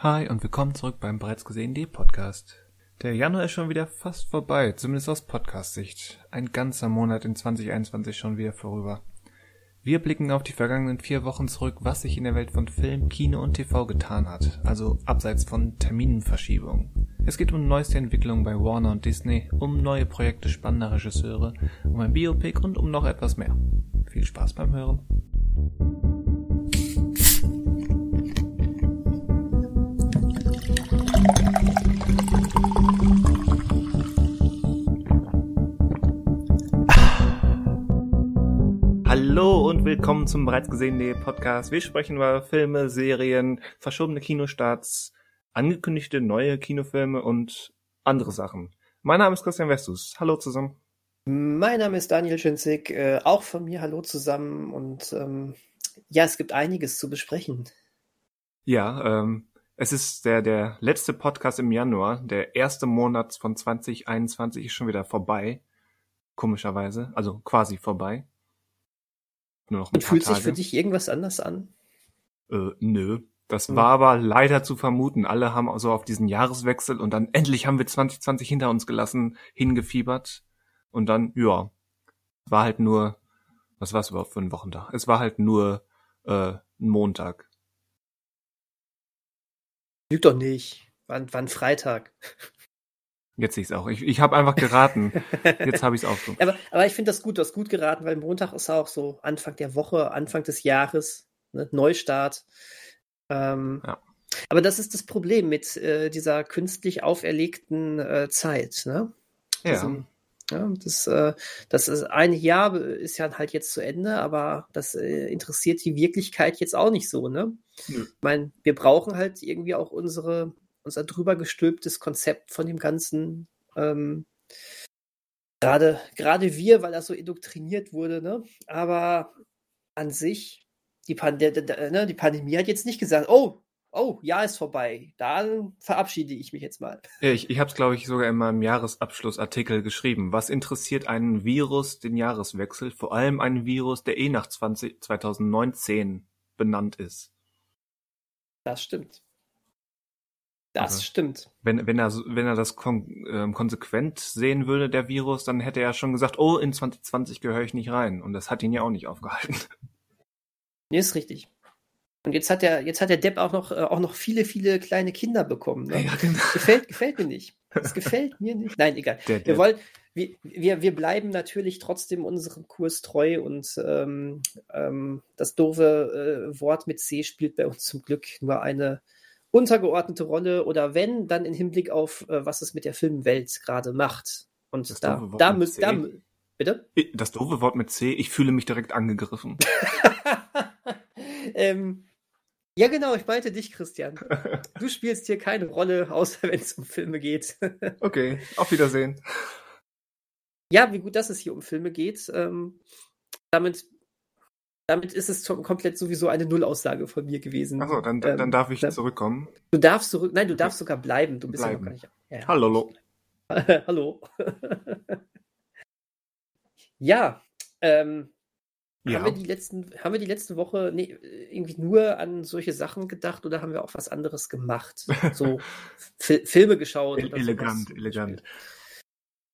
Hi und willkommen zurück beim bereits gesehenen Podcast. Der Januar ist schon wieder fast vorbei, zumindest aus Podcast-Sicht. Ein ganzer Monat in 2021 schon wieder vorüber. Wir blicken auf die vergangenen vier Wochen zurück, was sich in der Welt von Film, Kino und TV getan hat, also abseits von Terminenverschiebungen. Es geht um neueste Entwicklungen bei Warner und Disney, um neue Projekte spannender Regisseure, um ein Biopic und um noch etwas mehr. Viel Spaß beim Hören. Willkommen zum bereits gesehenen Podcast. Wir sprechen über Filme, Serien, verschobene Kinostarts, angekündigte neue Kinofilme und andere Sachen. Mein Name ist Christian Westus. Hallo zusammen. Mein Name ist Daniel Schinzig. Äh, auch von mir Hallo zusammen. Und ähm, ja, es gibt einiges zu besprechen. Ja, ähm, es ist der, der letzte Podcast im Januar. Der erste Monat von 2021 ist schon wieder vorbei. Komischerweise. Also quasi vorbei. Nur noch ein Und fühlt Tage. sich für dich irgendwas anders an? Äh, nö. Das hm. war aber leider zu vermuten. Alle haben so auf diesen Jahreswechsel und dann endlich haben wir 2020 hinter uns gelassen, hingefiebert. Und dann, ja, war halt nur, was war es überhaupt für ein Wochentag? Es war halt nur äh, ein Montag. Lügt doch nicht. War ein Freitag. Jetzt sehe ich es auch. Ich, ich habe einfach geraten. Jetzt habe ich es auch so. Aber, aber ich finde das gut, du hast gut geraten, weil Montag ist auch so Anfang der Woche, Anfang des Jahres, ne? Neustart. Ähm, ja. Aber das ist das Problem mit äh, dieser künstlich auferlegten äh, Zeit. Ne? Ja. Diesem, ja, das, äh, das ist ein Jahr ist ja halt jetzt zu Ende, aber das äh, interessiert die Wirklichkeit jetzt auch nicht so, ne? Nö. Ich meine, wir brauchen halt irgendwie auch unsere, unser drüber gestülptes Konzept von dem Ganzen. Ähm, gerade, gerade wir, weil das so indoktriniert wurde, ne? Aber an sich, die, Pan der, der, ne, die Pandemie hat jetzt nicht gesagt, oh, oh, Jahr ist vorbei, dann verabschiede ich mich jetzt mal. Ich, ich habe es, glaube ich, sogar in meinem Jahresabschlussartikel geschrieben. Was interessiert einen Virus den Jahreswechsel? Vor allem einen Virus, der eh nach 20, 2019 benannt ist. Das stimmt. Das also, stimmt. Wenn, wenn, er, wenn er das kon äh, konsequent sehen würde, der Virus, dann hätte er schon gesagt, oh, in 2020 gehöre ich nicht rein. Und das hat ihn ja auch nicht aufgehalten. Nee, ist richtig. Und jetzt hat der, jetzt hat der Depp auch noch, äh, auch noch viele, viele kleine Kinder bekommen. Ne? Ja, genau. gefällt, gefällt mir nicht. Das gefällt mir nicht. Nein, egal. Der, der. Wir wollen, wir, wir, wir bleiben natürlich trotzdem unserem Kurs treu und ähm, ähm, das doofe äh, Wort mit C spielt bei uns zum Glück nur eine untergeordnete Rolle oder wenn, dann im Hinblick auf, äh, was es mit der Filmwelt gerade macht. Und das da, da müsst, da, bitte? Das doofe Wort mit C, ich fühle mich direkt angegriffen. ähm, ja, genau, ich meinte dich, Christian. Du spielst hier keine Rolle, außer wenn es um Filme geht. okay, auf Wiedersehen. Ja, wie gut, dass es hier um Filme geht. Ähm, damit, damit ist es komplett sowieso eine Nullaussage von mir gewesen. Achso, dann, ähm, dann darf ich dann, zurückkommen. Du darfst zurück, nein, du darfst sogar bleiben. Du bist bleiben. ja noch gar nicht. Ja, Hallo. Hallo. ja, ähm, ja. Haben wir die letzten, haben wir die letzte Woche nee, irgendwie nur an solche Sachen gedacht oder haben wir auch was anderes gemacht? So Fi Filme geschaut. Elegant, sowas. elegant.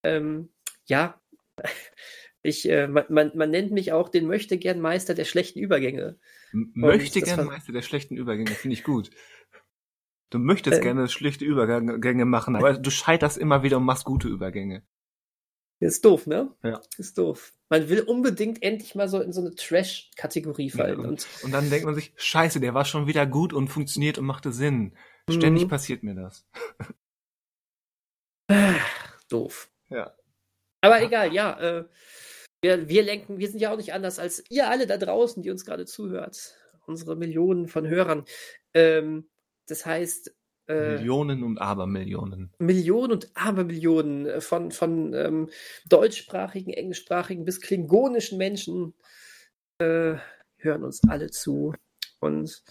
Ähm, ja, ich, äh, man, man nennt mich auch den möchtegern Meister der schlechten Übergänge. Möchtegern Meister der schlechten Übergänge, finde ich gut. Du möchtest äh, gerne schlechte Übergänge machen, aber du scheiterst immer wieder und machst gute Übergänge. Ist doof, ne? Ja. Ist doof. Man will unbedingt endlich mal so in so eine Trash-Kategorie fallen. Ja, und, und, dann denkt man sich, scheiße, der war schon wieder gut und funktioniert und machte Sinn. Ständig mhm. passiert mir das. doof. Ja. Aber egal, ja. Äh, wir, wir lenken, wir sind ja auch nicht anders als ihr alle da draußen, die uns gerade zuhört. Unsere Millionen von Hörern. Ähm, das heißt, äh, Millionen und Abermillionen. Millionen und Abermillionen äh, von, von ähm, deutschsprachigen, englischsprachigen bis klingonischen Menschen äh, hören uns alle zu. Und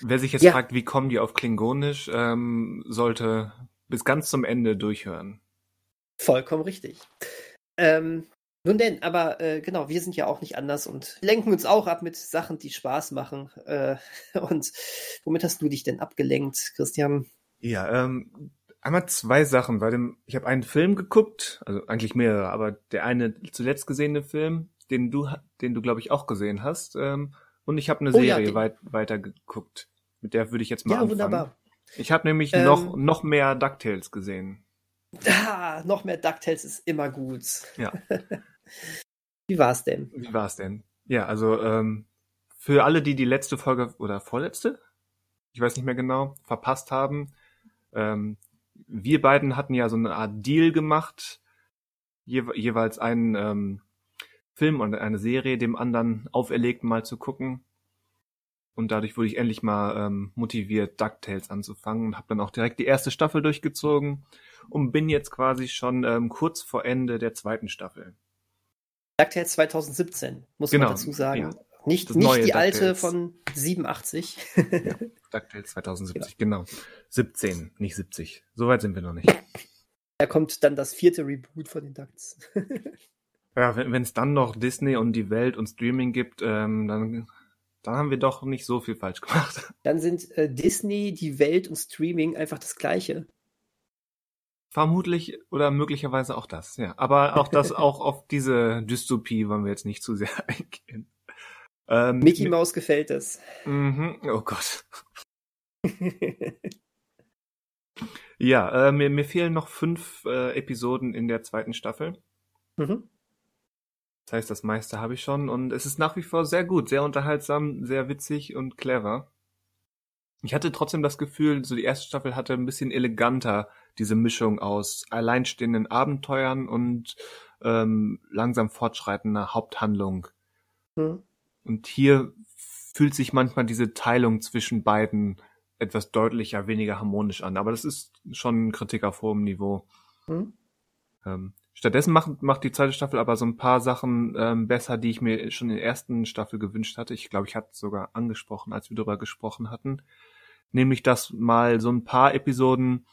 wer sich jetzt ja. fragt, wie kommen die auf Klingonisch, ähm, sollte bis ganz zum Ende durchhören. Vollkommen richtig. Ähm, Nun denn, aber äh, genau, wir sind ja auch nicht anders und lenken uns auch ab mit Sachen, die Spaß machen. Äh, und womit hast du dich denn abgelenkt, Christian? Ja, ähm, einmal zwei Sachen, weil dem, ich habe einen Film geguckt, also eigentlich mehrere, aber der eine zuletzt gesehene Film, den du, den du glaube ich auch gesehen hast, ähm, und ich habe eine oh, Serie ja, weit, weiter geguckt. Mit der würde ich jetzt mal ja, anfangen. Wunderbar. Ich habe nämlich ähm, noch noch mehr Ducktales gesehen. Ah, noch mehr Ducktales ist immer gut. Ja. Wie war's denn? Wie war's denn? Ja, also ähm, für alle, die die letzte Folge oder vorletzte, ich weiß nicht mehr genau, verpasst haben, ähm, wir beiden hatten ja so eine Art Deal gemacht, je, jeweils einen ähm, Film und eine Serie dem anderen auferlegt, mal zu gucken. Und dadurch wurde ich endlich mal ähm, motiviert, DuckTales anzufangen und habe dann auch direkt die erste Staffel durchgezogen und bin jetzt quasi schon ähm, kurz vor Ende der zweiten Staffel. DuckTales 2017, muss genau, man dazu sagen. Ja. Nicht, nicht die alte von 87. ja, DuckTales 2070, genau. genau. 17, nicht 70. Soweit sind wir noch nicht. Da kommt dann das vierte Reboot von den Ducks. ja, wenn es dann noch Disney und die Welt und Streaming gibt, ähm, dann, dann haben wir doch nicht so viel falsch gemacht. Dann sind äh, Disney, die Welt und Streaming einfach das Gleiche. Vermutlich oder möglicherweise auch das, ja. Aber auch das, auch auf diese Dystopie wollen wir jetzt nicht zu sehr eingehen. Ähm, Mickey Mouse gefällt es. Mhm, oh Gott. ja, äh, mir, mir fehlen noch fünf äh, Episoden in der zweiten Staffel. Mhm. Das heißt, das meiste habe ich schon und es ist nach wie vor sehr gut, sehr unterhaltsam, sehr witzig und clever. Ich hatte trotzdem das Gefühl, so die erste Staffel hatte ein bisschen eleganter diese Mischung aus alleinstehenden Abenteuern und ähm, langsam fortschreitender Haupthandlung. Mhm. Und hier fühlt sich manchmal diese Teilung zwischen beiden etwas deutlicher, weniger harmonisch an. Aber das ist schon Kritik auf hohem Niveau. Mhm. Ähm, stattdessen macht, macht die zweite Staffel aber so ein paar Sachen ähm, besser, die ich mir schon in der ersten Staffel gewünscht hatte. Ich glaube, ich hatte es sogar angesprochen, als wir darüber gesprochen hatten. Nämlich, dass mal so ein paar Episoden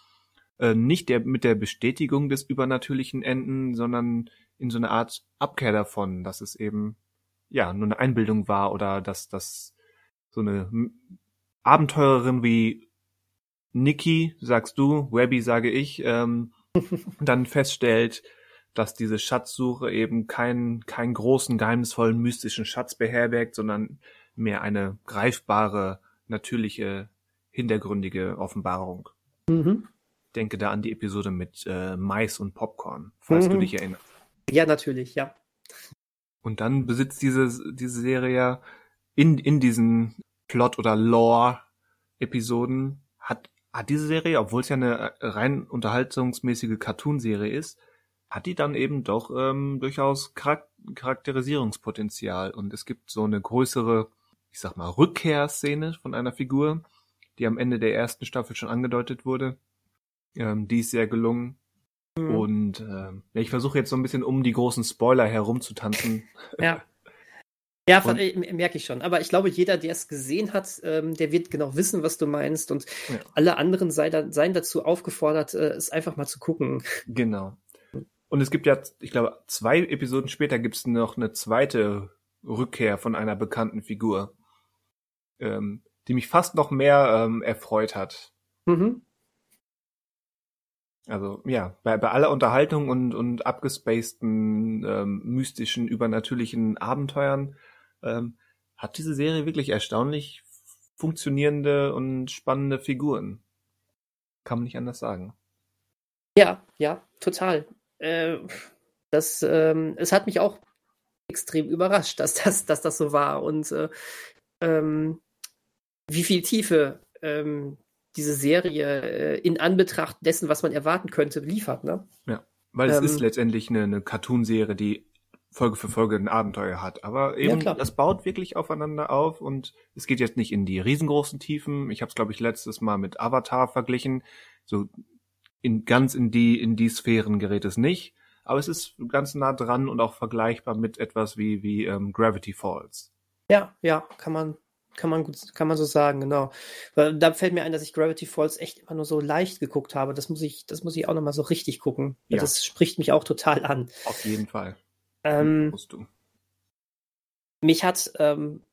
äh, nicht der, mit der Bestätigung des Übernatürlichen enden, sondern in so eine Art Abkehr davon, dass es eben ja nur eine Einbildung war oder dass das so eine Abenteurerin wie Nikki, sagst du, Webby sage ich, ähm, dann feststellt, dass diese Schatzsuche eben keinen keinen großen, geheimnisvollen, mystischen Schatz beherbergt, sondern mehr eine greifbare, natürliche, hintergründige Offenbarung. Mhm. Denke da an die Episode mit äh, Mais und Popcorn, falls mhm. du dich erinnerst. Ja, natürlich, ja. Und dann besitzt diese, diese Serie ja in, in diesen Plot- oder Lore-Episoden, hat, hat diese Serie, obwohl es ja eine äh, rein unterhaltungsmäßige Cartoon-Serie ist, hat die dann eben doch ähm, durchaus Charak Charakterisierungspotenzial. Und es gibt so eine größere, ich sag mal, Rückkehrszene von einer Figur, die am Ende der ersten Staffel schon angedeutet wurde. Ähm, die ist sehr gelungen. Mhm. Und äh, ich versuche jetzt so ein bisschen um die großen Spoiler herumzutanzen. Ja. Ja, von, und, merke ich schon. Aber ich glaube, jeder, der es gesehen hat, ähm, der wird genau wissen, was du meinst. Und ja. alle anderen sei da, seien dazu aufgefordert, äh, es einfach mal zu gucken. Genau. Und es gibt ja, ich glaube, zwei Episoden später gibt es noch eine zweite Rückkehr von einer bekannten Figur, ähm, die mich fast noch mehr ähm, erfreut hat. Mhm. Also ja, bei, bei aller Unterhaltung und, und abgespaceden, ähm, mystischen, übernatürlichen Abenteuern ähm, hat diese Serie wirklich erstaunlich funktionierende und spannende Figuren. Kann man nicht anders sagen. Ja, ja, total. Äh, das, ähm, es hat mich auch extrem überrascht, dass das, dass das so war und äh, ähm, wie viel Tiefe ähm, diese Serie äh, in Anbetracht dessen, was man erwarten könnte, liefert. Ne? Ja, weil es ähm, ist letztendlich eine, eine Cartoon-Serie, die Folge für Folge ein Abenteuer hat. Aber eben, ja, das baut wirklich aufeinander auf und es geht jetzt nicht in die riesengroßen Tiefen. Ich habe es, glaube ich, letztes Mal mit Avatar verglichen. So in ganz in die in die Sphären gerät es nicht, aber es ist ganz nah dran und auch vergleichbar mit etwas wie wie ähm, Gravity Falls. Ja, ja, kann man kann man gut, kann man so sagen, genau. Weil da fällt mir ein, dass ich Gravity Falls echt immer nur so leicht geguckt habe. Das muss ich, das muss ich auch nochmal so richtig gucken. Ja. Das spricht mich auch total an. Auf jeden Fall. Ähm, musst du. Mich hat, ähm,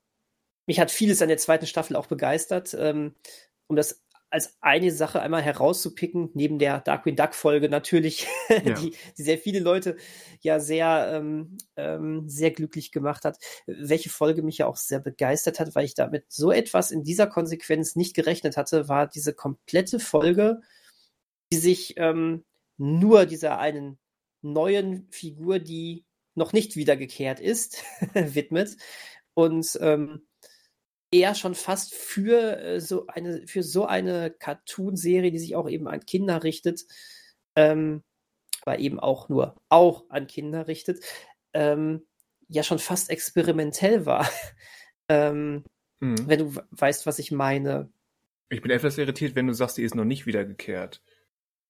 mich hat vieles an der zweiten Staffel auch begeistert. Ähm, um das als eine Sache einmal herauszupicken, neben der Darkwing Duck Folge natürlich, ja. die, die, sehr viele Leute ja sehr, ähm, ähm, sehr glücklich gemacht hat. Welche Folge mich ja auch sehr begeistert hat, weil ich damit so etwas in dieser Konsequenz nicht gerechnet hatte, war diese komplette Folge, die sich ähm, nur dieser einen neuen Figur, die noch nicht wiedergekehrt ist, widmet. Und ähm, eher schon fast für äh, so eine, für so eine Cartoon-Serie, die sich auch eben an Kinder richtet, ähm, aber eben auch nur auch an Kinder richtet, ähm, ja schon fast experimentell war. ähm, mhm. Wenn du weißt, was ich meine. Ich bin etwas irritiert, wenn du sagst, sie ist noch nicht wiedergekehrt.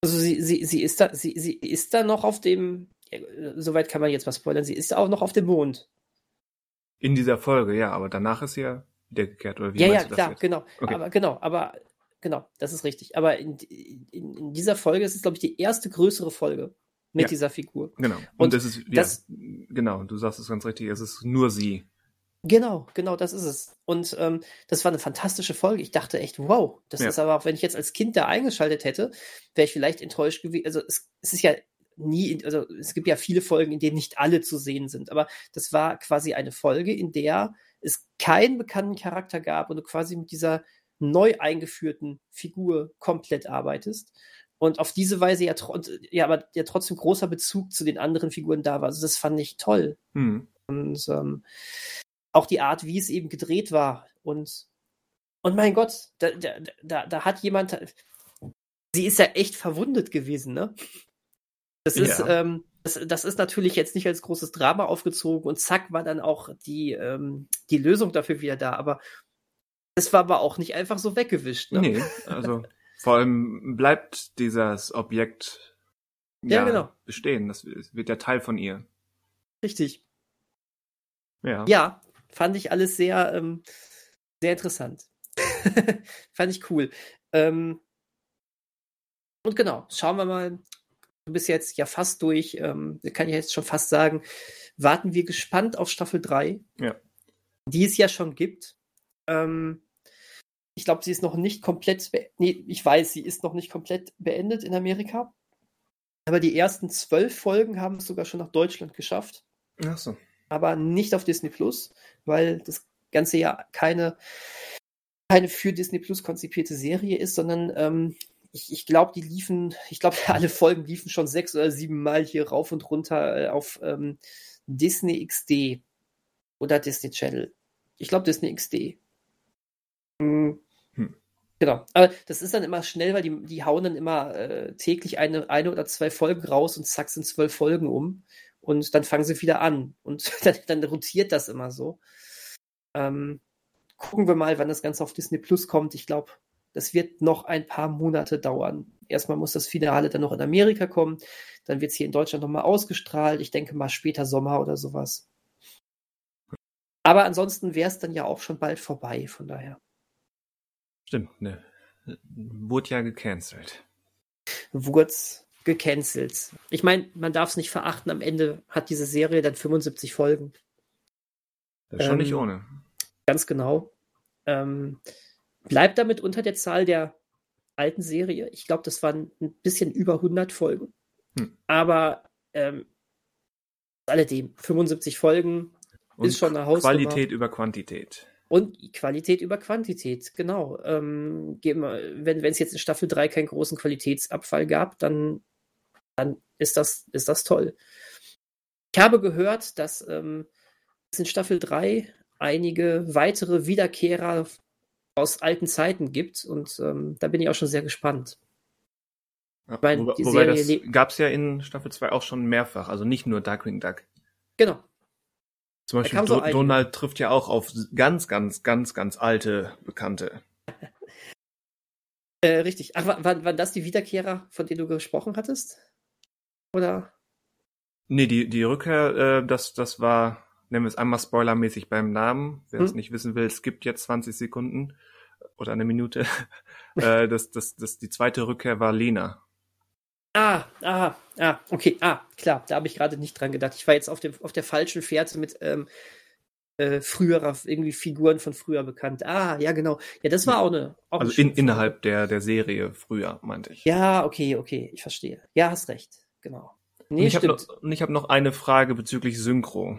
Also sie, sie, sie ist da, sie, sie ist da noch auf dem, soweit kann man jetzt was spoilern, sie ist auch noch auf dem Mond. In dieser Folge, ja, aber danach ist sie ja wiedergekehrt, oder wie Ja, ja, klar, genau. Okay. Aber genau, aber genau, das ist richtig. Aber in, in, in dieser Folge ist es, glaube ich, die erste größere Folge mit ja. dieser Figur. Genau. Und, Und das ist, ja, das, genau, du sagst es ganz richtig, es ist nur sie. Genau, genau, das ist es. Und ähm, das war eine fantastische Folge. Ich dachte echt, wow, das ja. ist aber auch, wenn ich jetzt als Kind da eingeschaltet hätte, wäre ich vielleicht enttäuscht gewesen. Also es, es ist ja nie, also es gibt ja viele Folgen, in denen nicht alle zu sehen sind, aber das war quasi eine Folge, in der es keinen bekannten Charakter gab und du quasi mit dieser neu eingeführten Figur komplett arbeitest. Und auf diese Weise ja, ja, aber ja trotzdem großer Bezug zu den anderen Figuren da war. Also das fand ich toll. Hm. Und ähm, auch die Art, wie es eben gedreht war. Und, und mein Gott, da, da, da, da hat jemand, sie ist ja echt verwundet gewesen, ne? Das ist, ja. ähm, das, das, ist natürlich jetzt nicht als großes Drama aufgezogen und zack war dann auch die, ähm, die Lösung dafür wieder da. Aber es war aber auch nicht einfach so weggewischt. Ne? Nee, also vor allem bleibt dieses Objekt ja, ja genau. bestehen. Das wird ja Teil von ihr. Richtig. Ja. Ja, fand ich alles sehr, ähm, sehr interessant. fand ich cool. Ähm, und genau, schauen wir mal, du bist jetzt ja fast durch, ähm, kann ich jetzt schon fast sagen, warten wir gespannt auf Staffel 3, ja. die es ja schon gibt. Ähm, ich glaube, sie ist noch nicht komplett, nee, ich weiß, sie ist noch nicht komplett beendet in Amerika. Aber die ersten zwölf Folgen haben es sogar schon nach Deutschland geschafft. Ach so. Aber nicht auf Disney Plus, weil das Ganze ja keine, keine für Disney Plus konzipierte Serie ist, sondern ähm, ich, ich glaube, die liefen, ich glaube, alle Folgen liefen schon sechs oder sieben Mal hier rauf und runter äh, auf ähm, Disney XD oder Disney Channel. Ich glaube, Disney XD. Mhm. Hm. Genau. Aber das ist dann immer schnell, weil die, die hauen dann immer äh, täglich eine, eine oder zwei Folgen raus und zack sind zwölf Folgen um. Und dann fangen sie wieder an. Und dann, dann rotiert das immer so. Ähm, gucken wir mal, wann das Ganze auf Disney Plus kommt. Ich glaube, das wird noch ein paar Monate dauern. Erstmal muss das Finale dann noch in Amerika kommen, dann wird es hier in Deutschland nochmal ausgestrahlt. Ich denke mal später Sommer oder sowas. Aber ansonsten wäre es dann ja auch schon bald vorbei, von daher. Stimmt, ne. Wurde ja gecancelt. Wurde gecancelt. Ich meine, man darf es nicht verachten, am Ende hat diese Serie dann 75 Folgen. Das ist schon ähm, nicht ohne. Ganz genau. Ähm, bleibt damit unter der Zahl der alten Serie. Ich glaube, das waren ein bisschen über 100 Folgen. Hm. Aber ähm, alledem, 75 Folgen Und ist schon eine Hausnummer. Qualität über Quantität. Und Qualität über Quantität, genau. Ähm, wenn es jetzt in Staffel 3 keinen großen Qualitätsabfall gab, dann, dann ist, das, ist das toll. Ich habe gehört, dass ähm, es in Staffel 3 einige weitere Wiederkehrer aus alten Zeiten gibt und ähm, da bin ich auch schon sehr gespannt. Ja, Weil wobei, wobei das gab es ja in Staffel 2 auch schon mehrfach, also nicht nur Darkwing Duck. Genau. Zum Beispiel Do Donald trifft ja auch auf ganz, ganz, ganz, ganz alte Bekannte. äh, richtig. Ach, waren, waren das die Wiederkehrer, von denen du gesprochen hattest? Oder? Nee, die, die Rückkehr, äh, das, das war nennen wir es einmal spoilermäßig beim Namen. Wer es hm. nicht wissen will, es gibt jetzt 20 Sekunden oder eine Minute. äh, das, das, das, die zweite Rückkehr war Lena. Ah, ah, ah, okay, ah, klar, da habe ich gerade nicht dran gedacht. Ich war jetzt auf, dem, auf der falschen Fährte mit ähm, äh, früherer, irgendwie Figuren von früher bekannt. Ah, ja, genau. Ja, das war auch eine. Auch also eine in, innerhalb der, der Serie früher, meinte ich. Ja, okay, okay, ich verstehe. Ja, hast recht, genau. Nee, und ich habe noch, hab noch eine Frage bezüglich Synchro.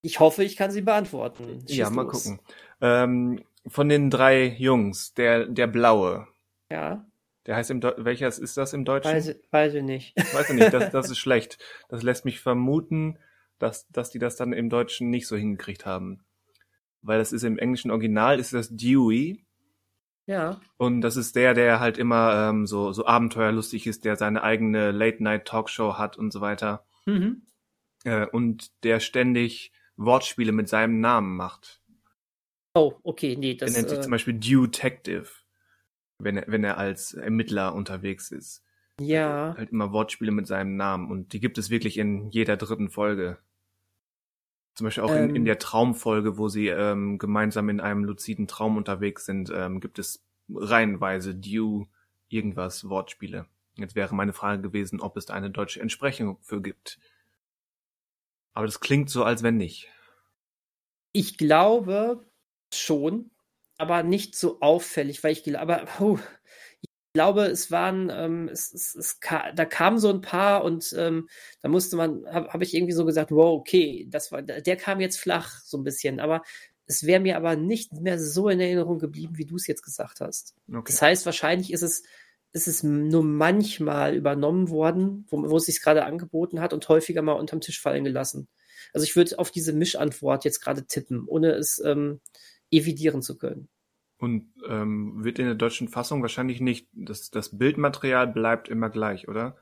Ich hoffe, ich kann sie beantworten. Schieß ja, mal los. gucken. Ähm, von den drei Jungs, der, der Blaue. Ja. Der heißt im Deu welcher ist das im Deutschen? Weiß, weiß ich nicht. Weiß ich nicht, das, das ist schlecht. Das lässt mich vermuten, dass, dass die das dann im Deutschen nicht so hingekriegt haben. Weil das ist im englischen Original, ist das Dewey. Ja. Und das ist der, der halt immer ähm, so, so abenteuerlustig ist, der seine eigene Late-Night-Talkshow hat und so weiter. Mhm. Äh, und der ständig Wortspiele mit seinem Namen macht. Oh, okay, nee, das. Er nennt sich äh, zum Beispiel Detective, wenn er, wenn er als Ermittler unterwegs ist. Ja. Halt immer Wortspiele mit seinem Namen und die gibt es wirklich in jeder dritten Folge. Zum Beispiel auch ähm, in, in ähm. der Traumfolge, wo sie ähm, gemeinsam in einem luziden Traum unterwegs sind, ähm, gibt es reihenweise Due irgendwas Wortspiele. Jetzt wäre meine Frage gewesen, ob es da eine deutsche Entsprechung für gibt. Aber das klingt so, als wenn nicht. Ich glaube schon, aber nicht so auffällig, weil ich glaube, aber oh, glaube, es waren, ähm, es, es, es da kamen so ein paar und ähm, da musste man, habe hab ich irgendwie so gesagt, wow, okay, das war, der kam jetzt flach so ein bisschen, aber es wäre mir aber nicht mehr so in Erinnerung geblieben, wie du es jetzt gesagt hast. Okay. Das heißt, wahrscheinlich ist es, ist es nur manchmal übernommen worden, wo, wo es sich gerade angeboten hat und häufiger mal unterm Tisch fallen gelassen. Also ich würde auf diese Mischantwort jetzt gerade tippen, ohne es ähm, evidieren zu können. Und ähm, wird in der deutschen Fassung wahrscheinlich nicht, das, das Bildmaterial bleibt immer gleich, oder?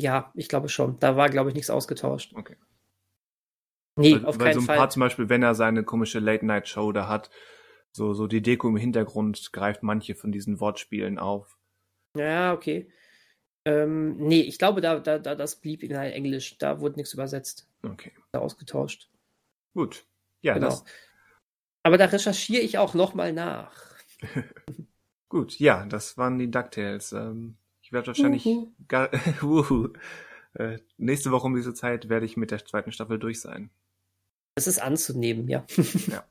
Ja, ich glaube schon. Da war, glaube ich, nichts ausgetauscht. Okay. Nee, weil, auf weil keinen so ein Fall. Paar zum Beispiel, wenn er seine komische Late-Night-Show da hat, so, so die Deko im Hintergrund greift manche von diesen Wortspielen auf. Ja, okay. Ähm, nee, ich glaube, da, da, da, das blieb in Englisch. Da wurde nichts übersetzt. Okay. Da ausgetauscht. Gut. Ja, genau. das, aber da recherchiere ich auch nochmal nach. Gut, ja, das waren die DuckTales. Ähm, ich werde wahrscheinlich. Gar, uhu, äh, nächste Woche um diese Zeit werde ich mit der zweiten Staffel durch sein. Das ist anzunehmen, ja. ja.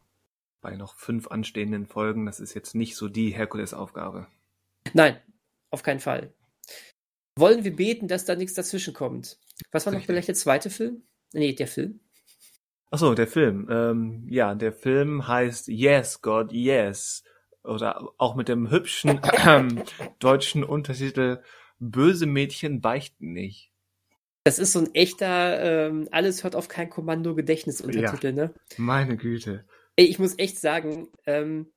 Bei noch fünf anstehenden Folgen, das ist jetzt nicht so die Herkulesaufgabe. Nein, auf keinen Fall. Wollen wir beten, dass da nichts dazwischen kommt? Was war noch vielleicht der zweite Film? Nee, der Film. Ach so, der Film. Ähm, ja, der Film heißt Yes, God, Yes. Oder auch mit dem hübschen äh, deutschen Untertitel Böse Mädchen beichten nicht. Das ist so ein echter, ähm, alles hört auf kein Kommando Gedächtnisuntertitel, ja, ne? Meine Güte. Ey, ich muss echt sagen, ähm,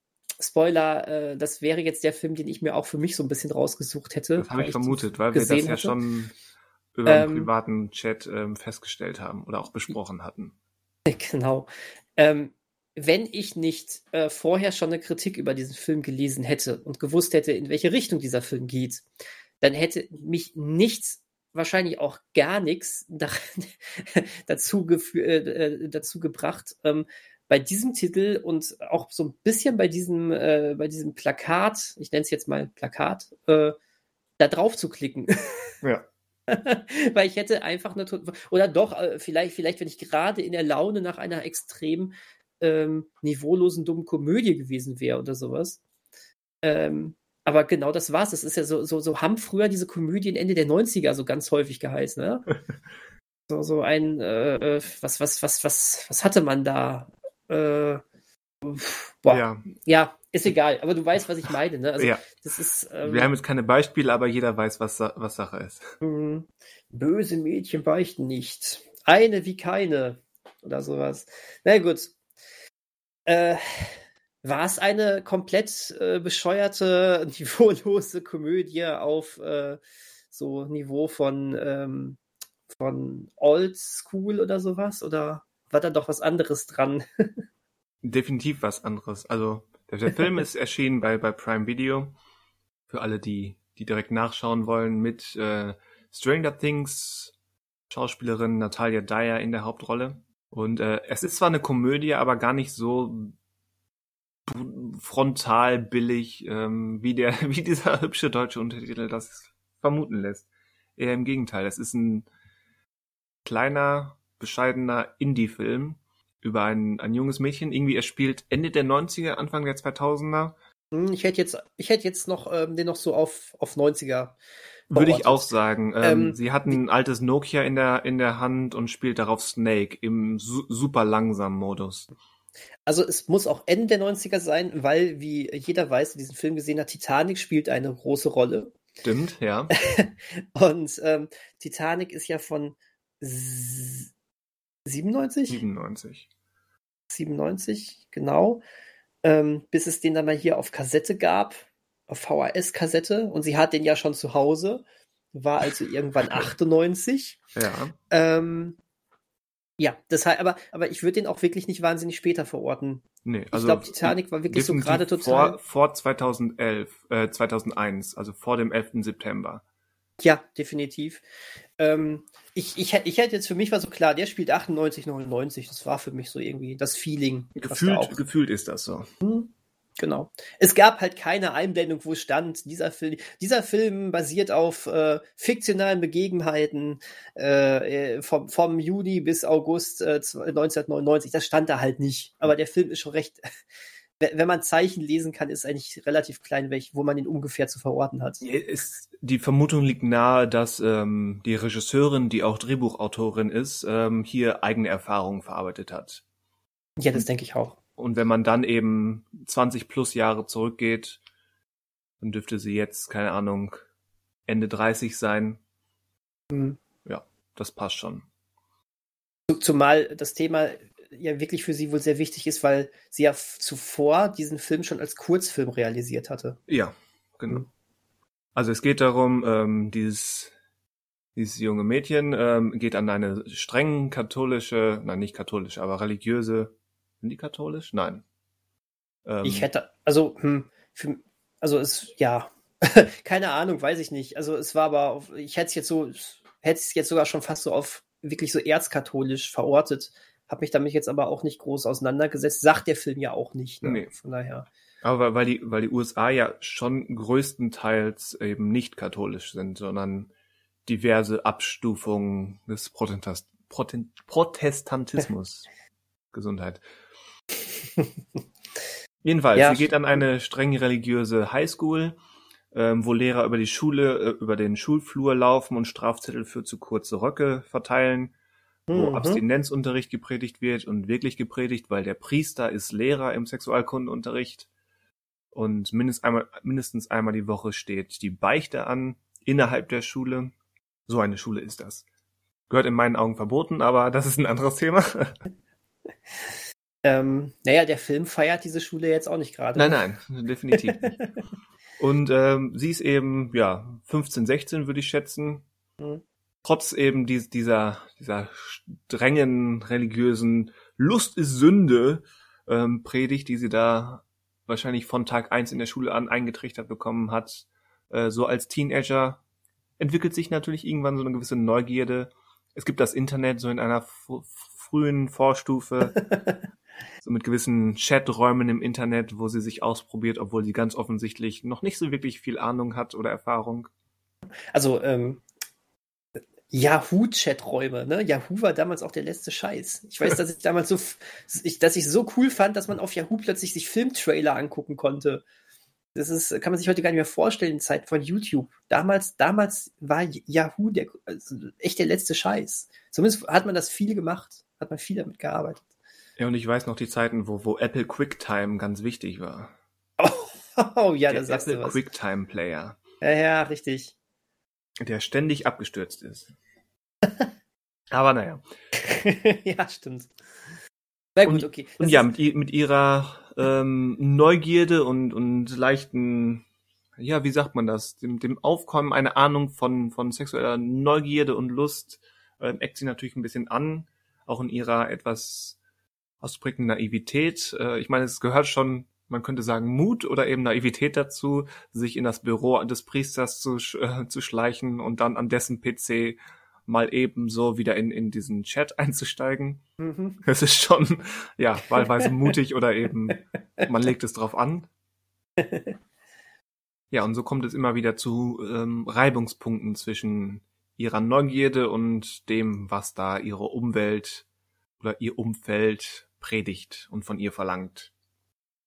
Spoiler, äh, das wäre jetzt der Film, den ich mir auch für mich so ein bisschen rausgesucht hätte. Das habe ich vermutet, weil wir das ja hatte. schon über ähm, einen privaten Chat ähm, festgestellt haben oder auch besprochen hatten. Genau. Ähm, wenn ich nicht äh, vorher schon eine Kritik über diesen Film gelesen hätte und gewusst hätte, in welche Richtung dieser Film geht, dann hätte mich nichts, wahrscheinlich auch gar nichts dazu, äh, äh, dazu gebracht, ähm, bei diesem Titel und auch so ein bisschen bei diesem, äh, bei diesem Plakat, ich nenne es jetzt mal Plakat, äh, da drauf zu klicken. Ja. Weil ich hätte einfach eine. Oder doch, äh, vielleicht, vielleicht, wenn ich gerade in der Laune nach einer extrem ähm, niveaulosen, dummen Komödie gewesen wäre oder sowas. Ähm, aber genau das war's. Das ist ja so, so, so haben früher diese Komödien Ende der 90er so ganz häufig geheißen, ne? so, so ein, äh, äh, was, was, was, was, was hatte man da? Äh, boah. Ja. ja, ist egal, aber du weißt, was ich meine. Ne? Also, ja. das ist, ähm, Wir haben jetzt keine Beispiele, aber jeder weiß, was, was Sache ist. Mhm. Böse Mädchen beichten nicht. Eine wie keine. Oder sowas. Na gut. Äh, war es eine komplett äh, bescheuerte, niveaulose Komödie auf äh, so Niveau von, ähm, von Old School oder sowas? Oder war da doch was anderes dran? Definitiv was anderes. Also der, der Film ist erschienen bei, bei Prime Video. Für alle, die, die direkt nachschauen wollen, mit äh, Stranger Things Schauspielerin Natalia Dyer in der Hauptrolle. Und äh, es ist zwar eine Komödie, aber gar nicht so frontal billig, ähm, wie der, wie dieser hübsche deutsche Untertitel das vermuten lässt. Eher im Gegenteil. Es ist ein kleiner, bescheidener Indie-Film über ein, ein junges Mädchen. Irgendwie, er spielt Ende der 90er, Anfang der 2000er. Hm, ich hätte jetzt, ich hätte jetzt noch ähm, den noch so auf, auf 90er. Würde ich auch sagen. Ähm, ähm, sie hat ein altes Nokia in der, in der Hand und spielt darauf Snake im su super langsamen Modus. Also es muss auch Ende der 90er sein, weil, wie jeder weiß, der diesen Film gesehen hat, Titanic spielt eine große Rolle. Stimmt, ja. und ähm, Titanic ist ja von 97? 97. 97, genau. Ähm, bis es den dann mal hier auf Kassette gab, auf VHS-Kassette. Und sie hat den ja schon zu Hause. War also irgendwann 98. Ja. Ähm, ja, deshalb, aber, aber ich würde den auch wirklich nicht wahnsinnig später verorten. Nee, also. Ich glaube, Titanic war wirklich so gerade total. Vor, vor 2011, äh, 2001, also vor dem 11. September. Ja, definitiv. Ähm, ich, ich, ich hätte jetzt für mich war so klar, der spielt 98, 99. Das war für mich so irgendwie das Feeling. Gefühlt, gefühlt ist das so. Hm, Genau. Es gab halt keine Einblendung, wo stand, dieser Film, dieser Film basiert auf äh, fiktionalen Begebenheiten äh, äh vom, vom Juni bis August äh, 1999. Das stand da halt nicht. Aber der Film ist schon recht, wenn man Zeichen lesen kann, ist eigentlich relativ klein, welch, wo man ihn ungefähr zu verorten hat. Ist, die Vermutung liegt nahe, dass ähm, die Regisseurin, die auch Drehbuchautorin ist, ähm, hier eigene Erfahrungen verarbeitet hat. Ja, das denke ich auch. Und wenn man dann eben 20 plus Jahre zurückgeht, dann dürfte sie jetzt, keine Ahnung, Ende 30 sein. Mhm. Ja, das passt schon. Zumal das Thema ja wirklich für sie wohl sehr wichtig ist, weil sie ja zuvor diesen Film schon als Kurzfilm realisiert hatte. Ja, genau. Mhm. Also es geht darum, ähm, dieses, dieses junge Mädchen ähm, geht an eine streng katholische, nein nicht katholische, aber religiöse sind die katholisch? Nein. Ähm, ich hätte, also, hm, für, also es, ja, keine Ahnung, weiß ich nicht. Also es war aber, auf, ich hätte es jetzt so, hätte es jetzt sogar schon fast so auf wirklich so erzkatholisch verortet. Habe mich damit jetzt aber auch nicht groß auseinandergesetzt. Sagt der Film ja auch nicht. Ne? Nee. Von daher. Aber weil die, weil die USA ja schon größtenteils eben nicht katholisch sind, sondern diverse Abstufungen des Protestantismus. Gesundheit. Jedenfalls, ja, sie geht an eine streng religiöse Highschool, ähm, wo Lehrer über die Schule, äh, über den Schulflur laufen und Strafzettel für zu kurze Röcke verteilen, wo mhm. Abstinenzunterricht gepredigt wird und wirklich gepredigt, weil der Priester ist Lehrer im Sexualkundenunterricht. Und mindestens einmal, mindestens einmal die Woche steht die Beichte an innerhalb der Schule. So eine Schule ist das. Gehört in meinen Augen verboten, aber das ist ein anderes Thema. Ähm, naja, der Film feiert diese Schule jetzt auch nicht gerade. Nein, nein, definitiv nicht. Und ähm, sie ist eben, ja, 15, 16 würde ich schätzen. Mhm. Trotz eben dies, dieser, dieser strengen religiösen Lust ist Sünde ähm, Predigt, die sie da wahrscheinlich von Tag eins in der Schule an eingetrichtert bekommen hat. Äh, so als Teenager entwickelt sich natürlich irgendwann so eine gewisse Neugierde. Es gibt das Internet so in einer frühen Vorstufe. so mit gewissen Chaträumen im Internet, wo sie sich ausprobiert, obwohl sie ganz offensichtlich noch nicht so wirklich viel Ahnung hat oder Erfahrung. Also, ähm, Yahoo-Chaträume, ne? Yahoo war damals auch der letzte Scheiß. Ich weiß, dass ich damals so, ich, dass ich so cool fand, dass man auf Yahoo plötzlich sich Filmtrailer angucken konnte. Das ist, kann man sich heute gar nicht mehr vorstellen in Zeit von YouTube. Damals, damals war Yahoo der, also echt der letzte Scheiß. Zumindest hat man das viel gemacht, hat man viel damit gearbeitet. Ja, und ich weiß noch die Zeiten, wo, wo Apple QuickTime ganz wichtig war. Oh, ja, das sagst Apple du was. QuickTime Player. Ja, ja, richtig. Der ständig abgestürzt ist. Aber naja. ja, stimmt. Na gut, und, okay. Das und ja, mit, mit ihrer ähm, Neugierde und, und leichten, ja, wie sagt man das, dem, dem Aufkommen einer Ahnung von, von sexueller Neugierde und Lust ähm, eckt sie natürlich ein bisschen an, auch in ihrer etwas ausprägende Naivität. Äh, ich meine, es gehört schon, man könnte sagen, Mut oder eben Naivität dazu, sich in das Büro des Priesters zu, äh, zu schleichen und dann an dessen PC mal eben so wieder in, in diesen Chat einzusteigen. Mhm. Es ist schon, ja, wahlweise mutig oder eben man legt es drauf an. Ja, und so kommt es immer wieder zu ähm, Reibungspunkten zwischen ihrer Neugierde und dem, was da ihre Umwelt oder ihr Umfeld predigt und von ihr verlangt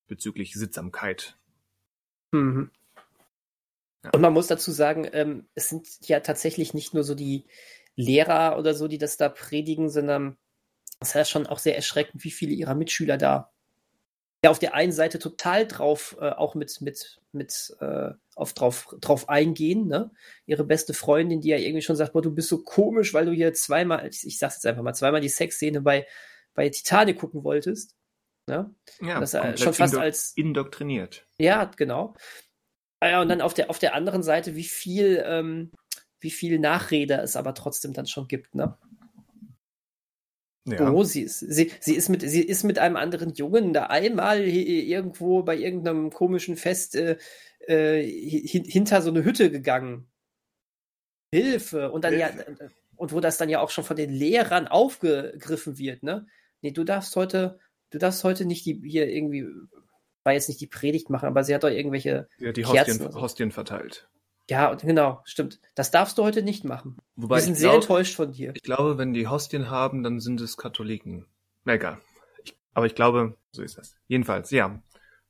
bezüglich Sittsamkeit. Mhm. Ja. Und man muss dazu sagen, ähm, es sind ja tatsächlich nicht nur so die Lehrer oder so, die das da predigen, sondern es ist ja schon auch sehr erschreckend, wie viele ihrer Mitschüler da ja auf der einen Seite total drauf äh, auch mit mit mit äh, auf drauf drauf eingehen, ne? Ihre beste Freundin, die ja irgendwie schon sagt, boah, du bist so komisch, weil du hier zweimal, ich, ich sag's jetzt einfach mal, zweimal die Sexszene bei bei Titanic gucken wolltest. Ne? Ja, das äh, schon fast als indoktriniert. Ja, genau. Ah ja, und dann auf der auf der anderen Seite, wie viel ähm, wie viel Nachrede es aber trotzdem dann schon gibt, ne? Ja. Oh, sie ist, sie, sie, ist mit, sie ist mit einem anderen Jungen da einmal irgendwo bei irgendeinem komischen Fest äh, äh, hinter so eine Hütte gegangen. Hilfe. Und dann Hilfe. ja, und wo das dann ja auch schon von den Lehrern aufgegriffen wird, ne? Nee, du darfst heute, du darfst heute nicht die hier irgendwie, war jetzt nicht die Predigt machen, aber sie hat doch irgendwelche. Ja, die Hostien, so. Hostien verteilt. Ja, genau, stimmt. Das darfst du heute nicht machen. Wobei Wir sind sehr glaub, enttäuscht von dir. Ich glaube, wenn die Hostien haben, dann sind es Katholiken. Na egal. Ich, aber ich glaube, so ist das. Jedenfalls, ja.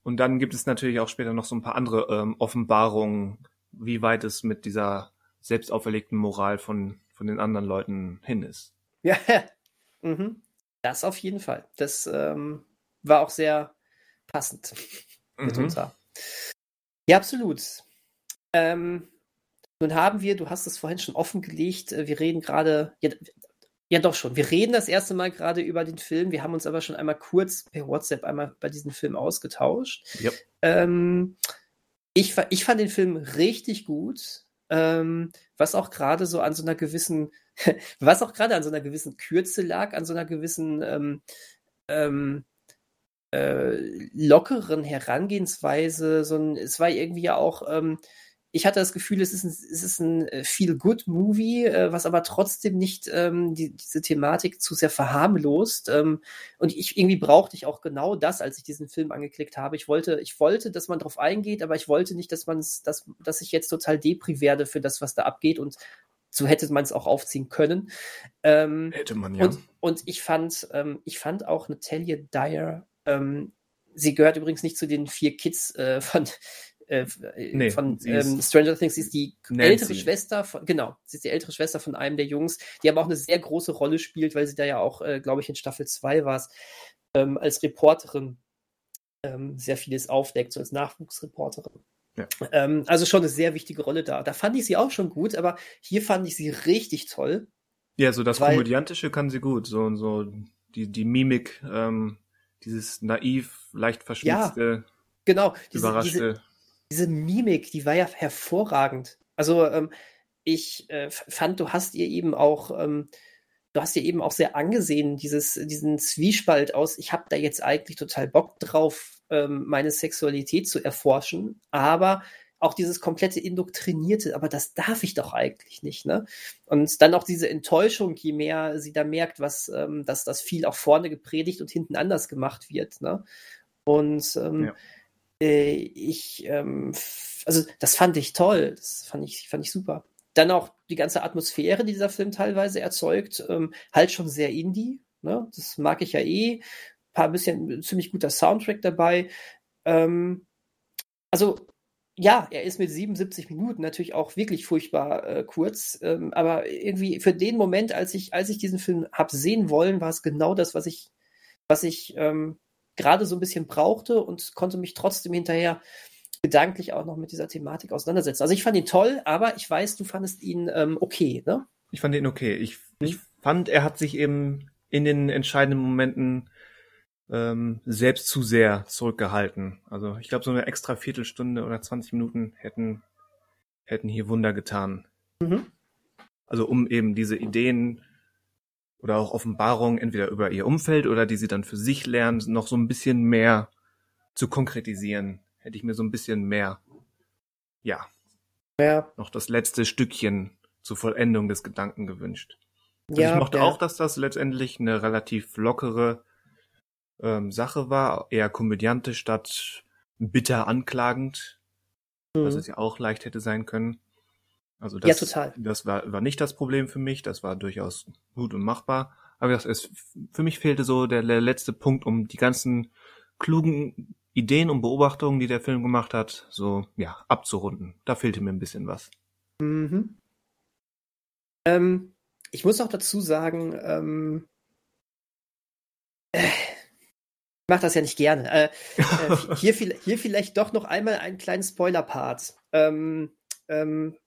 Und dann gibt es natürlich auch später noch so ein paar andere ähm, Offenbarungen, wie weit es mit dieser selbst auferlegten Moral von, von den anderen Leuten hin ist. Ja, mhm. Das auf jeden Fall. Das ähm, war auch sehr passend mhm. mitunter. Ja, absolut. Ähm, nun haben wir, du hast es vorhin schon offengelegt, äh, wir reden gerade, ja, ja doch schon, wir reden das erste Mal gerade über den Film, wir haben uns aber schon einmal kurz per WhatsApp einmal bei diesem Film ausgetauscht. Yep. Ähm, ich, ich fand den Film richtig gut, ähm, was auch gerade so an so einer gewissen, was auch gerade an so einer gewissen Kürze lag, an so einer gewissen ähm, ähm, äh, lockeren Herangehensweise. So ein, es war irgendwie ja auch ähm, ich hatte das Gefühl, es ist ein, es ist ein äh, Feel-Good-Movie, äh, was aber trotzdem nicht ähm, die, diese Thematik zu sehr verharmlost. Ähm, und ich irgendwie brauchte ich auch genau das, als ich diesen Film angeklickt habe. Ich wollte, ich wollte, dass man drauf eingeht, aber ich wollte nicht, dass man es, dass, dass ich jetzt total depri werde für das, was da abgeht und so hätte man es auch aufziehen können. Ähm, hätte man ja. Und, und ich fand, ähm, ich fand auch Natalia Dyer, ähm, sie gehört übrigens nicht zu den vier Kids äh, von äh, nee, von ähm, Stranger Things. Sie ist die Nancy. ältere Schwester von, genau, sie ist die ältere Schwester von einem der Jungs, die aber auch eine sehr große Rolle spielt, weil sie da ja auch, äh, glaube ich, in Staffel 2 war, ähm, als Reporterin ähm, sehr vieles aufdeckt, so als Nachwuchsreporterin. Ja. Ähm, also schon eine sehr wichtige Rolle da. Da fand ich sie auch schon gut, aber hier fand ich sie richtig toll. Ja, so das weil, Komödiantische kann sie gut, so und so die, die Mimik, ähm, dieses naiv, leicht verschmitzte, ja, genau, diese, überraschte. Diese, diese Mimik, die war ja hervorragend. Also ähm, ich äh, fand, du hast ihr eben auch, ähm, du hast ihr eben auch sehr angesehen, dieses, diesen Zwiespalt aus, ich habe da jetzt eigentlich total Bock drauf, ähm, meine Sexualität zu erforschen, aber auch dieses komplette Indoktrinierte, aber das darf ich doch eigentlich nicht, ne? Und dann auch diese Enttäuschung, je mehr sie da merkt, was, ähm, dass das viel auch vorne gepredigt und hinten anders gemacht wird, ne? Und ähm, ja äh, ich, ähm, also das fand ich toll, das fand ich, fand ich super. Dann auch die ganze Atmosphäre, die dieser Film teilweise erzeugt, ähm, halt schon sehr indie, ne? Das mag ich ja eh. Ein paar bisschen ziemlich guter Soundtrack dabei. Ähm, also ja, er ist mit 77 Minuten natürlich auch wirklich furchtbar äh, kurz, ähm, aber irgendwie für den Moment, als ich, als ich diesen Film hab sehen wollen, war es genau das, was ich, was ich ähm, gerade so ein bisschen brauchte und konnte mich trotzdem hinterher gedanklich auch noch mit dieser Thematik auseinandersetzen. Also ich fand ihn toll, aber ich weiß, du fandest ihn ähm, okay, ne? Ich fand ihn okay. Ich, hm? ich fand, er hat sich eben in den entscheidenden Momenten ähm, selbst zu sehr zurückgehalten. Also ich glaube, so eine extra Viertelstunde oder 20 Minuten hätten, hätten hier Wunder getan. Mhm. Also um eben diese Ideen oder auch Offenbarungen entweder über ihr Umfeld oder die sie dann für sich lernen, noch so ein bisschen mehr zu konkretisieren. Hätte ich mir so ein bisschen mehr, ja, ja. noch das letzte Stückchen zur Vollendung des Gedanken gewünscht. Also ja, ich mochte ja. auch, dass das letztendlich eine relativ lockere ähm, Sache war, eher komödiantisch statt bitter anklagend. mhm. was es ja auch leicht hätte sein können. Also das, ja, total. das war, war nicht das Problem für mich, das war durchaus gut und machbar. Aber das ist, für mich fehlte so der, der letzte Punkt, um die ganzen klugen Ideen und Beobachtungen, die der Film gemacht hat, so ja abzurunden. Da fehlte mir ein bisschen was. Mhm. Ähm, ich muss auch dazu sagen, ähm, äh, ich mache das ja nicht gerne. Äh, äh, hier, hier, vielleicht doch noch einmal einen kleinen Spoiler-Part. Ähm, ähm,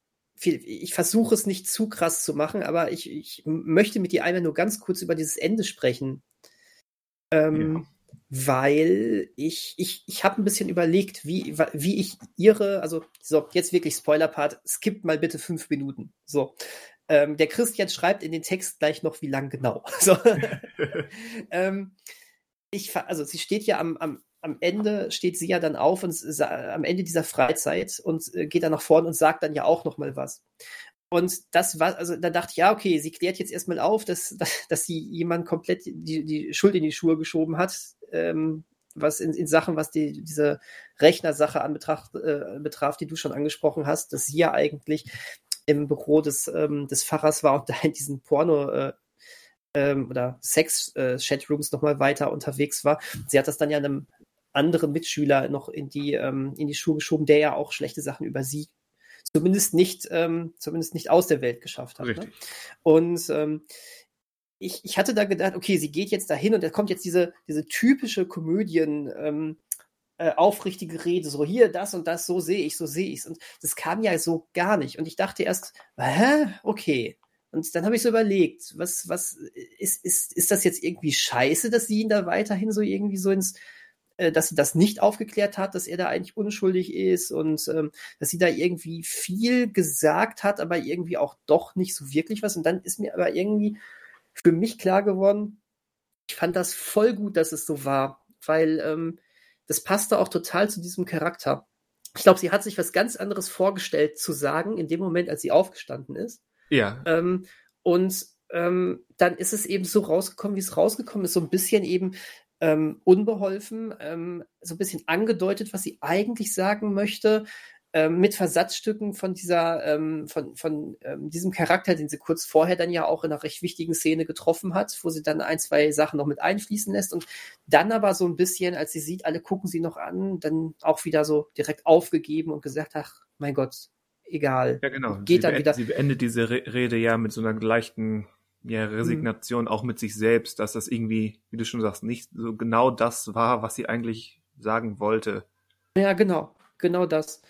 ich versuche es nicht zu krass zu machen, aber ich, ich möchte mit dir einmal nur ganz kurz über dieses Ende sprechen. Ähm, ja weil ich, ich, ich habe ein bisschen überlegt, wie, wie ich ihre, also so, jetzt wirklich Spoiler-Part, skippt mal bitte fünf Minuten. So. Ähm, der Christian schreibt in den Text gleich noch, wie lang genau. So. ähm, ich, also sie steht ja am, am, am Ende, steht sie ja dann auf und am Ende dieser Freizeit und äh, geht dann nach vorne und sagt dann ja auch noch mal was. Und das war, also da dachte ich, ja, okay, sie klärt jetzt erstmal auf, dass, dass, dass sie jemand komplett die, die Schuld in die Schuhe geschoben hat, ähm, was in, in Sachen, was die, diese Rechnersache an Betracht, äh, betraf, die du schon angesprochen hast, dass sie ja eigentlich im Büro des, ähm, des Pfarrers war und da in diesen Porno äh, ähm, oder Sex-Chatrooms äh, nochmal weiter unterwegs war. Sie hat das dann ja einem anderen Mitschüler noch in die, ähm, in die Schuhe geschoben, der ja auch schlechte Sachen über sie zumindest nicht, ähm, zumindest nicht aus der Welt geschafft hat. Ne? Und ähm, ich, ich hatte da gedacht, okay, sie geht jetzt dahin und da kommt jetzt diese, diese typische Komödien, ähm, äh, aufrichtige Rede, so hier, das und das, so sehe ich, so sehe ich es. Und das kam ja so gar nicht. Und ich dachte erst, hä, okay. Und dann habe ich so überlegt, was, was, ist, ist, ist das jetzt irgendwie scheiße, dass sie ihn da weiterhin so irgendwie so ins, äh, dass sie das nicht aufgeklärt hat, dass er da eigentlich unschuldig ist und ähm, dass sie da irgendwie viel gesagt hat, aber irgendwie auch doch nicht so wirklich was. Und dann ist mir aber irgendwie für mich klar geworden, ich fand das voll gut, dass es so war, weil ähm, das passte auch total zu diesem Charakter. Ich glaube, sie hat sich was ganz anderes vorgestellt zu sagen in dem Moment, als sie aufgestanden ist. Ja. Ähm, und ähm, dann ist es eben so rausgekommen, wie es rausgekommen ist, so ein bisschen eben ähm, unbeholfen, ähm, so ein bisschen angedeutet, was sie eigentlich sagen möchte, ähm, mit Versatzstücken von dieser, ähm, von, von ähm, diesem Charakter, den sie kurz vorher dann ja auch in einer recht wichtigen Szene getroffen hat, wo sie dann ein, zwei Sachen noch mit einfließen lässt und dann aber so ein bisschen, als sie sieht, alle gucken sie noch an, dann auch wieder so direkt aufgegeben und gesagt, ach, mein Gott, egal. Ja, genau. Geht sie dann wieder. Sie beendet diese Rede ja mit so einer leichten ja, Resignation mhm. auch mit sich selbst, dass das irgendwie, wie du schon sagst, nicht so genau das war, was sie eigentlich sagen wollte. Ja, genau, genau das.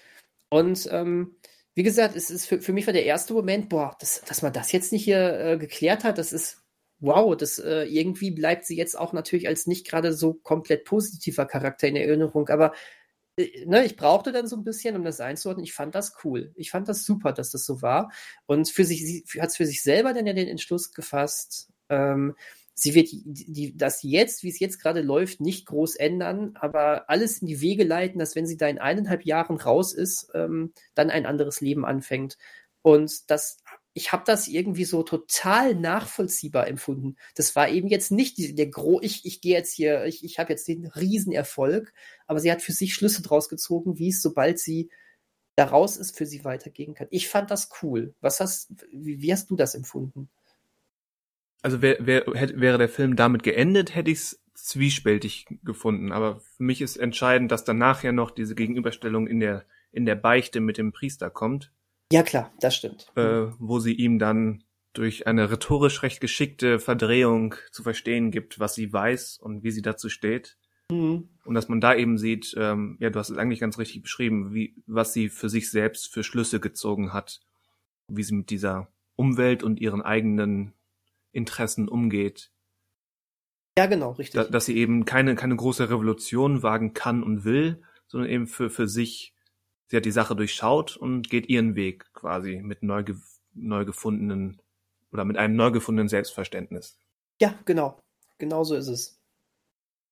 Und ähm, wie gesagt, es ist für, für mich war der erste Moment, boah, das, dass man das jetzt nicht hier äh, geklärt hat, das ist wow, das äh, irgendwie bleibt sie jetzt auch natürlich als nicht gerade so komplett positiver Charakter in Erinnerung, aber ne, ich brauchte dann so ein bisschen, um das einzuordnen. Ich fand das cool. Ich fand das super, dass das so war. Und für sich hat es für sich selber dann ja den Entschluss gefasst, ähm, sie wird die, die, das jetzt, wie es jetzt gerade läuft, nicht groß ändern, aber alles in die Wege leiten, dass wenn sie da in eineinhalb Jahren raus ist, ähm, dann ein anderes Leben anfängt. Und das ich habe das irgendwie so total nachvollziehbar empfunden. Das war eben jetzt nicht die, der gro ich ich gehe jetzt hier, ich, ich habe jetzt den Riesenerfolg, aber sie hat für sich Schlüsse draus gezogen, wie es sobald sie da raus ist, für sie weitergehen kann. Ich fand das cool. Was hast wie, wie hast du das empfunden? Also wär, wär, hätte, wäre der Film damit geendet, hätte ich es zwiespältig gefunden. Aber für mich ist entscheidend, dass danach ja noch diese Gegenüberstellung in der in der Beichte mit dem Priester kommt ja, klar, das stimmt. Äh, wo sie ihm dann durch eine rhetorisch recht geschickte Verdrehung zu verstehen gibt, was sie weiß und wie sie dazu steht. Mhm. Und dass man da eben sieht, ähm, ja, du hast es eigentlich ganz richtig beschrieben, wie, was sie für sich selbst für Schlüsse gezogen hat, wie sie mit dieser Umwelt und ihren eigenen Interessen umgeht. Ja, genau, richtig. Da, dass sie eben keine, keine große Revolution wagen kann und will, sondern eben für, für sich sie hat die Sache durchschaut und geht ihren Weg quasi mit neu, neu gefundenen oder mit einem neu gefundenen Selbstverständnis. Ja, genau. Genau so ist es.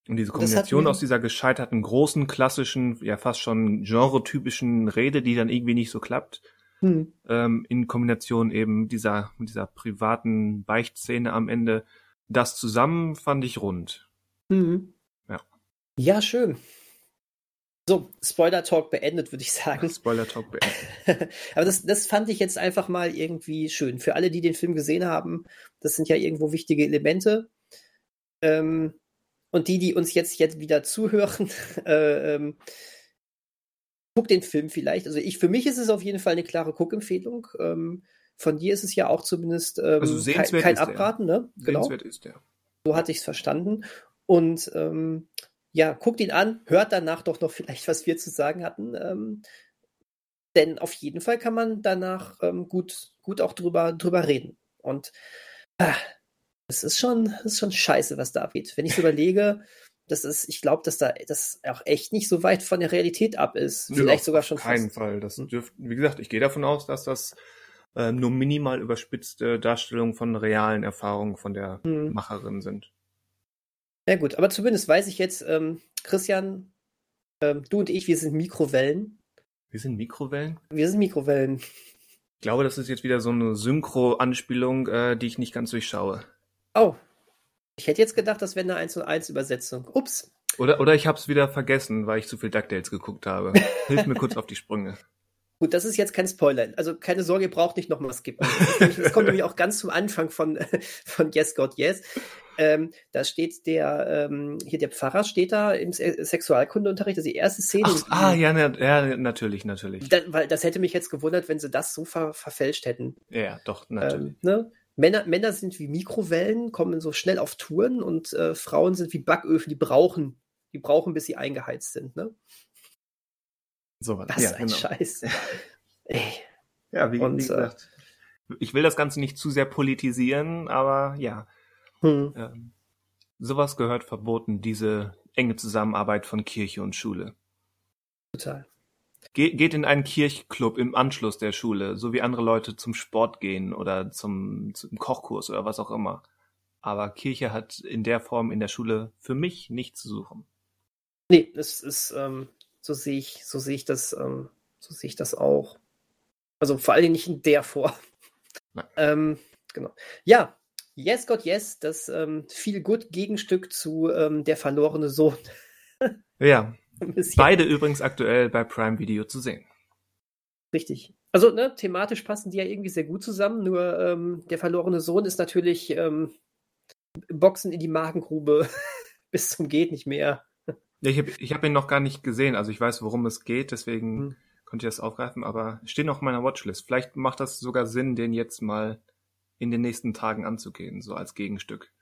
Und diese Kombination aus dieser gescheiterten, großen, klassischen, ja fast schon genretypischen Rede, die dann irgendwie nicht so klappt, hm. ähm, in Kombination eben dieser, dieser privaten Beichtszene am Ende, das zusammen fand ich rund. Mhm. Ja. Ja, schön. So, Spoiler-Talk beendet, würde ich sagen. Spoiler-Talk beendet. Aber das, das fand ich jetzt einfach mal irgendwie schön. Für alle, die den Film gesehen haben, das sind ja irgendwo wichtige Elemente. Ähm, und die, die uns jetzt, jetzt wieder zuhören, äh, ähm, guck den Film vielleicht. Also ich, für mich ist es auf jeden Fall eine klare Guckempfehlung. Ähm, von dir ist es ja auch zumindest ähm, also kein, kein Abraten, ne? Genau. Sehenswert ist der. So hatte ich es verstanden. Und ähm, ja, guckt ihn an, hört danach doch noch vielleicht, was wir zu sagen hatten. Ähm, denn auf jeden Fall kann man danach ähm, gut, gut auch drüber, drüber reden. Und ah, es ist schon, ist schon scheiße, was da abgeht. Wenn ich überlege, das ist, ich glaube, dass da das auch echt nicht so weit von der Realität ab ist. Nö, Vielleicht sogar schon. Auf keinen fast. Fall. Das hm. dürft, wie gesagt, ich gehe davon aus, dass das äh, nur minimal überspitzte Darstellungen von realen Erfahrungen von der hm. Macherin sind. Ja gut, aber zumindest weiß ich jetzt, ähm, Christian, ähm, du und ich, wir sind Mikrowellen. Wir sind Mikrowellen? Wir sind Mikrowellen. Ich glaube, das ist jetzt wieder so eine Synchro-Anspielung, äh, die ich nicht ganz durchschaue. Oh. Ich hätte jetzt gedacht, das wäre eine 1 zu 1 Übersetzung. Ups. Oder, oder ich habe es wieder vergessen, weil ich zu viel DuckTales geguckt habe. Hilf mir kurz auf die Sprünge. Gut, das ist jetzt kein Spoiler. Also keine Sorge, ihr braucht nicht nochmal skippen. Das, kommt nämlich auch ganz zum Anfang von, von Yes God Yes. Ähm, da steht der, ähm, hier der Pfarrer steht da im Sexualkundeunterricht, das ist die erste Szene. Ach, ah, ja, na, ja, natürlich, natürlich. Da, weil das hätte mich jetzt gewundert, wenn sie das so ver verfälscht hätten. Ja, doch, natürlich. Ähm, ne? Männer, Männer sind wie Mikrowellen, kommen so schnell auf Touren und äh, Frauen sind wie Backöfen, die brauchen, die brauchen, bis sie eingeheizt sind, ne? So was. Das ja, ist ein genau. Scheiß. Ey. Ja, wie, und, wie äh, gesagt, ich will das Ganze nicht zu sehr politisieren, aber ja. Hm. Ähm, sowas gehört verboten, diese enge Zusammenarbeit von Kirche und Schule. Total. Ge geht in einen Kirchclub im Anschluss der Schule, so wie andere Leute zum Sport gehen oder zum, zum Kochkurs oder was auch immer. Aber Kirche hat in der Form in der Schule für mich nichts zu suchen. Nee, es ist, ähm, so sehe ich, so sehe ich das, ähm, so sehe ich das auch. Also vor allem nicht in der Form. Ähm, genau. Ja, Yes God Yes, das ähm, viel gut Gegenstück zu ähm, Der verlorene Sohn. ja. Beide übrigens aktuell bei Prime Video zu sehen. Richtig. Also, ne, thematisch passen die ja irgendwie sehr gut zusammen, nur ähm, der verlorene Sohn ist natürlich ähm, Boxen in die Magengrube bis zum Geht nicht mehr. Ja, ich habe ich hab ihn noch gar nicht gesehen, also ich weiß, worum es geht, deswegen hm. konnte ich das aufgreifen, aber steht noch auf meiner Watchlist. Vielleicht macht das sogar Sinn, den jetzt mal in den nächsten Tagen anzugehen, so als Gegenstück.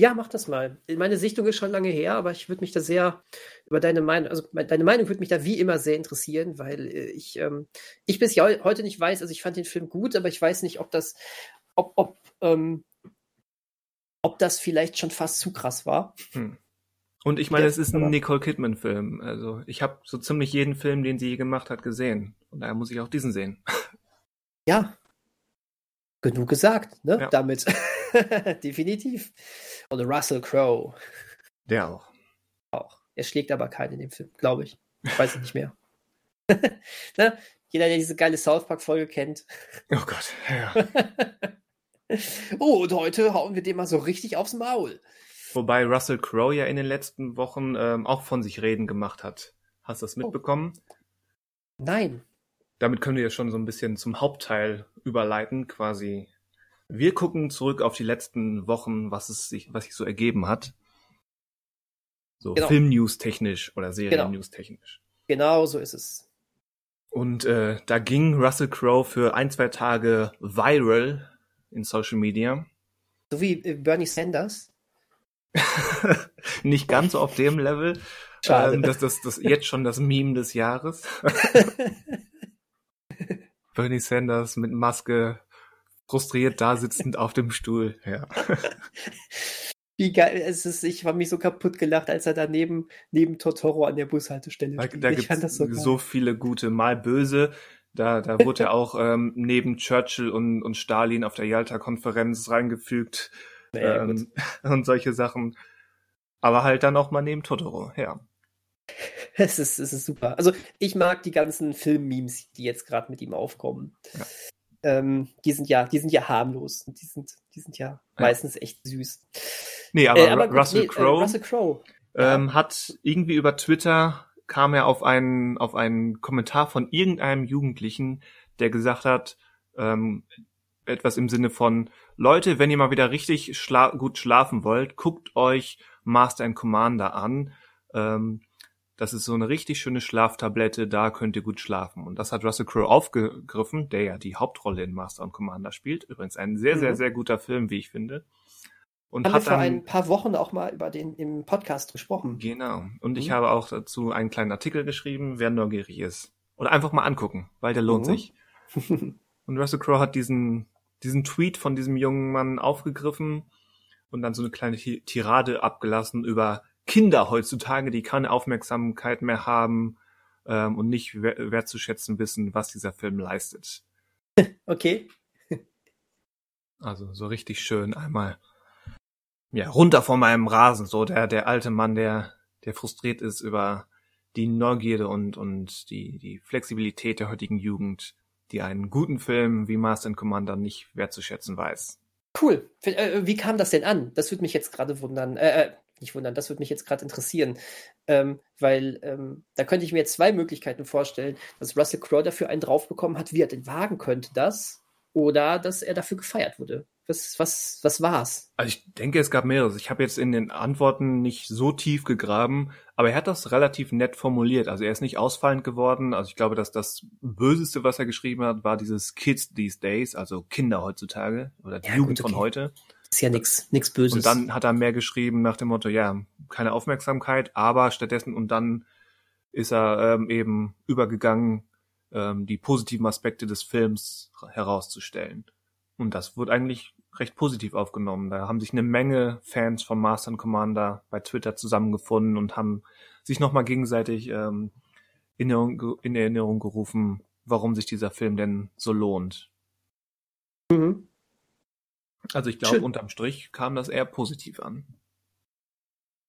Ja, mach das mal. Meine Sichtung ist schon lange her, aber ich würde mich da sehr über deine Meinung, also deine Meinung würde mich da wie immer sehr interessieren, weil äh, ich, ähm, ich bis heute nicht weiß, also ich fand den Film gut, aber ich weiß nicht, ob das, ob, ob, ähm, ob das vielleicht schon fast zu krass war. Hm. Und ich meine, es ist ein Nicole Kidman-Film. Also ich habe so ziemlich jeden Film, den sie je gemacht hat, gesehen. Und daher muss ich auch diesen sehen. Ja, genug gesagt, ne? Ja. Damit. Definitiv. Und Russell Crowe. Der auch. Auch. Er schlägt aber keinen in dem Film, glaube ich. Ich weiß es nicht mehr. ne? Jeder, der diese geile South Park-Folge kennt. Oh Gott, ja. oh, und heute hauen wir dem mal so richtig aufs Maul. Wobei Russell Crowe ja in den letzten Wochen ähm, auch von sich reden gemacht hat. Hast du das oh. mitbekommen? Oh. Nein damit können wir ja schon so ein bisschen zum Hauptteil überleiten, quasi. Wir gucken zurück auf die letzten Wochen, was es sich, was sich so ergeben hat. So genau. Film-News technisch oder Serien-News technisch. Genau. genau, so ist es. Und äh, da ging Russell Crowe für ein, zwei Tage viral in Social Media. So wie äh, Bernie Sanders? Nicht ganz so auf dem Level. Schade. Ähm, das, das, das jetzt schon das Meme des Jahres. Bernie Sanders mit Maske frustriert da sitzend auf dem Stuhl. Ja. Wie geil es ist, ich habe mich so kaputt gelacht, als er da neben, neben Totoro an der Bushaltestelle da, Da ich das so, so viele gute, mal böse. Da, da wurde er auch ähm, neben Churchill und, und Stalin auf der Yalta-Konferenz reingefügt naja, ähm, und solche Sachen. Aber halt dann auch mal neben Totoro, ja. Es ist, es ist super. Also ich mag die ganzen Film-Memes, die jetzt gerade mit ihm aufkommen. Ja. Ähm, die sind ja, die sind ja harmlos. Die sind, die sind ja, ja. meistens echt süß. Nee, aber, äh, aber Russell, nee, Crowe, äh, Russell Crowe ähm, ja. hat irgendwie über Twitter kam er auf einen, auf einen Kommentar von irgendeinem Jugendlichen, der gesagt hat, ähm, etwas im Sinne von, Leute, wenn ihr mal wieder richtig schla gut schlafen wollt, guckt euch Master and Commander an. Ähm, das ist so eine richtig schöne Schlaftablette, da könnt ihr gut schlafen. Und das hat Russell Crowe aufgegriffen, der ja die Hauptrolle in Master and Commander spielt. Übrigens ein sehr, mhm. sehr, sehr guter Film, wie ich finde. Und haben hat wir vor ein paar Wochen auch mal über den im Podcast gesprochen. Genau. Und mhm. ich habe auch dazu einen kleinen Artikel geschrieben, wer neugierig ist. Oder einfach mal angucken, weil der lohnt mhm. sich. und Russell Crowe hat diesen, diesen Tweet von diesem jungen Mann aufgegriffen und dann so eine kleine Tirade abgelassen über Kinder heutzutage, die keine Aufmerksamkeit mehr haben ähm, und nicht wertzuschätzen wissen, was dieser Film leistet. Okay. Also so richtig schön einmal ja, runter von meinem Rasen, so der, der alte Mann, der, der frustriert ist über die Neugierde und, und die, die Flexibilität der heutigen Jugend, die einen guten Film wie Master Commander nicht wertzuschätzen weiß. Cool. Äh, wie kam das denn an? Das würde mich jetzt gerade wundern. Äh, äh, nicht wundern, das würde mich jetzt gerade interessieren. Ähm, weil ähm, da könnte ich mir jetzt zwei Möglichkeiten vorstellen, dass Russell Crowe dafür einen draufbekommen hat, wie er den wagen könnte, das, oder dass er dafür gefeiert wurde. Was, was, was war's? Also ich denke, es gab mehreres. Ich habe jetzt in den Antworten nicht so tief gegraben, aber er hat das relativ nett formuliert. Also er ist nicht ausfallend geworden. Also ich glaube, dass das Böseste, was er geschrieben hat, war dieses Kids these days, also Kinder heutzutage oder die ja, Jugend gut, okay. von heute. Ist ja nichts nix Böses. Und dann hat er mehr geschrieben nach dem Motto, ja, keine Aufmerksamkeit, aber stattdessen und dann ist er ähm, eben übergegangen, ähm, die positiven Aspekte des Films herauszustellen. Und das wurde eigentlich recht positiv aufgenommen. Da haben sich eine Menge Fans von Master and Commander bei Twitter zusammengefunden und haben sich nochmal gegenseitig ähm, in, Erinnerung, in Erinnerung gerufen, warum sich dieser Film denn so lohnt. Mhm. Also ich glaube, unterm Strich kam das eher positiv an.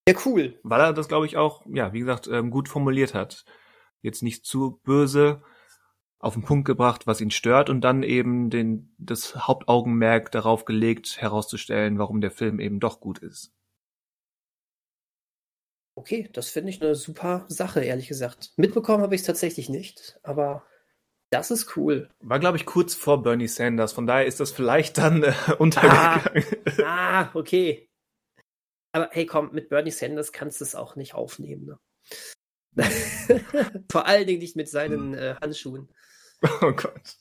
Ja, cool. Weil er das, glaube ich, auch, ja, wie gesagt, ähm, gut formuliert hat. Jetzt nicht zu böse, auf den Punkt gebracht, was ihn stört und dann eben den, das Hauptaugenmerk darauf gelegt, herauszustellen, warum der Film eben doch gut ist. Okay, das finde ich eine super Sache, ehrlich gesagt. Mitbekommen habe ich es tatsächlich nicht, aber das ist cool. War, glaube ich, kurz vor Bernie Sanders, von daher ist das vielleicht dann äh, untergegangen. Ah, ah, okay. Aber hey, komm, mit Bernie Sanders kannst du es auch nicht aufnehmen. Ne? Vor allen Dingen nicht mit seinen äh, Handschuhen. Oh Gott.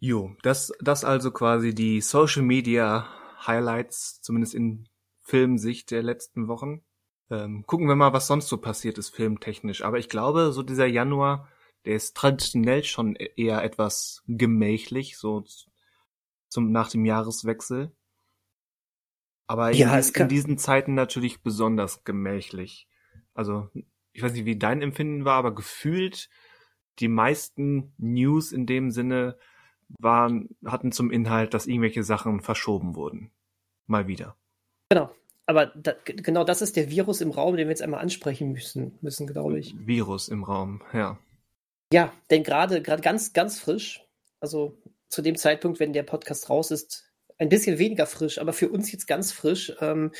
jo, das, das also quasi die Social Media Highlights, zumindest in Filmsicht der letzten Wochen. Ähm, gucken wir mal, was sonst so passiert ist, filmtechnisch. Aber ich glaube, so dieser Januar, der ist traditionell schon e-, eher etwas gemächlich, so zum, nach dem Jahreswechsel. Aber ja, in, in diesen Zeiten natürlich besonders gemächlich. Also, ich weiß nicht, wie dein Empfinden war, aber gefühlt die meisten News in dem Sinne waren, hatten zum Inhalt, dass irgendwelche Sachen verschoben wurden. Mal wieder. Genau. Aber da, genau das ist der Virus im Raum, den wir jetzt einmal ansprechen müssen, müssen glaube ich. Virus im Raum, ja. Ja, denn gerade gerade ganz, ganz frisch, also zu dem Zeitpunkt, wenn der Podcast raus ist, ein bisschen weniger frisch, aber für uns jetzt ganz frisch, ähm,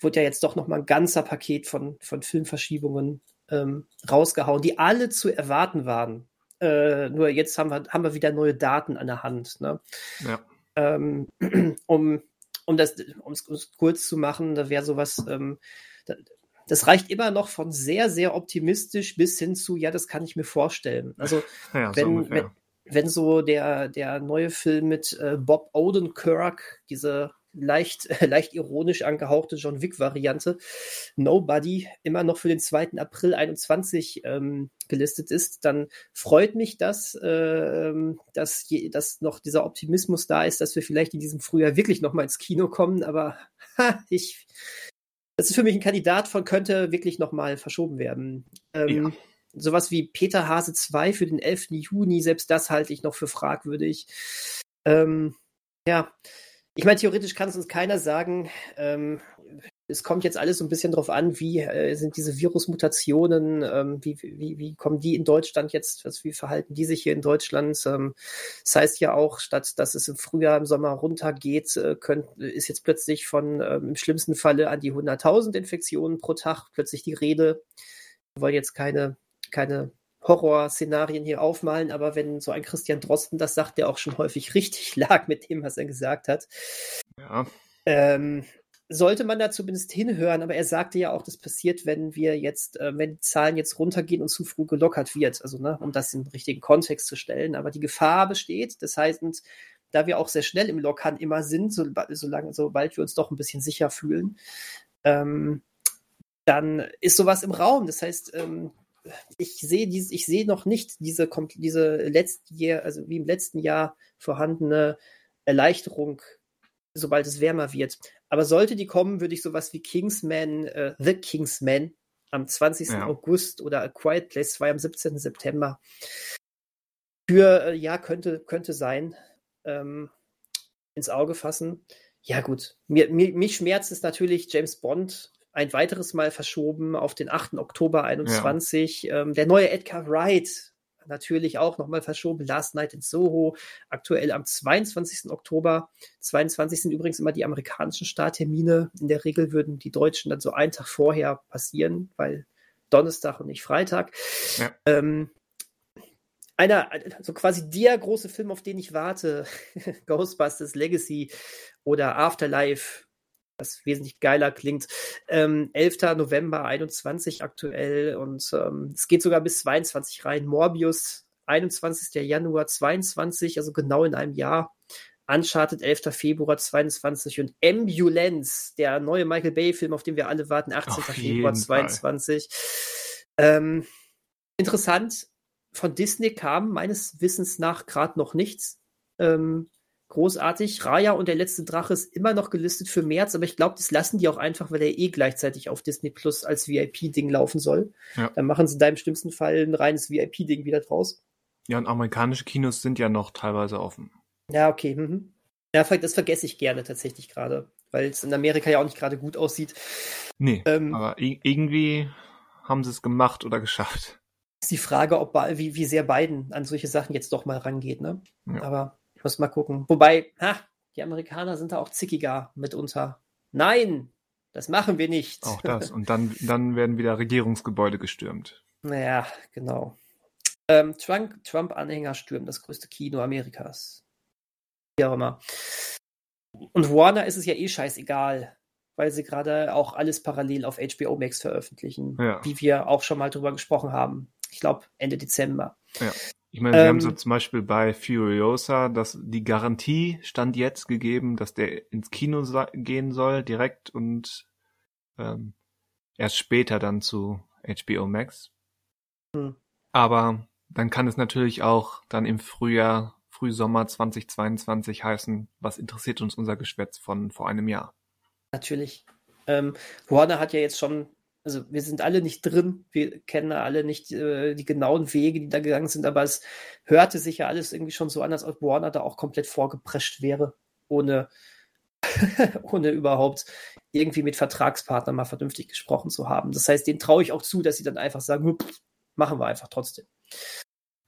wurde ja jetzt doch nochmal ein ganzer Paket von, von Filmverschiebungen ähm, rausgehauen, die alle zu erwarten waren. Äh, nur jetzt haben wir, haben wir wieder neue Daten an der Hand. Ne? Ja. Ähm, um, um das um es kurz zu machen, da wäre sowas, ähm, da, das reicht immer noch von sehr, sehr optimistisch bis hin zu, ja, das kann ich mir vorstellen. Also, ja, wenn, so wenn, wenn so der, der neue Film mit äh, Bob Odenkirk, diese leicht, leicht ironisch angehauchte John Wick-Variante, Nobody, immer noch für den 2. April 21 ähm, gelistet ist, dann freut mich das, äh, dass, je, dass noch dieser Optimismus da ist, dass wir vielleicht in diesem Frühjahr wirklich noch mal ins Kino kommen, aber ha, ich, das ist für mich ein Kandidat von könnte wirklich noch mal verschoben werden. Ähm, ja sowas wie Peter Hase 2 für den 11. Juni, selbst das halte ich noch für fragwürdig. Ähm, ja, ich meine, theoretisch kann es uns keiner sagen, ähm, es kommt jetzt alles so ein bisschen drauf an, wie äh, sind diese Virusmutationen, ähm, wie, wie, wie kommen die in Deutschland jetzt, was, wie verhalten die sich hier in Deutschland? Ähm, das heißt ja auch, statt dass es im Frühjahr, im Sommer runtergeht, äh, ist jetzt plötzlich von ähm, im schlimmsten Falle an die 100.000 Infektionen pro Tag plötzlich die Rede. Wir wollen jetzt keine, keine Horrorszenarien hier aufmalen, aber wenn so ein Christian Drosten das sagt, der auch schon häufig richtig lag mit dem, was er gesagt hat. Ja. Ähm, sollte man da zumindest hinhören, aber er sagte ja auch, das passiert, wenn wir jetzt, äh, wenn die Zahlen jetzt runtergehen und zu früh gelockert wird, also ne, um das in den richtigen Kontext zu stellen. Aber die Gefahr besteht, das heißt, und da wir auch sehr schnell im Lockern immer sind, so, solange, sobald wir uns doch ein bisschen sicher fühlen, ähm, dann ist sowas im Raum. Das heißt, ähm, ich sehe dies, ich sehe noch nicht diese, diese letzten Jahr, also wie im letzten Jahr vorhandene Erleichterung, sobald es wärmer wird. Aber sollte die kommen, würde ich sowas wie Kingsman, äh, The Kingsman am 20. Ja. August oder A Quiet Place 2 am 17. September für, äh, ja, könnte, könnte sein, ähm, ins Auge fassen. Ja, gut. Mir, mir, mich schmerzt es natürlich, James Bond ein weiteres Mal verschoben auf den 8. Oktober 21. Ja. Ähm, der neue Edgar Wright natürlich auch nochmal verschoben. Last Night in Soho, aktuell am 22. Oktober. 22 sind übrigens immer die amerikanischen Starttermine. In der Regel würden die Deutschen dann so einen Tag vorher passieren, weil Donnerstag und nicht Freitag. Ja. Ähm, einer, so quasi der große Film, auf den ich warte, Ghostbusters Legacy oder Afterlife, was wesentlich geiler klingt. Ähm, 11. November 21 aktuell und ähm, es geht sogar bis 22 rein. Morbius 21. Januar 22, also genau in einem Jahr. Uncharted 11. Februar 22 und Ambulance, der neue Michael Bay-Film, auf den wir alle warten, 18. Februar 22. Ähm, interessant, von Disney kam meines Wissens nach gerade noch nichts. Ähm, großartig. Raya und der letzte Drache ist immer noch gelistet für März, aber ich glaube, das lassen die auch einfach, weil er eh gleichzeitig auf Disney Plus als VIP-Ding laufen soll. Ja. Dann machen sie da im schlimmsten Fall ein reines VIP-Ding wieder draus. Ja, und amerikanische Kinos sind ja noch teilweise offen. Ja, okay. Mhm. Ja, das vergesse ich gerne tatsächlich gerade, weil es in Amerika ja auch nicht gerade gut aussieht. Nee, ähm, aber irgendwie haben sie es gemacht oder geschafft. Ist die Frage, ob wie, wie sehr Biden an solche Sachen jetzt doch mal rangeht, ne? Ja. Aber ich muss mal gucken. Wobei, ha, die Amerikaner sind da auch zickiger mitunter. Nein, das machen wir nicht. Auch das. Und dann, dann werden wieder Regierungsgebäude gestürmt. Naja, genau. Ähm, Trump-Anhänger stürmen das größte Kino Amerikas. Wie auch immer. Und Warner ist es ja eh scheißegal, weil sie gerade auch alles parallel auf HBO Max veröffentlichen, ja. wie wir auch schon mal drüber gesprochen haben. Ich glaube Ende Dezember. Ja. Ich meine, sie ähm, haben so zum Beispiel bei Furiosa dass die Garantie stand jetzt gegeben, dass der ins Kino gehen soll direkt und ähm, erst später dann zu HBO Max. Hm. Aber dann kann es natürlich auch dann im Frühjahr, Frühsommer 2022 heißen, was interessiert uns unser Geschwätz von vor einem Jahr? Natürlich. Ähm, Warner hat ja jetzt schon also wir sind alle nicht drin, wir kennen alle nicht äh, die genauen Wege, die da gegangen sind, aber es hörte sich ja alles irgendwie schon so an, als ob Warner da auch komplett vorgeprescht wäre, ohne, ohne überhaupt irgendwie mit Vertragspartnern mal vernünftig gesprochen zu haben. Das heißt, denen traue ich auch zu, dass sie dann einfach sagen, machen wir einfach trotzdem.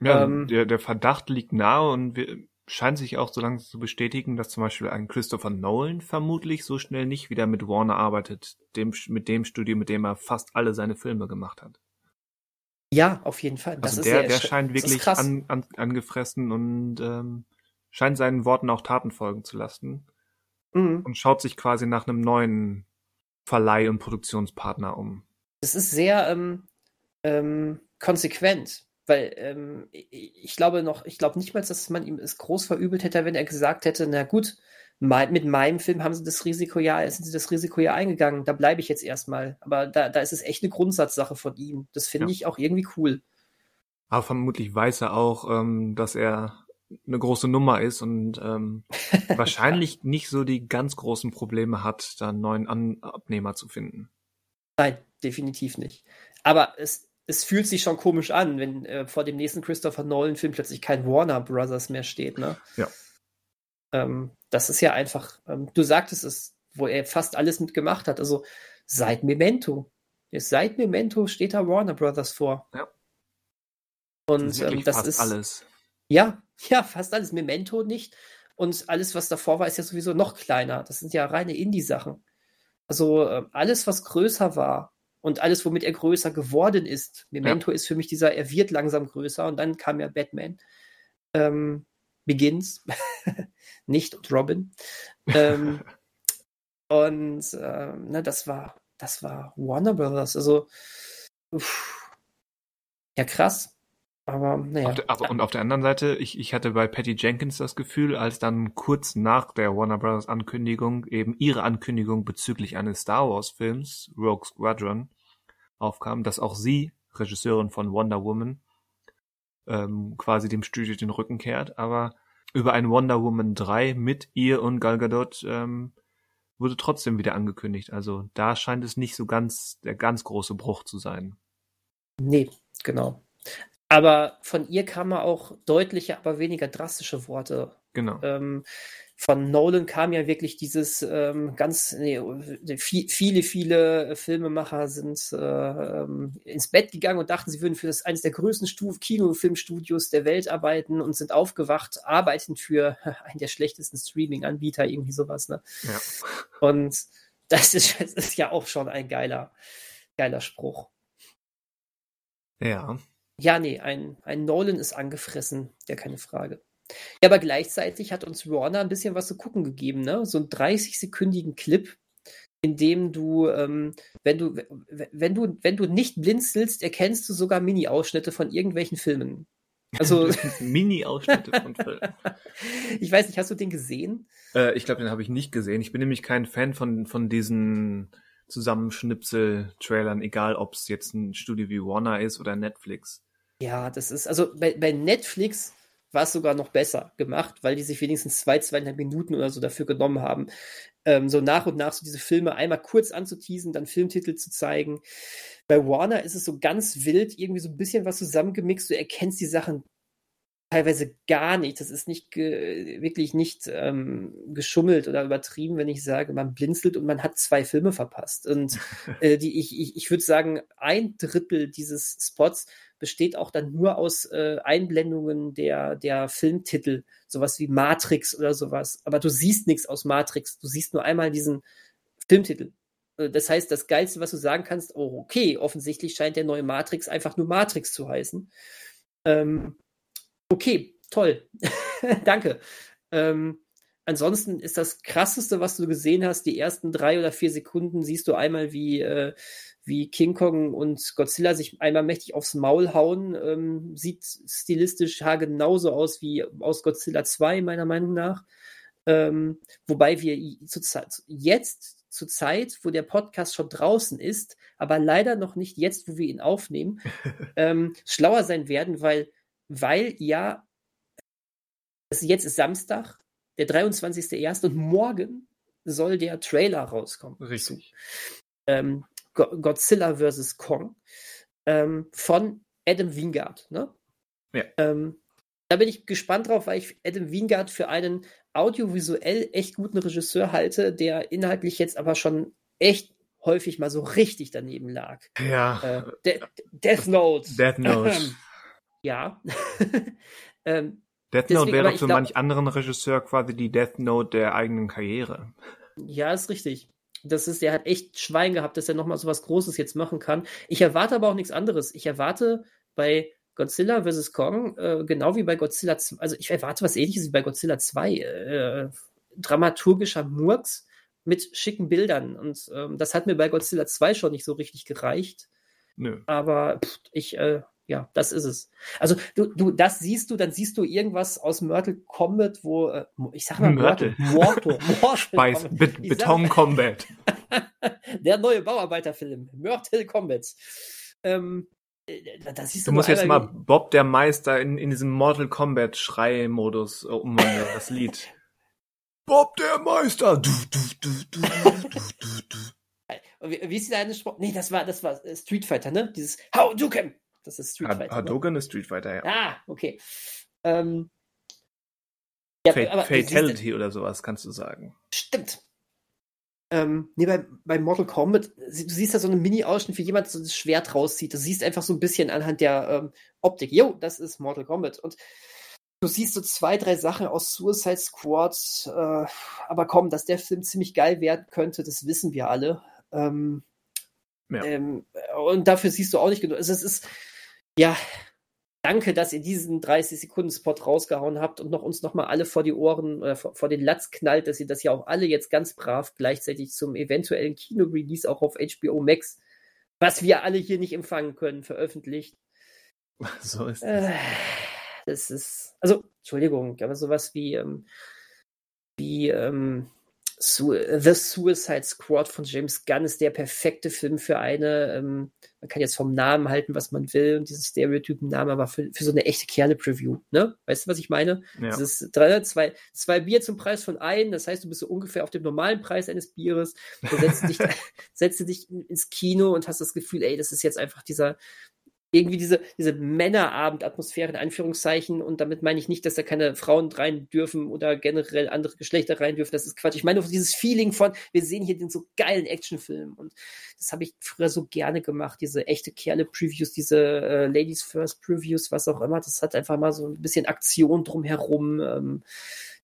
Ja, ähm, der, der Verdacht liegt nahe und wir, scheint sich auch so langsam zu bestätigen, dass zum Beispiel ein Christopher Nolan vermutlich so schnell nicht wieder mit Warner arbeitet, dem, mit dem Studio, mit dem er fast alle seine Filme gemacht hat. Ja, auf jeden Fall. Das also der, der scheint wirklich an, an, angefressen und ähm, scheint seinen Worten auch Taten folgen zu lassen. Mhm. Und schaut sich quasi nach einem neuen Verleih- und Produktionspartner um. Das ist sehr ähm, ähm, konsequent. Weil ähm, ich glaube noch, ich glaube nicht mal, dass man ihm es groß verübelt hätte, wenn er gesagt hätte, na gut, mit meinem Film haben sie das Risiko ja, sind sie das Risiko ja eingegangen, da bleibe ich jetzt erstmal. Aber da, da ist es echt eine Grundsatzsache von ihm. Das finde ja. ich auch irgendwie cool. Aber vermutlich weiß er auch, ähm, dass er eine große Nummer ist und ähm, wahrscheinlich nicht so die ganz großen Probleme hat, da einen neuen An Abnehmer zu finden. Nein, definitiv nicht. Aber es, es fühlt sich schon komisch an, wenn äh, vor dem nächsten Christopher Nolan-Film plötzlich kein Warner Brothers mehr steht, ne? Ja. Ähm, das ist ja einfach, ähm, du sagtest es, wo er fast alles mitgemacht hat. Also seit Memento. Seit Memento steht da Warner Brothers vor. Ja. Und das, ähm, das ist alles. Ja, ja, fast alles. Memento nicht. Und alles, was davor war, ist ja sowieso noch kleiner. Das sind ja reine Indie-Sachen. Also äh, alles, was größer war und alles, womit er größer geworden ist. Memento ja. ist für mich dieser, er wird langsam größer und dann kam ja Batman. Ähm, Begins. nicht und Robin. ähm, und äh, ne, das war, das war Warner Brothers. Also, uff. ja, krass. Aber naja. Auf aber, und auf der anderen Seite, ich, ich hatte bei Patty Jenkins das Gefühl, als dann kurz nach der Warner Brothers Ankündigung eben ihre Ankündigung bezüglich eines Star Wars Films, Rogue Squadron, aufkam, dass auch sie, Regisseurin von Wonder Woman, ähm, quasi dem Studio den Rücken kehrt, aber über ein Wonder Woman 3 mit ihr und Gal Gadot ähm, wurde trotzdem wieder angekündigt. Also da scheint es nicht so ganz der ganz große Bruch zu sein. Nee, genau. Aber von ihr kamen auch deutliche, aber weniger drastische Worte. Genau. Ähm, von Nolan kam ja wirklich dieses ähm, ganz, nee, viele, viele Filmemacher sind äh, ähm, ins Bett gegangen und dachten, sie würden für das eines der größten Stu Kinofilmstudios der Welt arbeiten und sind aufgewacht, arbeiten für einen der schlechtesten Streaming-Anbieter, irgendwie sowas. Ne? Ja. Und das ist, das ist ja auch schon ein geiler, geiler Spruch. Ja. Ja, nee, ein, ein Nolan ist angefressen, ja, keine Frage. Ja, aber gleichzeitig hat uns Warner ein bisschen was zu gucken gegeben, ne? So einen 30-sekündigen Clip, in dem du, ähm, wenn du, wenn du, wenn du nicht blinzelst, erkennst du sogar Mini-Ausschnitte von irgendwelchen Filmen. Also Mini-Ausschnitte von Filmen. ich weiß nicht, hast du den gesehen? Äh, ich glaube, den habe ich nicht gesehen. Ich bin nämlich kein Fan von von diesen Zusammenschnipsel-Trailern, egal ob es jetzt ein Studio wie Warner ist oder Netflix. Ja, das ist, also bei, bei Netflix war es sogar noch besser gemacht, weil die sich wenigstens zwei, zweieinhalb Minuten oder so dafür genommen haben, ähm, so nach und nach so diese Filme einmal kurz anzuteasen, dann Filmtitel zu zeigen. Bei Warner ist es so ganz wild, irgendwie so ein bisschen was zusammengemixt. Du erkennst die Sachen teilweise gar nicht. Das ist nicht wirklich nicht ähm, geschummelt oder übertrieben, wenn ich sage, man blinzelt und man hat zwei Filme verpasst. Und äh, die, ich, ich, ich würde sagen, ein Drittel dieses Spots besteht auch dann nur aus äh, Einblendungen der, der Filmtitel, sowas wie Matrix oder sowas. Aber du siehst nichts aus Matrix, du siehst nur einmal diesen Filmtitel. Äh, das heißt, das Geilste, was du sagen kannst, oh, okay, offensichtlich scheint der neue Matrix einfach nur Matrix zu heißen. Ähm, okay, toll. Danke. Ähm, ansonsten ist das krasseste, was du gesehen hast, die ersten drei oder vier Sekunden siehst du einmal, wie äh, wie King Kong und Godzilla sich einmal mächtig aufs Maul hauen. Ähm, sieht stilistisch genauso aus wie aus Godzilla 2, meiner Meinung nach. Ähm, wobei wir zu, jetzt zur Zeit, wo der Podcast schon draußen ist, aber leider noch nicht jetzt, wo wir ihn aufnehmen, ähm, schlauer sein werden, weil, weil ja, jetzt ist Samstag, der 23.01. und morgen soll der Trailer rauskommen. Richtig. Ähm, Godzilla vs. Kong ähm, von Adam Wingard. Ne? Ja. Ähm, da bin ich gespannt drauf, weil ich Adam Wingard für einen audiovisuell echt guten Regisseur halte, der inhaltlich jetzt aber schon echt häufig mal so richtig daneben lag. Ja. Äh, De Death Note. Death Note. ja. ähm, Death Note wäre doch für glaub, manch anderen Regisseur quasi die Death Note der eigenen Karriere. Ja, ist richtig. Das ist, der hat echt Schwein gehabt, dass er nochmal so was Großes jetzt machen kann. Ich erwarte aber auch nichts anderes. Ich erwarte bei Godzilla vs. Kong, äh, genau wie bei Godzilla 2, also ich erwarte was ähnliches wie bei Godzilla 2. Äh, dramaturgischer Murks mit schicken Bildern. Und ähm, das hat mir bei Godzilla 2 schon nicht so richtig gereicht. Nö. Aber pff, ich, äh, ja, das ist es. Also du, du, das siehst du, dann siehst du irgendwas aus Myrtle Combat, wo, äh, ich sag mal Myrtle. Mortal, Mortal Be Beton Combat. Der neue Bauarbeiterfilm, Myrtle Combat. Ähm, äh, da siehst du, du musst jetzt mal Bob der Meister in, in diesem Mortal Kombat Schrei-Modus umwandeln, das Lied. Bob der Meister! Du, du, du, du, du, du, du. Wie, wie ist die eine Sport? Nee, das war, das war Street Fighter, ne? Dieses How do can. Das ist Street Fighter. Hadouken ne? ist Street Fighter, ja. Ah, okay. Ähm, ja, Fat Fatality oder sowas kannst du sagen. Stimmt. Ähm, nee, bei, bei Mortal Kombat, du siehst da so einen Mini-Ausschnitt, wie jemand so das Schwert rauszieht. Du siehst einfach so ein bisschen anhand der ähm, Optik. Jo, das ist Mortal Kombat. Und du siehst so zwei, drei Sachen aus Suicide Squad. Äh, aber komm, dass der Film ziemlich geil werden könnte, das wissen wir alle. Ähm, ja. ähm, und dafür siehst du auch nicht genug. Also es ist, ja, danke, dass ihr diesen 30-Sekunden-Spot rausgehauen habt und noch uns nochmal alle vor die Ohren oder vor, vor, den Latz knallt, dass ihr das ja auch alle jetzt ganz brav gleichzeitig zum eventuellen Kino-Release auch auf HBO Max, was wir alle hier nicht empfangen können, veröffentlicht. So ist es. Äh, das ist, also, Entschuldigung, aber sowas wie, ähm, wie, ähm, The Suicide Squad von James Gunn ist der perfekte Film für eine, ähm, man kann jetzt vom Namen halten, was man will, und diesen Stereotypen-Namen, aber für, für so eine echte Kerle-Preview, ne? Weißt du, was ich meine? Ja. Das ist drei, zwei, zwei Bier zum Preis von einem, das heißt, du bist so ungefähr auf dem normalen Preis eines Bieres, du setzt dich, setzt dich ins Kino und hast das Gefühl, ey, das ist jetzt einfach dieser, irgendwie diese, diese Männerabend-Atmosphäre in Anführungszeichen und damit meine ich nicht, dass da keine Frauen rein dürfen oder generell andere Geschlechter rein dürfen. Das ist Quatsch. Ich meine dieses Feeling von, wir sehen hier den so geilen Actionfilm und das habe ich früher so gerne gemacht. Diese echte Kerle-Previews, diese äh, Ladies First Previews, was auch immer. Das hat einfach mal so ein bisschen Aktion drumherum. Ähm,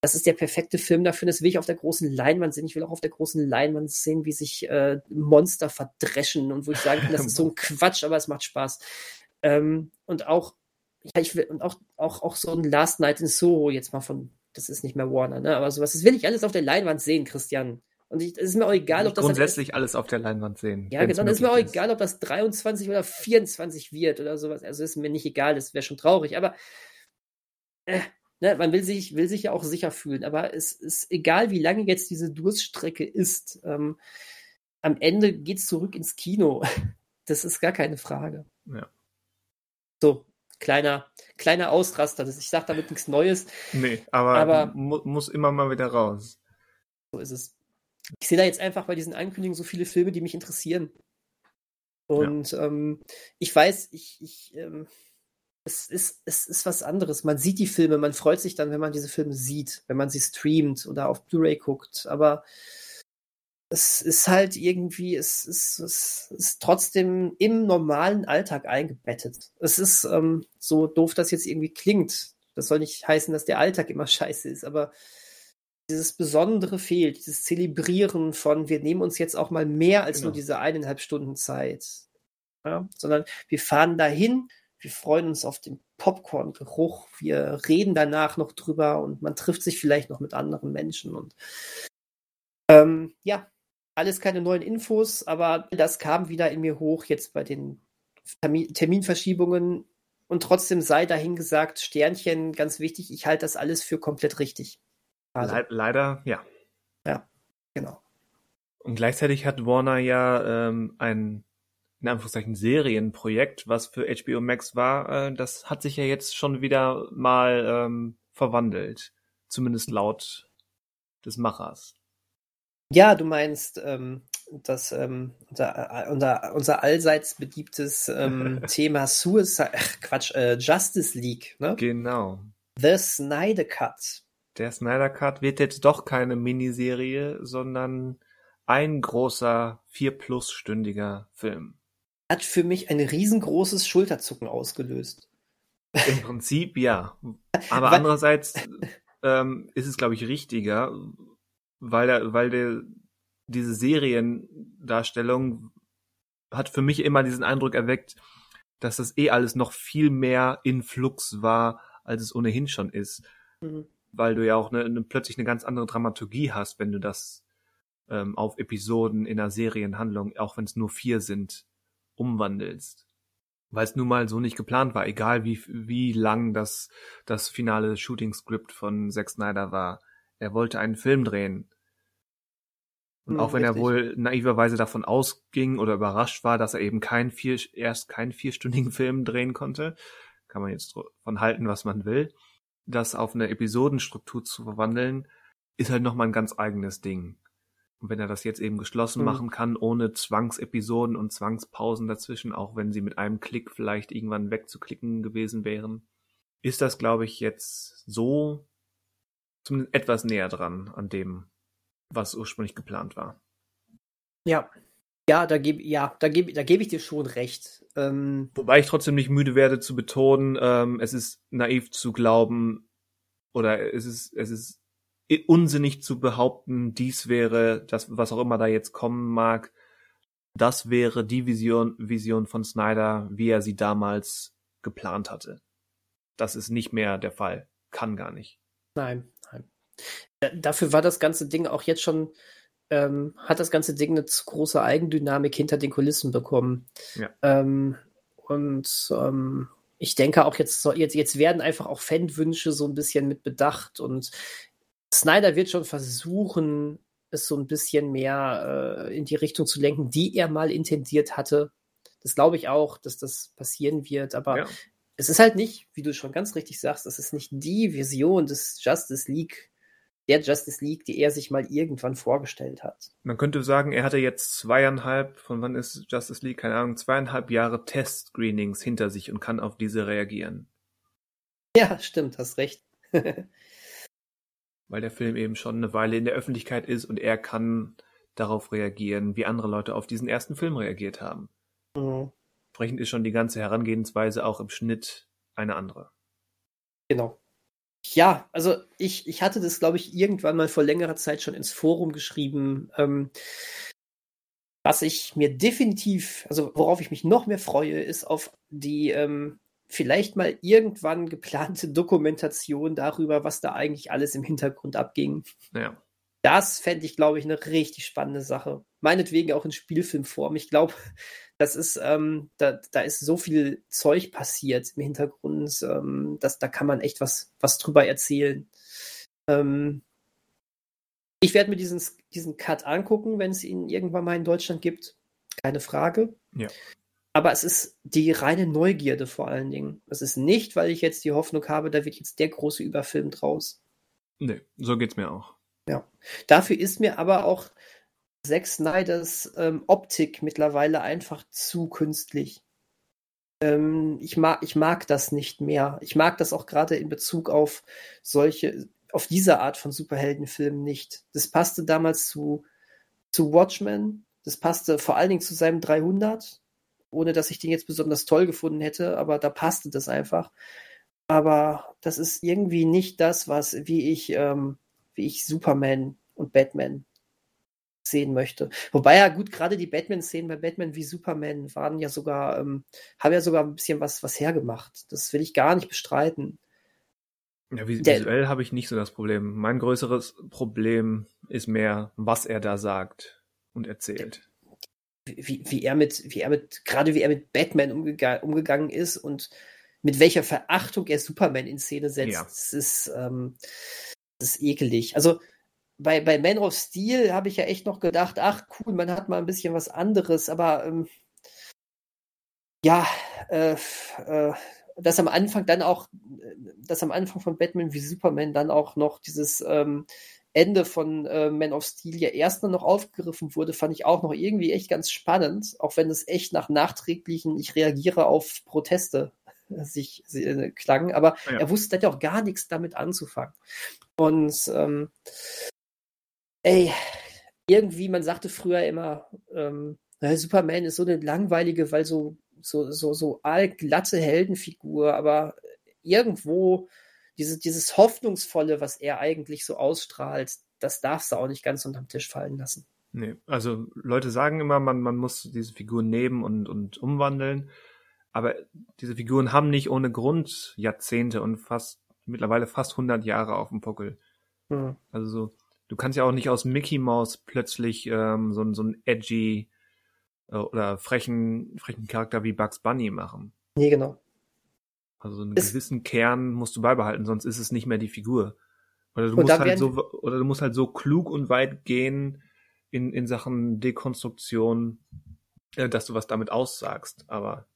das ist der perfekte Film dafür. Das will ich auf der großen Leinwand sehen. Ich will auch auf der großen Leinwand sehen, wie sich äh, Monster verdreschen und wo ich sagen kann, das ist so ein Quatsch, aber es macht Spaß. Ähm, und auch, ja, ich will, und auch, auch, auch so ein Last Night in Soho jetzt mal von, das ist nicht mehr Warner, ne? Aber sowas, das will ich alles auf der Leinwand sehen, Christian. Und es ist mir auch egal, ob das. Grundsätzlich alles auf der Leinwand sehen. Ja, genau. Es ist mir auch egal, ob das 23 oder 24 wird oder sowas. Also ist mir nicht egal, das wäre schon traurig. Aber äh, ne, man will sich, will sich ja auch sicher fühlen. Aber es ist egal, wie lange jetzt diese Durststrecke ist. Ähm, am Ende geht es zurück ins Kino. Das ist gar keine Frage. Ja. So, kleiner, kleiner Ausraster. Ich sage damit nichts Neues. Nee, aber, aber mu muss immer mal wieder raus. So ist es. Ich sehe da jetzt einfach bei diesen Ankündigungen so viele Filme, die mich interessieren. Und ja. ähm, ich weiß, ich, ich ähm, es ist, es ist was anderes. Man sieht die Filme, man freut sich dann, wenn man diese Filme sieht, wenn man sie streamt oder auf Blu-ray guckt. Aber es ist halt irgendwie, es ist, es ist trotzdem im normalen Alltag eingebettet. Es ist ähm, so doof, das jetzt irgendwie klingt. Das soll nicht heißen, dass der Alltag immer scheiße ist, aber dieses Besondere fehlt, dieses Zelebrieren von, wir nehmen uns jetzt auch mal mehr als genau. nur diese eineinhalb Stunden Zeit. Ja? Sondern wir fahren dahin, wir freuen uns auf den Popcorn-Geruch, wir reden danach noch drüber und man trifft sich vielleicht noch mit anderen Menschen und ähm, ja, alles keine neuen Infos, aber das kam wieder in mir hoch jetzt bei den Termin Terminverschiebungen und trotzdem sei dahin gesagt, Sternchen, ganz wichtig, ich halte das alles für komplett richtig. Also, Le leider, ja. Ja, genau. Und gleichzeitig hat Warner ja ähm, ein, in Anführungszeichen, Serienprojekt, was für HBO Max war, äh, das hat sich ja jetzt schon wieder mal ähm, verwandelt. Zumindest laut des Machers. Ja, du meinst ähm, das ähm, unser, äh, unser, unser allseits beliebtes ähm, Thema Suicide, ach, Quatsch, äh, Justice League, ne? Genau. The Snyder Cut. Der Snyder Cut wird jetzt doch keine Miniserie, sondern ein großer vier plus stündiger Film. Hat für mich ein riesengroßes Schulterzucken ausgelöst. Im Prinzip ja. Aber andererseits ähm, ist es, glaube ich, richtiger, weil der, weil der, diese Seriendarstellung hat für mich immer diesen Eindruck erweckt, dass das eh alles noch viel mehr in Flux war, als es ohnehin schon ist. Mhm. Weil du ja auch ne, ne, plötzlich eine ganz andere Dramaturgie hast, wenn du das ähm, auf Episoden in einer Serienhandlung, auch wenn es nur vier sind, umwandelst. Weil es nun mal so nicht geplant war, egal wie, wie lang das, das finale Shooting-Script von Zack Snyder war er wollte einen Film drehen. Und hm, auch wenn richtig. er wohl naiverweise davon ausging oder überrascht war, dass er eben kein vier, erst keinen vierstündigen Film drehen konnte, kann man jetzt von halten, was man will, das auf eine Episodenstruktur zu verwandeln, ist halt nochmal ein ganz eigenes Ding. Und wenn er das jetzt eben geschlossen mhm. machen kann, ohne Zwangsepisoden und Zwangspausen dazwischen, auch wenn sie mit einem Klick vielleicht irgendwann wegzuklicken gewesen wären, ist das, glaube ich, jetzt so zumindest etwas näher dran an dem, was ursprünglich geplant war. Ja. Ja, da gebe ja, da gebe da gebe ich dir schon recht. Ähm, Wobei ich trotzdem nicht müde werde zu betonen, ähm, es ist naiv zu glauben oder es ist es ist unsinnig zu behaupten, dies wäre das, was auch immer da jetzt kommen mag, das wäre die Vision, Vision von Snyder, wie er sie damals geplant hatte. Das ist nicht mehr der Fall. Kann gar nicht. Nein, nein. Dafür war das ganze Ding auch jetzt schon, ähm, hat das ganze Ding eine zu große Eigendynamik hinter den Kulissen bekommen. Ja. Ähm, und ähm, ich denke auch jetzt, jetzt, jetzt werden einfach auch Fanwünsche so ein bisschen mit bedacht und Snyder wird schon versuchen, es so ein bisschen mehr äh, in die Richtung zu lenken, die er mal intendiert hatte. Das glaube ich auch, dass das passieren wird, aber ja. es ist halt nicht, wie du schon ganz richtig sagst, es ist nicht die Vision des Justice League, der Justice League, die er sich mal irgendwann vorgestellt hat. Man könnte sagen, er hatte jetzt zweieinhalb, von wann ist Justice League, keine Ahnung, zweieinhalb Jahre Test-Screenings hinter sich und kann auf diese reagieren. Ja, stimmt, hast recht. weil der Film eben schon eine Weile in der Öffentlichkeit ist und er kann darauf reagieren, wie andere Leute auf diesen ersten Film reagiert haben. Mhm. Entsprechend ist schon die ganze Herangehensweise auch im Schnitt eine andere. Genau. Ja, also ich, ich hatte das, glaube ich, irgendwann mal vor längerer Zeit schon ins Forum geschrieben. Ähm, was ich mir definitiv, also worauf ich mich noch mehr freue, ist auf die ähm, vielleicht mal irgendwann geplante Dokumentation darüber, was da eigentlich alles im Hintergrund abging. Ja. Das fände ich, glaube ich, eine richtig spannende Sache. Meinetwegen auch in Spielfilmform. Ich glaube, das ist, ähm, da, da ist so viel Zeug passiert im Hintergrund, ähm, dass da kann man echt was, was drüber erzählen. Ähm, ich werde mir diesen, diesen Cut angucken, wenn es ihn irgendwann mal in Deutschland gibt. Keine Frage. Ja. Aber es ist die reine Neugierde vor allen Dingen. Es ist nicht, weil ich jetzt die Hoffnung habe, da wird jetzt der große Überfilm draus. Nee, so geht's mir auch. Ja. Dafür ist mir aber auch Zack Snyders ähm, Optik mittlerweile einfach zu künstlich. Ähm, ich, mag, ich mag das nicht mehr. Ich mag das auch gerade in Bezug auf solche, auf diese Art von Superheldenfilmen nicht. Das passte damals zu, zu Watchmen. Das passte vor allen Dingen zu seinem 300 ohne dass ich den jetzt besonders toll gefunden hätte, aber da passte das einfach. Aber das ist irgendwie nicht das, was, wie ich, ähm, wie ich Superman und Batman sehen möchte. Wobei ja gut, gerade die Batman-Szenen bei Batman wie Superman waren ja sogar, ähm, haben ja sogar ein bisschen was, was hergemacht. Das will ich gar nicht bestreiten. Ja, visuell habe ich nicht so das Problem. Mein größeres Problem ist mehr, was er da sagt und erzählt wie, wie er mit, wie er mit, gerade wie er mit Batman umgega umgegangen ist und mit welcher Verachtung er Superman in Szene setzt. Ja. Das ist, ähm, das ist ekelig. Also bei, bei Man of Steel habe ich ja echt noch gedacht, ach cool, man hat mal ein bisschen was anderes, aber ähm, ja, äh, äh, dass am Anfang dann auch, dass am Anfang von Batman wie Superman dann auch noch dieses ähm, Ende von äh, Man of Steel ja erst noch aufgegriffen wurde, fand ich auch noch irgendwie echt ganz spannend, auch wenn es echt nach nachträglichen, ich reagiere auf Proteste sich äh, klang, aber ja. er wusste ja auch gar nichts damit anzufangen. Und ähm, ey, irgendwie, man sagte früher immer, ähm, Superman ist so eine langweilige, weil so, so, so, so allglatte Heldenfigur, aber irgendwo diese, dieses Hoffnungsvolle, was er eigentlich so ausstrahlt, das darfst du auch nicht ganz unterm Tisch fallen lassen. Nee, also Leute sagen immer, man, man muss diese Figuren nehmen und, und umwandeln. Aber diese Figuren haben nicht ohne Grund Jahrzehnte und fast, mittlerweile fast 100 Jahre auf dem Puckel. Mhm. Also so, du kannst ja auch nicht aus Mickey Mouse plötzlich ähm, so, so einen edgy äh, oder frechen, frechen Charakter wie Bugs Bunny machen. Nee, genau. Also einen es gewissen Kern musst du beibehalten, sonst ist es nicht mehr die Figur. Oder du musst halt so, oder du musst halt so klug und weit gehen in, in Sachen Dekonstruktion, äh, dass du was damit aussagst. Aber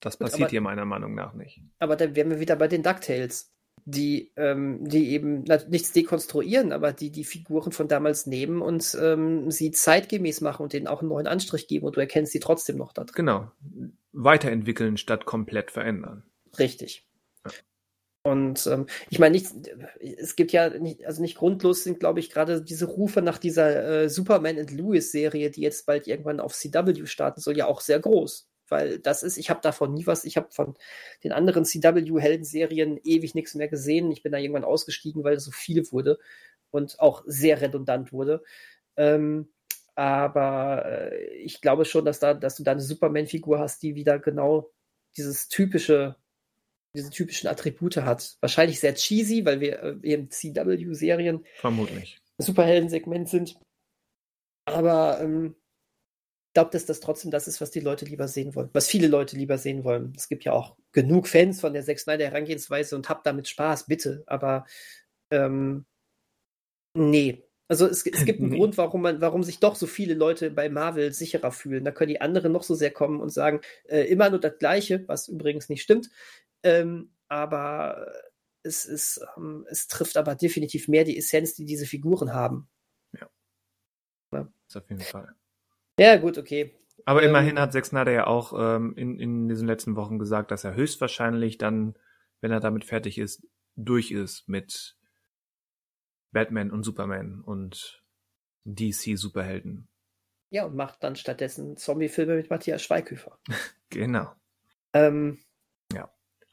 das passiert aber, hier meiner Meinung nach nicht. Aber dann wären wir wieder bei den DuckTales, die, ähm, die eben nichts dekonstruieren, aber die die Figuren von damals nehmen und ähm, sie zeitgemäß machen und denen auch einen neuen Anstrich geben und du erkennst sie trotzdem noch da drin. Genau. Weiterentwickeln statt komplett verändern. Richtig. Und ähm, ich meine, es gibt ja nicht, also nicht grundlos sind, glaube ich, gerade diese Rufe nach dieser äh, Superman and Lewis Serie, die jetzt bald irgendwann auf CW starten soll, ja auch sehr groß. Weil das ist, ich habe davon nie was, ich habe von den anderen CW-Helden-Serien ewig nichts mehr gesehen. Ich bin da irgendwann ausgestiegen, weil es so viel wurde und auch sehr redundant wurde. Ähm, aber äh, ich glaube schon, dass, da, dass du da eine Superman-Figur hast, die wieder genau dieses typische diese typischen Attribute hat. Wahrscheinlich sehr cheesy, weil wir äh, eben CW-Serien vermutlich Superhelden-Segment sind. Aber ähm, ich glaube, dass das trotzdem das ist, was die Leute lieber sehen wollen, was viele Leute lieber sehen wollen. Es gibt ja auch genug Fans von der Zack Snyder Herangehensweise und habt damit Spaß, bitte. Aber ähm, nee. Also es, es gibt einen nee. Grund, warum man, warum sich doch so viele Leute bei Marvel sicherer fühlen. Da können die anderen noch so sehr kommen und sagen, äh, immer nur das Gleiche, was übrigens nicht stimmt. Ähm, aber es, ist, ähm, es trifft aber definitiv mehr die Essenz, die diese Figuren haben. Ja. ja. Das auf jeden Fall. Ja, gut, okay. Aber ähm, immerhin hat Zack Snyder ja auch ähm, in, in diesen letzten Wochen gesagt, dass er höchstwahrscheinlich dann, wenn er damit fertig ist, durch ist mit Batman und Superman und DC-Superhelden. Ja, und macht dann stattdessen Zombie-Filme mit Matthias Schweighöfer. genau. Ähm.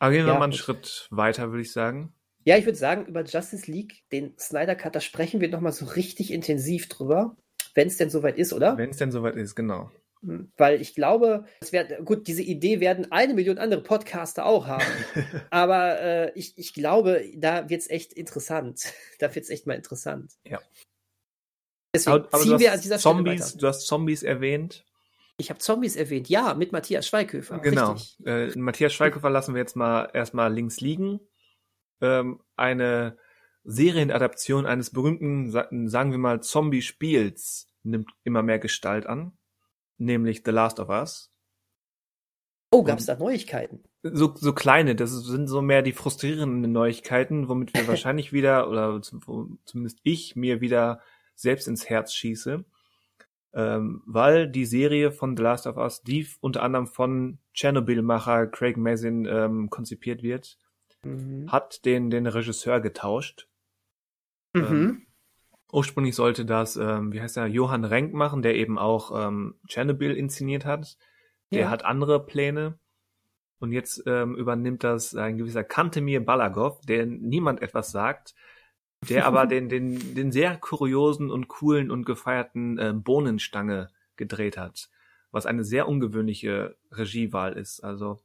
Aber gehen wir ja, mal einen Schritt weiter, würde ich sagen. Ja, ich würde sagen, über Justice League, den Snyder Cut, da sprechen wir nochmal so richtig intensiv drüber, wenn es denn soweit ist, oder? Wenn es denn soweit ist, genau. Hm, weil ich glaube, es wird, gut, diese Idee werden eine Million andere Podcaster auch haben. aber äh, ich, ich glaube, da wird es echt interessant. Da wird es echt mal interessant. Ja. Deswegen aber, aber ziehen wir an dieser Zombies, Stelle Du hast Zombies erwähnt. Ich habe Zombies erwähnt, ja, mit Matthias Schweighöfer. Genau. Äh, Matthias Schweighöfer lassen wir jetzt mal erstmal links liegen. Ähm, eine Serienadaption eines berühmten, sagen wir mal, Zombie-Spiels nimmt immer mehr Gestalt an, nämlich The Last of Us. Oh, gab es da Neuigkeiten? So, so kleine, das sind so mehr die frustrierenden Neuigkeiten, womit wir wahrscheinlich wieder, oder zumindest ich mir wieder selbst ins Herz schieße ähm, weil die Serie von The Last of Us, die unter anderem von Chernobyl-Macher Craig Mazin ähm, konzipiert wird, mhm. hat den, den Regisseur getauscht. Mhm. Ähm, ursprünglich sollte das, ähm, wie heißt er, Johann Renk machen, der eben auch ähm, Chernobyl inszeniert hat. Der ja. hat andere Pläne. Und jetzt ähm, übernimmt das ein gewisser Kantemir Balagov, der niemand etwas sagt, der aber den, den, den sehr kuriosen und coolen und gefeierten äh, Bohnenstange gedreht hat, was eine sehr ungewöhnliche Regiewahl ist. Also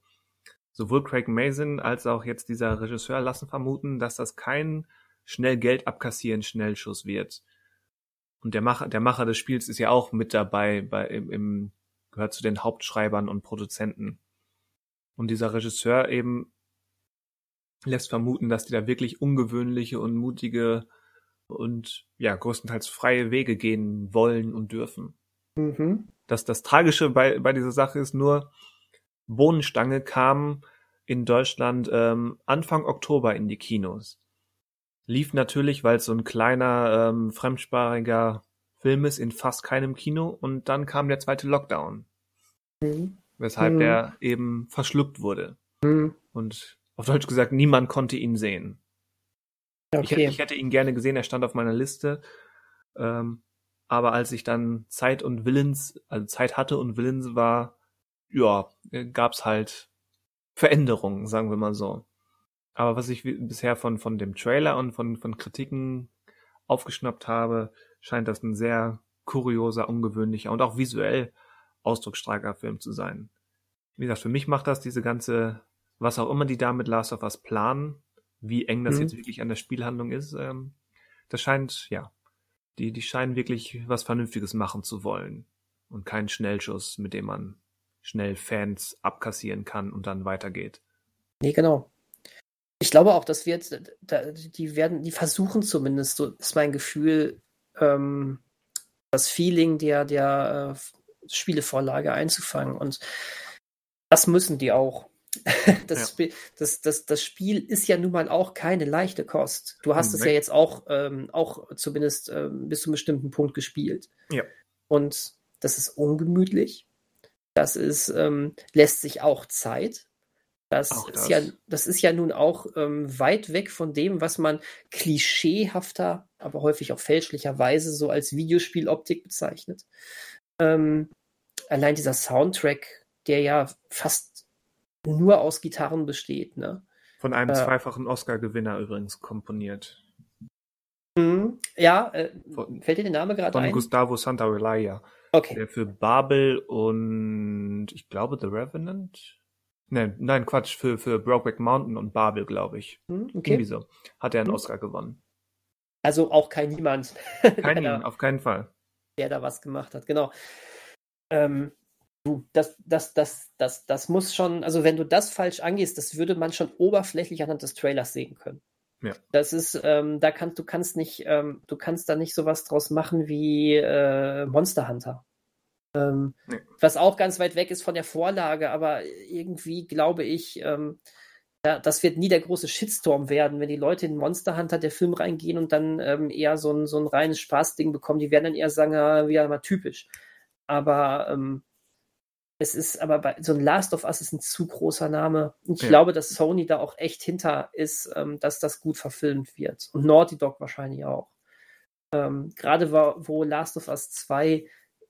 sowohl Craig Mason als auch jetzt dieser Regisseur lassen vermuten, dass das kein schnell Geld abkassieren Schnellschuss wird. Und der Macher, der Macher des Spiels ist ja auch mit dabei, bei, im, im, gehört zu den Hauptschreibern und Produzenten. Und dieser Regisseur eben lässt vermuten, dass die da wirklich ungewöhnliche und mutige und ja, größtenteils freie Wege gehen wollen und dürfen. Mhm. Das, das Tragische bei, bei dieser Sache ist nur, Bohnenstange kam in Deutschland ähm, Anfang Oktober in die Kinos. Lief natürlich, weil es so ein kleiner, ähm, fremdsprachiger Film ist, in fast keinem Kino und dann kam der zweite Lockdown. Mhm. Weshalb mhm. er eben verschluckt wurde. Mhm. Und auf Deutsch gesagt, niemand konnte ihn sehen. Okay. Ich, ich, hätte ihn gerne gesehen, er stand auf meiner Liste. Ähm, aber als ich dann Zeit und Willens, also Zeit hatte und Willens war, ja, gab's halt Veränderungen, sagen wir mal so. Aber was ich bisher von, von dem Trailer und von, von Kritiken aufgeschnappt habe, scheint das ein sehr kurioser, ungewöhnlicher und auch visuell ausdrucksstarker Film zu sein. Wie gesagt, für mich macht das diese ganze was auch immer die da mit Last of Us planen, wie eng das mhm. jetzt wirklich an der Spielhandlung ist, ähm, das scheint, ja, die, die scheinen wirklich was Vernünftiges machen zu wollen und keinen Schnellschuss, mit dem man schnell Fans abkassieren kann und dann weitergeht. Nee, genau. Ich glaube auch, dass wir jetzt, die werden, die versuchen zumindest, so ist mein Gefühl, ähm, das Feeling der, der äh, Spielevorlage einzufangen. Und das müssen die auch. Das, ja. das, das, das Spiel ist ja nun mal auch keine leichte Kost. Du hast mhm. es ja jetzt auch, ähm, auch zumindest ähm, bis zu einem bestimmten Punkt gespielt. Ja. Und das ist ungemütlich. Das ist, ähm, lässt sich auch Zeit. Das, das, Ist, ja, das ist ja nun auch ähm, weit weg von dem, was man klischeehafter, aber häufig auch fälschlicherweise so als Videospieloptik bezeichnet. Ähm, allein dieser Soundtrack, der ja fast nur aus Gitarren besteht, ne? Von einem äh, zweifachen Oscar-Gewinner übrigens komponiert. Mhm. Ja, äh, fällt dir der Name gerade ein? Von Gustavo Santaolalla. Okay. Der für Babel und ich glaube The Revenant. Nein, nein, Quatsch, für, für Brokeback Mountain und Babel, glaube ich. Hm, okay. Irgendwie so. Hat er einen hm. Oscar gewonnen. Also auch kein Niemand. Kein Niemand, auf keinen Fall. Der da was gemacht hat, genau. Ähm, das, das, das, das, das muss schon, also wenn du das falsch angehst, das würde man schon oberflächlich anhand des Trailers sehen können. Ja. Das ist, ähm, da kannst du kannst nicht, ähm, du kannst da nicht sowas draus machen wie äh, Monster Hunter. Ähm, nee. Was auch ganz weit weg ist von der Vorlage, aber irgendwie glaube ich, ähm, ja, das wird nie der große Shitstorm werden, wenn die Leute in Monster Hunter der Film reingehen und dann ähm, eher so ein, so ein reines Spaßding bekommen. Die werden dann eher sagen, ja, wieder mal typisch. Aber ähm, es ist aber bei so ein Last of Us ist ein zu großer Name. Und ich ja. glaube, dass Sony da auch echt hinter ist, ähm, dass das gut verfilmt wird. Und Naughty Dog wahrscheinlich auch. Ähm, Gerade wo Last of Us 2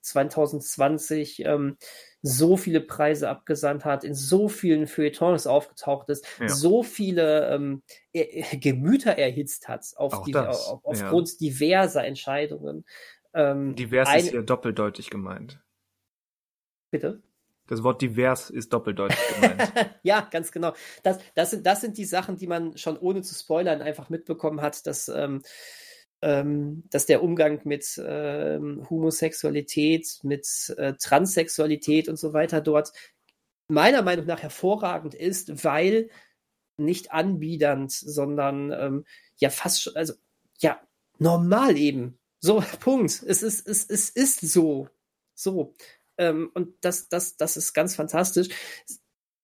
2020 ähm, so viele Preise abgesandt hat, in so vielen Feuilletons aufgetaucht ist, ja. so viele ähm, er, Gemüter erhitzt hat auf die, auf, aufgrund ja. diverser Entscheidungen. Ähm, Divers ein, ist ja doppeldeutig gemeint. Bitte? Das Wort divers ist doppeldeutig gemeint. ja, ganz genau. Das, das, sind, das sind die Sachen, die man schon ohne zu spoilern einfach mitbekommen hat, dass ähm, ähm, dass der Umgang mit ähm, Homosexualität, mit äh, Transsexualität und so weiter dort meiner Meinung nach hervorragend ist, weil nicht anbiedernd, sondern ähm, ja fast, also ja, normal eben. So, Punkt. Es ist, es, es ist so. So. Ähm, und das, das, das ist ganz fantastisch.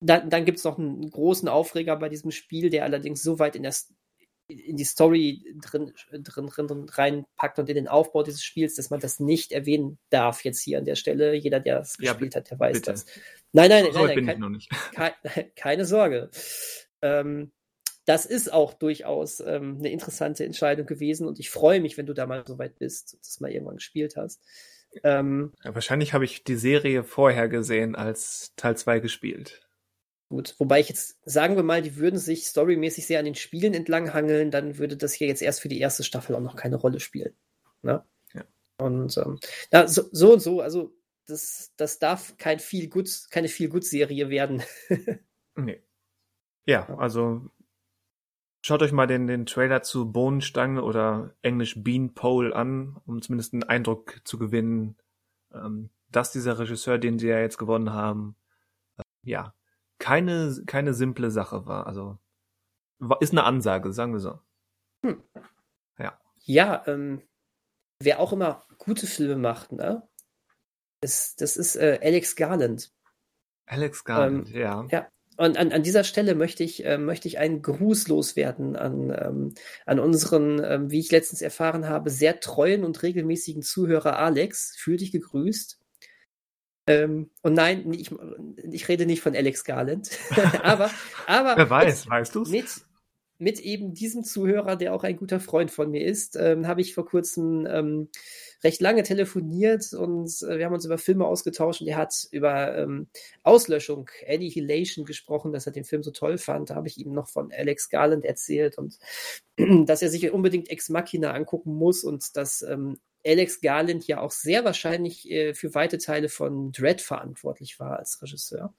Dann, dann gibt es noch einen großen Aufreger bei diesem Spiel, der allerdings so weit in der in die Story drin, drin, drin reinpackt und in den Aufbau dieses Spiels, dass man das nicht erwähnen darf jetzt hier an der Stelle. Jeder, der es ja, gespielt hat, der weiß bitte. das. Nein, nein, nein, nein, nein kein, kein, keine Sorge. Ähm, das ist auch durchaus ähm, eine interessante Entscheidung gewesen und ich freue mich, wenn du da mal so weit bist, dass du mal irgendwann gespielt hast. Ähm, ja, wahrscheinlich habe ich die Serie vorher gesehen als Teil 2 gespielt. Gut, wobei ich jetzt, sagen wir mal, die würden sich storymäßig sehr an den Spielen entlanghangeln, dann würde das hier jetzt erst für die erste Staffel auch noch keine Rolle spielen. Ne? Ja. Und ähm, ja, so, so, und so, also das, das darf kein viel gut, keine viel gut Serie werden. nee. Ja, also schaut euch mal den, den Trailer zu Bohnenstange oder Englisch Beanpole an, um zumindest einen Eindruck zu gewinnen, ähm, dass dieser Regisseur, den sie ja jetzt gewonnen haben, äh, ja, keine, keine simple Sache war. Also ist eine Ansage, sagen wir so. Hm. Ja. Ja, ähm, wer auch immer gute Filme macht, ne? Das, das ist äh, Alex Garland. Alex Garland, ähm, ja. Ja. Und an, an dieser Stelle möchte ich, äh, möchte ich einen Gruß loswerden an, ähm, an unseren, ähm, wie ich letztens erfahren habe, sehr treuen und regelmäßigen Zuhörer Alex. Fühl dich gegrüßt. Ähm, und nein, ich, ich rede nicht von Alex Garland. aber, aber. Wer weiß, weißt du's? Mit, mit eben diesem Zuhörer, der auch ein guter Freund von mir ist, ähm, habe ich vor kurzem ähm, recht lange telefoniert und äh, wir haben uns über Filme ausgetauscht und er hat über ähm, Auslöschung, Annihilation gesprochen, dass er den Film so toll fand. Da habe ich ihm noch von Alex Garland erzählt und dass er sich unbedingt Ex Machina angucken muss und dass ähm, Alex Garland ja auch sehr wahrscheinlich äh, für weite Teile von Dread verantwortlich war als Regisseur.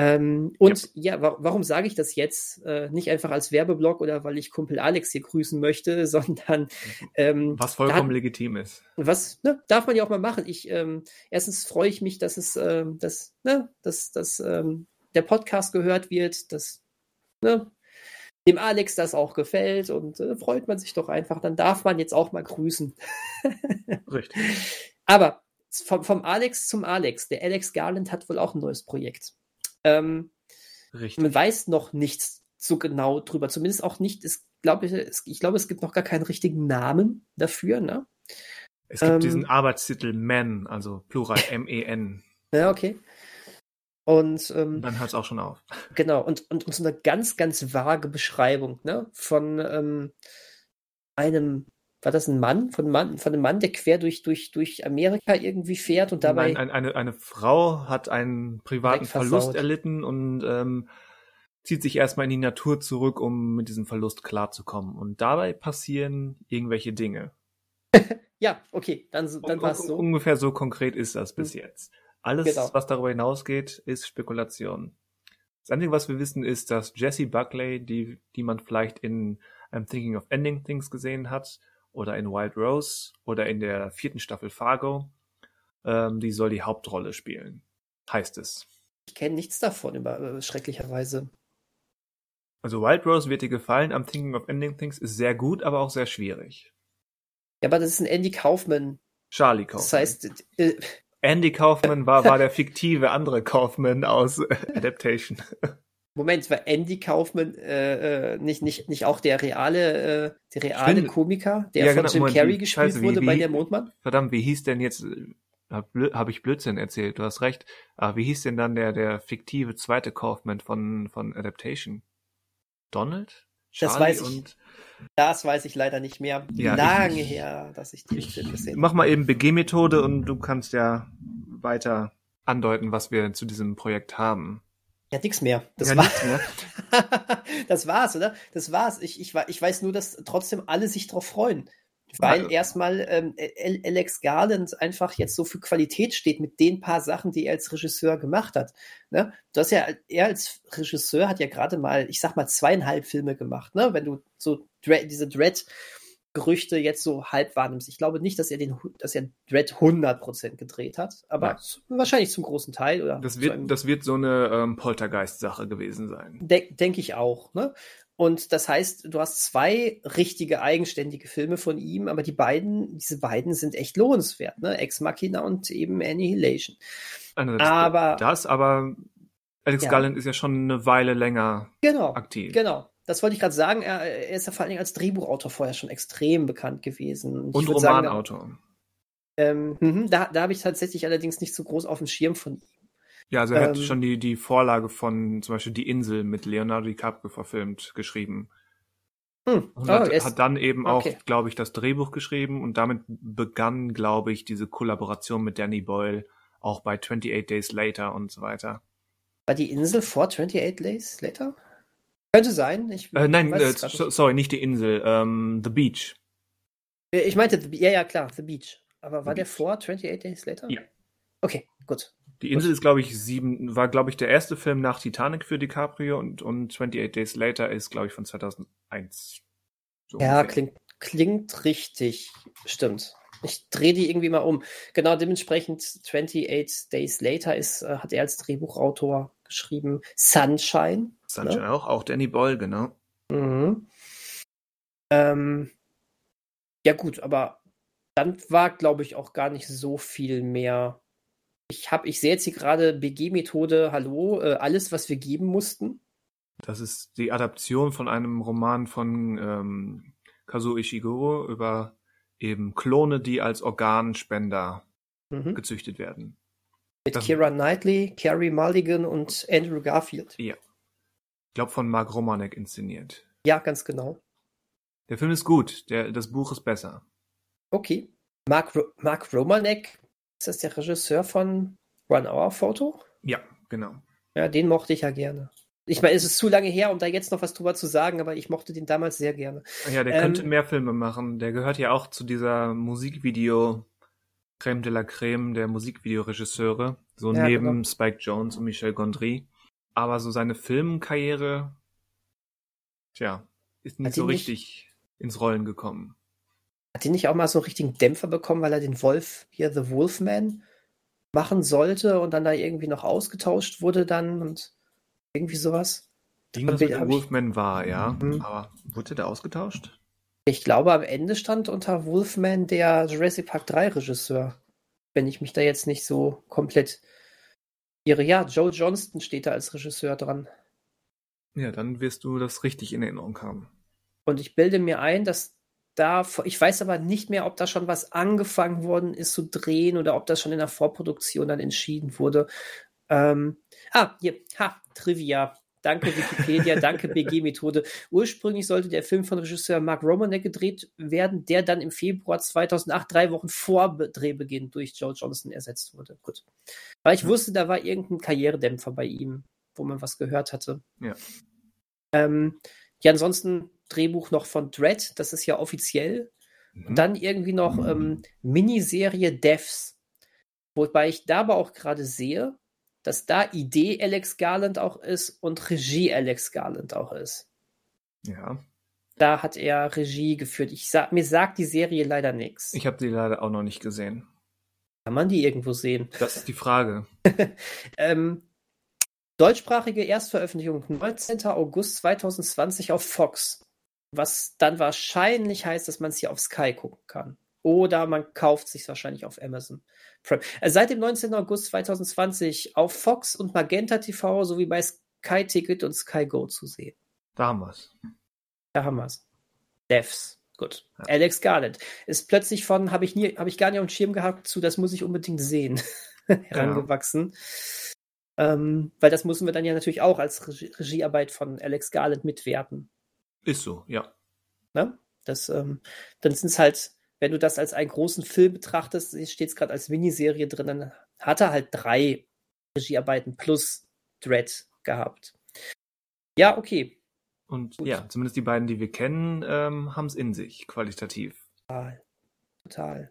Ähm, und ja, ja wa warum sage ich das jetzt? Äh, nicht einfach als Werbeblock oder weil ich Kumpel Alex hier grüßen möchte, sondern ähm, was vollkommen legitim ist. Was ne, darf man ja auch mal machen. Ich ähm, erstens freue ich mich, dass es, äh, dass, ne, dass, dass ähm, der Podcast gehört wird, dass ne, dem Alex das auch gefällt und äh, freut man sich doch einfach. Dann darf man jetzt auch mal grüßen. Richtig. Aber vom, vom, Alex zum Alex. Der Alex Garland hat wohl auch ein neues Projekt. Ähm, Richtig. Man weiß noch nichts so genau drüber. Zumindest auch nicht, es, glaub ich, es, ich glaube, es gibt noch gar keinen richtigen Namen dafür. Ne? Es gibt ähm, diesen Arbeitstitel Men, also Plural M-E-N. Ja, okay. Und ähm, dann hört es auch schon auf. Genau, und, und, und so eine ganz, ganz vage Beschreibung ne, von ähm, einem, war das ein Mann? Von, Mann, von einem Mann, der quer durch, durch, durch Amerika irgendwie fährt und dabei. Nein, eine, eine Frau hat einen privaten Verlust erlitten und ähm, zieht sich erstmal in die Natur zurück, um mit diesem Verlust klarzukommen. Und dabei passieren irgendwelche Dinge. ja, okay, dann, dann war es so. Ungefähr so konkret ist das bis hm. jetzt. Alles, genau. was darüber hinausgeht, ist Spekulation. Das Einzige, was wir wissen, ist, dass Jessie Buckley, die, die man vielleicht in I'm Thinking of Ending Things gesehen hat, oder in Wild Rose, oder in der vierten Staffel Fargo, ähm, die soll die Hauptrolle spielen. Heißt es. Ich kenne nichts davon, über, äh, schrecklicherweise. Also Wild Rose wird dir gefallen, I'm Thinking of Ending Things ist sehr gut, aber auch sehr schwierig. Ja, aber das ist ein Andy Kaufman. Charlie Kaufman. Das heißt, äh, Andy Kaufman war, war der fiktive andere Kaufman aus Adaptation. Moment, war Andy Kaufman äh, äh, nicht, nicht, nicht auch der reale, äh, der reale Stimmt. Komiker, der ja, von genau, Jim Carrey gespielt Scheiße, wurde wie, bei der Mondmann? Verdammt, wie hieß denn jetzt, habe hab ich Blödsinn erzählt, du hast recht. Aber wie hieß denn dann der, der fiktive zweite Kaufman von, von Adaptation? Donald? Charlie das weiß ich. Das weiß ich leider nicht mehr. Ja, Lange ich, her, dass ich die Film gesehen habe. Mach mal eben BG-Methode und du kannst ja weiter andeuten, was wir zu diesem Projekt haben. Ja, nix mehr. Das, ja, war mehr. das war's, oder? Das war's. Ich, ich, ich weiß nur, dass trotzdem alle sich drauf freuen. Weil ja. erstmal ähm, Alex Garland einfach jetzt so für Qualität steht mit den paar Sachen, die er als Regisseur gemacht hat. Ne? Du hast ja, er als Regisseur hat ja gerade mal, ich sag mal, zweieinhalb Filme gemacht, ne? Wenn du so Dread, diese Dread Gerüchte jetzt so halb wahrnimmst. Ich glaube nicht, dass er den, dass er Dread 100% gedreht hat, aber ja. wahrscheinlich zum großen Teil. Oder das wird, das wird so eine ähm, Poltergeist-Sache gewesen sein. De Denke ich auch. Ne? Und das heißt, du hast zwei richtige eigenständige Filme von ihm, aber die beiden, diese beiden sind echt lohnenswert, ne? Ex Machina und eben Annihilation. Also das, aber das, aber Alex ja. Garland ist ja schon eine Weile länger genau, aktiv. Genau. Das wollte ich gerade sagen. Er, er, ist ja vor allen Dingen als Drehbuchautor vorher schon extrem bekannt gewesen. Und, Romanautor. ähm, mh, da da habe ich tatsächlich allerdings nicht so groß auf dem Schirm von ihm. Ja, also er ähm, hat schon die, die Vorlage von zum Beispiel Die Insel mit Leonardo DiCaprio verfilmt geschrieben. Hm. Und oh, hat, hat, dann eben okay. auch, glaube ich, das Drehbuch geschrieben und damit begann, glaube ich, diese Kollaboration mit Danny Boyle auch bei 28 Days Later und so weiter. War die Insel vor 28 Days Later? Könnte sein. Ich, äh, nein, äh, sorry, nicht die Insel, ähm, The Beach. Äh, ich meinte, ja, ja, klar, The Beach. Aber war The der Beach. vor 28 Days Later? Ja. Okay, gut. Die Insel ist, glaube ich, sieben, war, glaube ich, der erste Film nach Titanic für DiCaprio und, und 28 Days Later ist, glaube ich, von 2001. So ja, klingt, klingt richtig. Stimmt. Ich drehe die irgendwie mal um. Genau, dementsprechend 28 Days Later ist, äh, hat er als Drehbuchautor geschrieben. Sunshine. Sunshine ne? auch, auch Danny Boyle, genau. Mhm. Ähm, ja gut, aber dann war, glaube ich, auch gar nicht so viel mehr ich habe, ich sehe jetzt hier gerade BG-Methode, hallo, äh, alles, was wir geben mussten. Das ist die Adaption von einem Roman von ähm, Kazuo Ishiguro über eben Klone, die als Organspender mhm. gezüchtet werden. Mit das Kira Knightley, Carrie Mulligan und Andrew Garfield. Ja. Ich glaube von Mark Romanek inszeniert. Ja, ganz genau. Der Film ist gut, der, das Buch ist besser. Okay. Mark, Ro Mark Romanek ist das der Regisseur von One Hour Photo? Ja, genau. Ja, den mochte ich ja gerne. Ich meine, es ist zu lange her, um da jetzt noch was drüber zu sagen, aber ich mochte den damals sehr gerne. Ja, der ähm, könnte mehr Filme machen. Der gehört ja auch zu dieser Musikvideo Creme de la Creme der Musikvideoregisseure. So ja, neben genau. Spike Jones und Michel Gondry. Aber so seine Filmkarriere, tja, ist nicht so richtig nicht... ins Rollen gekommen. Hat die nicht auch mal so einen richtigen Dämpfer bekommen, weil er den Wolf hier, The Wolfman, machen sollte und dann da irgendwie noch ausgetauscht wurde dann und irgendwie sowas? Irgendwas mit Wolfman war, ja. Mhm. Aber wurde der ausgetauscht? Ich glaube, am Ende stand unter Wolfman der Jurassic Park 3 Regisseur. Wenn ich mich da jetzt nicht so komplett irre. Ja, Joe Johnston steht da als Regisseur dran. Ja, dann wirst du das richtig in Erinnerung haben. Und ich bilde mir ein, dass da, ich weiß aber nicht mehr, ob da schon was angefangen worden ist zu drehen oder ob das schon in der Vorproduktion dann entschieden wurde. Ähm, ah, hier, ha, Trivia. Danke Wikipedia, danke BG-Methode. Ursprünglich sollte der Film von Regisseur Mark Romanek gedreht werden, der dann im Februar 2008, drei Wochen vor Drehbeginn, durch Joe Johnson ersetzt wurde. Gut. Weil ich wusste, da war irgendein Karrieredämpfer bei ihm, wo man was gehört hatte. Ja. Ähm, ja, ansonsten Drehbuch noch von Dread, das ist ja offiziell. Mhm. Dann irgendwie noch ähm, Miniserie Devs. Wobei ich da aber auch gerade sehe, dass da Idee Alex Garland auch ist und Regie Alex Garland auch ist. Ja. Da hat er Regie geführt. Ich sag, mir sagt die Serie leider nichts. Ich habe sie leider auch noch nicht gesehen. Kann man die irgendwo sehen? Das ist die Frage. ähm, deutschsprachige Erstveröffentlichung 19. August 2020 auf Fox. Was dann wahrscheinlich heißt, dass man es hier auf Sky gucken kann. Oder man kauft sich wahrscheinlich auf Amazon Prime. Äh, seit dem 19. August 2020 auf Fox und Magenta TV sowie bei Sky Ticket und Sky Go zu sehen. Da haben wir es. Da haben wir es. Devs. Gut. Ja. Alex Garland ist plötzlich von, habe ich nie, habe ich gar nicht auf dem Schirm gehabt, zu, das muss ich unbedingt sehen, herangewachsen. Ja. Ähm, weil das müssen wir dann ja natürlich auch als Regie Regiearbeit von Alex Garland mitwerten. Ist so, ja. Ne? Das, ähm, dann sind es halt wenn du das als einen großen Film betrachtest, steht es gerade als Miniserie drin, dann hat er halt drei Regiearbeiten plus Dread gehabt. Ja, okay. Und Gut. ja, zumindest die beiden, die wir kennen, ähm, haben es in sich, qualitativ. Total. Total.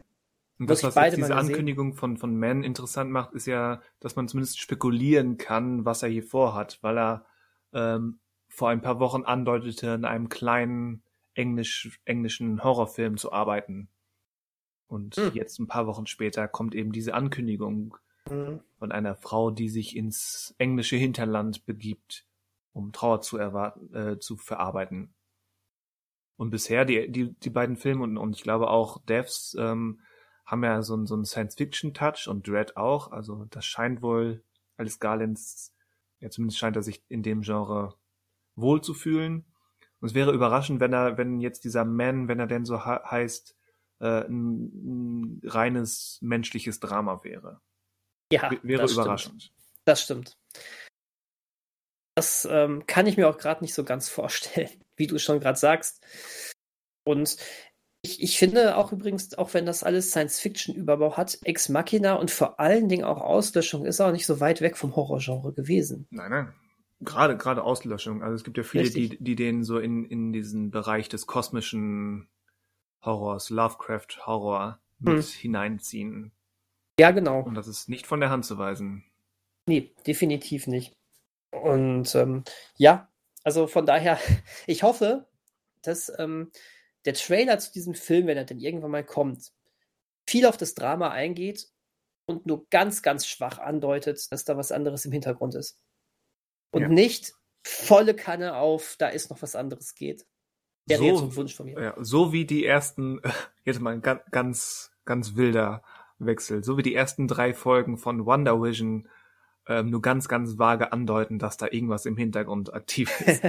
Und das, was jetzt diese Ankündigung von, von Man interessant macht, ist ja, dass man zumindest spekulieren kann, was er hier vorhat, weil er ähm, vor ein paar Wochen andeutete, in einem kleinen englisch, englischen Horrorfilm zu arbeiten. Und mhm. jetzt ein paar Wochen später kommt eben diese Ankündigung mhm. von einer Frau, die sich ins englische Hinterland begibt, um Trauer zu, erwarten, äh, zu verarbeiten. Und bisher, die, die, die beiden Filme und, und ich glaube auch Devs ähm, haben ja so, so einen Science-Fiction-Touch und Dread auch. Also das scheint wohl alles Garlands, ja zumindest scheint er sich in dem Genre wohl zu fühlen. Und es wäre überraschend, wenn er, wenn jetzt dieser Man, wenn er denn so heißt, äh, ein, ein reines menschliches Drama wäre. Ja, w wäre das überraschend. Stimmt. Das stimmt. Das ähm, kann ich mir auch gerade nicht so ganz vorstellen, wie du schon gerade sagst. Und ich, ich, finde auch übrigens, auch wenn das alles Science-Fiction-Überbau hat, Ex Machina und vor allen Dingen auch Auslöschung ist auch nicht so weit weg vom Horrorgenre gewesen. Nein, nein. Gerade, gerade Auslöschung. Also es gibt ja viele, die, die den so in, in diesen Bereich des kosmischen Horrors, Lovecraft-Horror mit hm. hineinziehen. Ja, genau. Und das ist nicht von der Hand zu weisen. Nee, definitiv nicht. Und ähm, ja, also von daher, ich hoffe, dass ähm, der Trailer zu diesem Film, wenn er denn irgendwann mal kommt, viel auf das Drama eingeht und nur ganz, ganz schwach andeutet, dass da was anderes im Hintergrund ist. Und ja. nicht volle Kanne auf, da ist noch was anderes geht. Wäre so, jetzt ein Wunsch von mir. Ja, so wie die ersten, jetzt mal ein ganz, ganz, ganz wilder Wechsel, so wie die ersten drei Folgen von Wonder Vision ähm, nur ganz, ganz vage andeuten, dass da irgendwas im Hintergrund aktiv ist.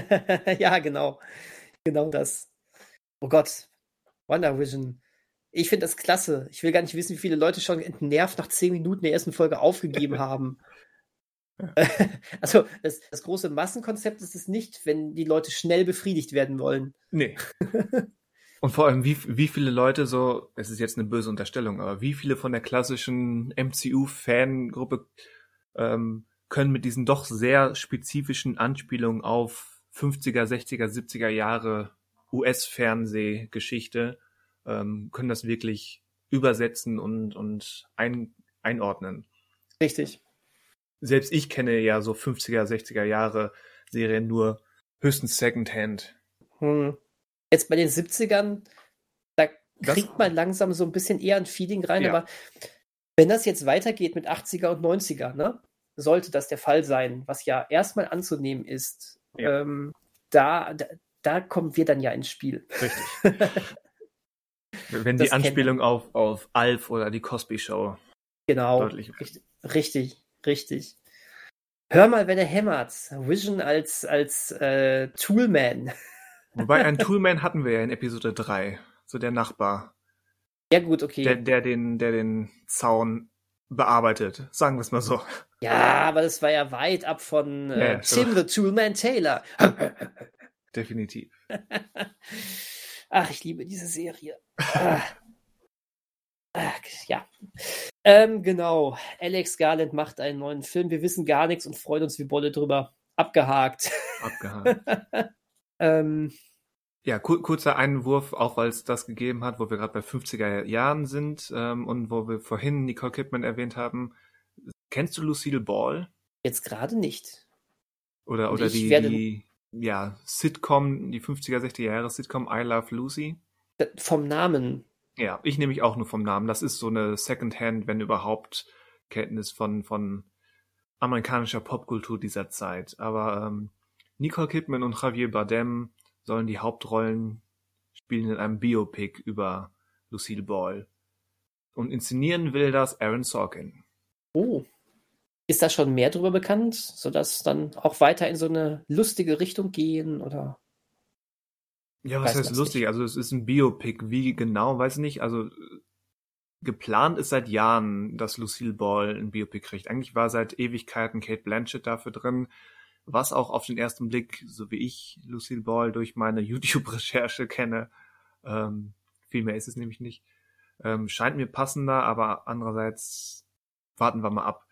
ja, genau. Genau das. Oh Gott. Wonder Vision. Ich finde das klasse. Ich will gar nicht wissen, wie viele Leute schon entnervt nach zehn Minuten der ersten Folge aufgegeben haben. Also das, das, große Massenkonzept ist es nicht, wenn die Leute schnell befriedigt werden wollen. Nee. Und vor allem, wie, wie viele Leute so, es ist jetzt eine böse Unterstellung, aber wie viele von der klassischen MCU-Fangruppe ähm, können mit diesen doch sehr spezifischen Anspielungen auf 50er, 60er, 70er Jahre US-Fernsehgeschichte, ähm, können das wirklich übersetzen und, und ein, einordnen. Richtig selbst ich kenne ja so 50er, 60er Jahre Serien nur höchstens Secondhand. Hm. Jetzt bei den 70ern, da kriegt das, man langsam so ein bisschen eher ein Feeling rein, ja. aber wenn das jetzt weitergeht mit 80er und 90er, ne, sollte das der Fall sein, was ja erstmal anzunehmen ist, ja. ähm, da, da, da, kommen wir dann ja ins Spiel. Richtig. wenn die Anspielung auf, auf Alf oder die Cosby Show genau, richtig, richtig, Richtig. Hör mal, wenn er hämmert. Vision als, als äh, Toolman. Wobei, einen Toolman hatten wir ja in Episode 3. So der Nachbar. Ja, gut, okay. Der, der, den, der den Zaun bearbeitet, sagen wir es mal so. Ja, aber das war ja weit ab von äh, ja, Tim the Toolman Taylor. Definitiv. Ach, ich liebe diese Serie. Ach, ja. Ähm, genau. Alex Garland macht einen neuen Film. Wir wissen gar nichts und freuen uns wie Bolle drüber. Abgehakt. Abgehakt. ähm, ja, kur kurzer Einwurf, auch weil es das gegeben hat, wo wir gerade bei 50er Jahren sind ähm, und wo wir vorhin Nicole Kidman erwähnt haben. Kennst du Lucille Ball? Jetzt gerade nicht. Oder, oder die, die ja, Sitcom, die 50er, 60er Jahre Sitcom I Love Lucy. Vom Namen. Ja, ich nehme mich auch nur vom Namen. Das ist so eine Secondhand, wenn überhaupt, Kenntnis von, von amerikanischer Popkultur dieser Zeit. Aber ähm, Nicole Kidman und Javier Bardem sollen die Hauptrollen spielen in einem Biopic über Lucille Ball. Und inszenieren will das Aaron Sorkin. Oh. Ist da schon mehr darüber bekannt, sodass dann auch weiter in so eine lustige Richtung gehen oder? Ja, was heißt lustig? Nicht. Also es ist ein Biopic. Wie genau, weiß ich nicht. Also geplant ist seit Jahren, dass Lucille Ball ein Biopic kriegt. Eigentlich war seit Ewigkeiten Kate Blanchett dafür drin, was auch auf den ersten Blick, so wie ich Lucille Ball durch meine YouTube-Recherche kenne, ähm, viel mehr ist es nämlich nicht, ähm, scheint mir passender, aber andererseits warten wir mal ab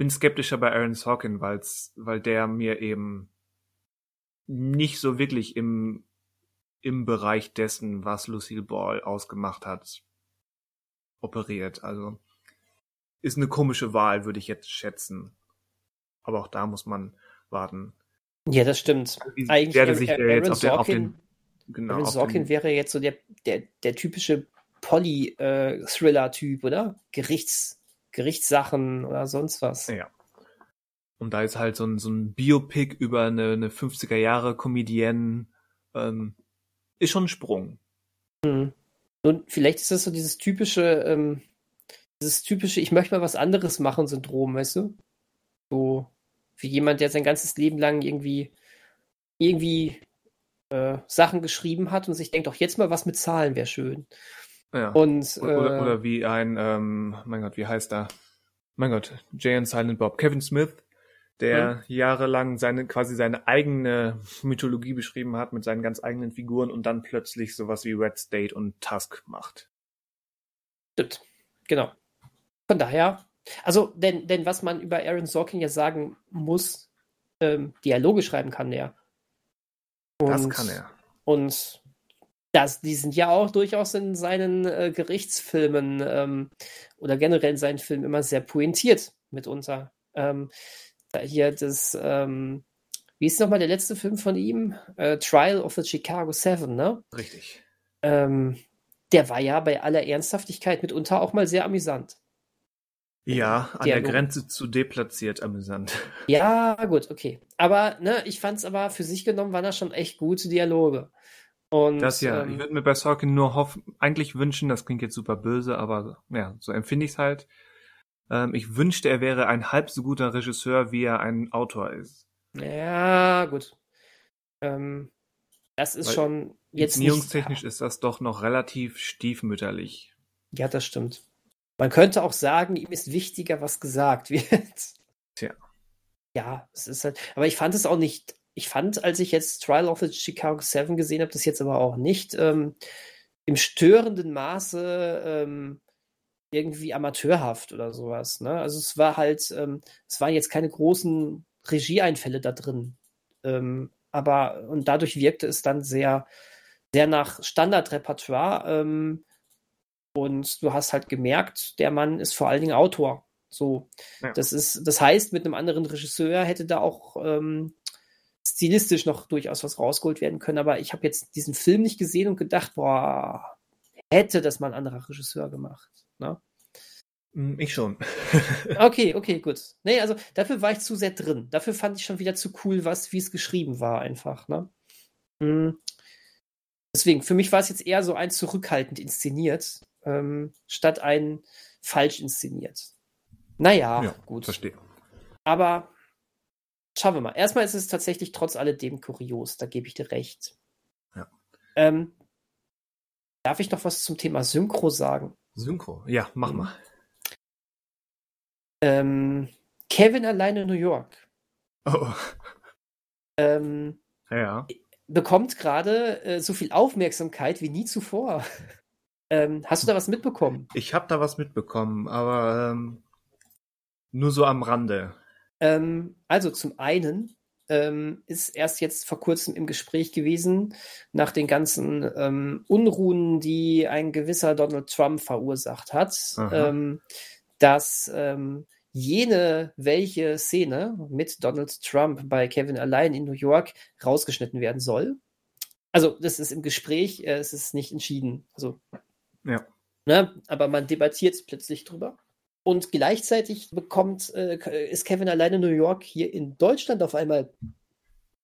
bin skeptischer bei Aaron Sorkin, weil's, weil der mir eben nicht so wirklich im, im Bereich dessen, was Lucille Ball ausgemacht hat, operiert. Also ist eine komische Wahl, würde ich jetzt schätzen. Aber auch da muss man warten. Ja, das stimmt. Wie Eigentlich werde sich Aaron jetzt auf, Sorkin, den, genau, Aaron Sorkin wäre jetzt so der, der, der typische Polly-Thriller-Typ, äh, oder? Gerichts, Gerichtssachen oder sonst was. Ja. Und da ist halt so ein, so ein Biopic über eine, eine 50er Jahre Comedienne, ähm, ist schon ein Sprung. Mhm. Und vielleicht ist das so dieses typische, ähm, dieses typische, ich möchte mal was anderes machen, Syndrom, weißt du? So, wie jemand, der sein ganzes Leben lang irgendwie, irgendwie äh, Sachen geschrieben hat und sich denkt, auch jetzt mal was mit Zahlen wäre schön. Ja. Und, äh, oder, oder, wie ein, ähm, mein Gott, wie heißt er? Mein Gott, Jay and Silent Bob. Kevin Smith, der mhm. jahrelang seine, quasi seine eigene Mythologie beschrieben hat mit seinen ganz eigenen Figuren und dann plötzlich sowas wie Red State und Tusk macht. Stimmt. Genau. Von daher, also, denn, denn was man über Aaron Sorkin ja sagen muss, ähm, Dialoge schreiben kann er. Und, das kann er. Und das, die sind ja auch durchaus in seinen äh, Gerichtsfilmen ähm, oder generell in seinen Filmen immer sehr pointiert mitunter. Ähm, hier das, ähm, wie ist nochmal der letzte Film von ihm? Äh, Trial of the Chicago Seven, ne? Richtig. Ähm, der war ja bei aller Ernsthaftigkeit mitunter auch mal sehr amüsant. Ja, an Dialog. der Grenze zu deplatziert amüsant. Ja, gut, okay. Aber ne, ich fand es aber für sich genommen waren da schon echt gute Dialoge. Und, das ja, ähm, ich würde mir bei Sorkin nur hoffen, eigentlich wünschen, das klingt jetzt super böse, aber ja, so empfinde ich es halt. Ähm, ich wünschte, er wäre ein halb so guter Regisseur, wie er ein Autor ist. Ja, gut. Ähm, das ist Weil schon jetzt. Inszenierungstechnisch ist das doch noch relativ stiefmütterlich. Ja, das stimmt. Man könnte auch sagen, ihm ist wichtiger, was gesagt wird. Tja. Ja, es ist halt. Aber ich fand es auch nicht. Ich fand, als ich jetzt Trial of the Chicago Seven gesehen habe, das jetzt aber auch nicht ähm, im störenden Maße ähm, irgendwie amateurhaft oder sowas. Ne? Also es war halt, ähm, es waren jetzt keine großen Regieeinfälle da drin. Ähm, aber und dadurch wirkte es dann sehr, sehr nach Standardrepertoire. Ähm, und du hast halt gemerkt, der Mann ist vor allen Dingen Autor. So, ja. das ist, das heißt, mit einem anderen Regisseur hätte da auch ähm, stilistisch noch durchaus was rausgeholt werden können. Aber ich habe jetzt diesen Film nicht gesehen und gedacht, boah, hätte das mal ein anderer Regisseur gemacht. Ne? Hm, ich schon. okay, okay, gut. Nee, also dafür war ich zu sehr drin. Dafür fand ich schon wieder zu cool, was, wie es geschrieben war, einfach, ne? Mhm. Deswegen, für mich war es jetzt eher so ein zurückhaltend inszeniert, ähm, statt ein falsch inszeniert. Naja, ja, gut. Verstehe. Aber schauen wir mal. Erstmal ist es tatsächlich trotz alledem kurios, da gebe ich dir recht. Ja. Ähm, darf ich noch was zum Thema Synchro sagen? Synchro, ja, mach mhm. mal. Ähm, Kevin alleine in New York. Oh. Ähm, ja. Bekommt gerade äh, so viel Aufmerksamkeit wie nie zuvor. ähm, hast du da was mitbekommen? Ich habe da was mitbekommen, aber ähm, nur so am Rande. Ähm, also zum einen ähm, ist erst jetzt vor kurzem im Gespräch gewesen, nach den ganzen ähm, Unruhen, die ein gewisser Donald Trump verursacht hat, ähm, dass ähm, jene welche Szene mit Donald Trump bei Kevin allein in New York rausgeschnitten werden soll. Also das ist im Gespräch, äh, es ist nicht entschieden. Also ja. Ne, aber man debattiert plötzlich drüber. Und gleichzeitig bekommt, äh, ist Kevin alleine New York hier in Deutschland auf einmal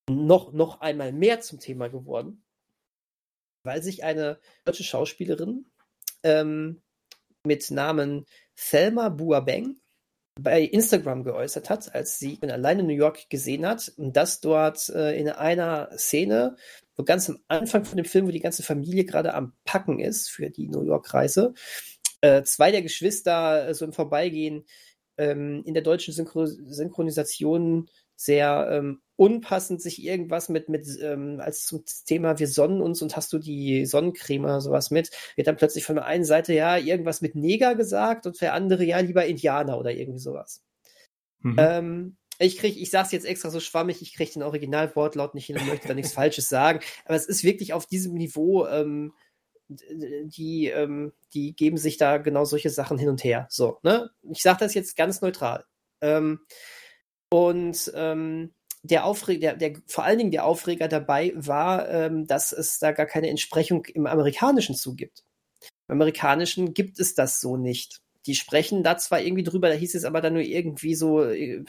noch, noch einmal mehr zum Thema geworden, weil sich eine deutsche Schauspielerin ähm, mit Namen Thelma Buabeng bei Instagram geäußert hat, als sie in alleine New York gesehen hat, dass dort äh, in einer Szene, wo ganz am Anfang von dem Film, wo die ganze Familie gerade am Packen ist für die New York-Reise, äh, zwei der Geschwister äh, so im Vorbeigehen ähm, in der deutschen Synchro Synchronisation sehr ähm, unpassend sich irgendwas mit, mit ähm, als zum Thema wir sonnen uns und hast du die Sonnencreme oder sowas mit, wird dann plötzlich von der einen Seite ja irgendwas mit Neger gesagt und für andere ja lieber Indianer oder irgendwie sowas. Mhm. Ähm, ich krieg, ich sag's jetzt extra so schwammig, ich krieg den Originalwortlaut nicht hin und möchte da nichts Falsches sagen, aber es ist wirklich auf diesem Niveau ähm, die, ähm, die geben sich da genau solche Sachen hin und her. So, ne? Ich sage das jetzt ganz neutral. Ähm, und ähm, der Aufreger, der, der, vor allen Dingen der Aufreger dabei war, ähm, dass es da gar keine Entsprechung im Amerikanischen zugibt. Im Amerikanischen gibt es das so nicht. Die sprechen da zwar irgendwie drüber, da hieß es aber dann nur irgendwie so, äh,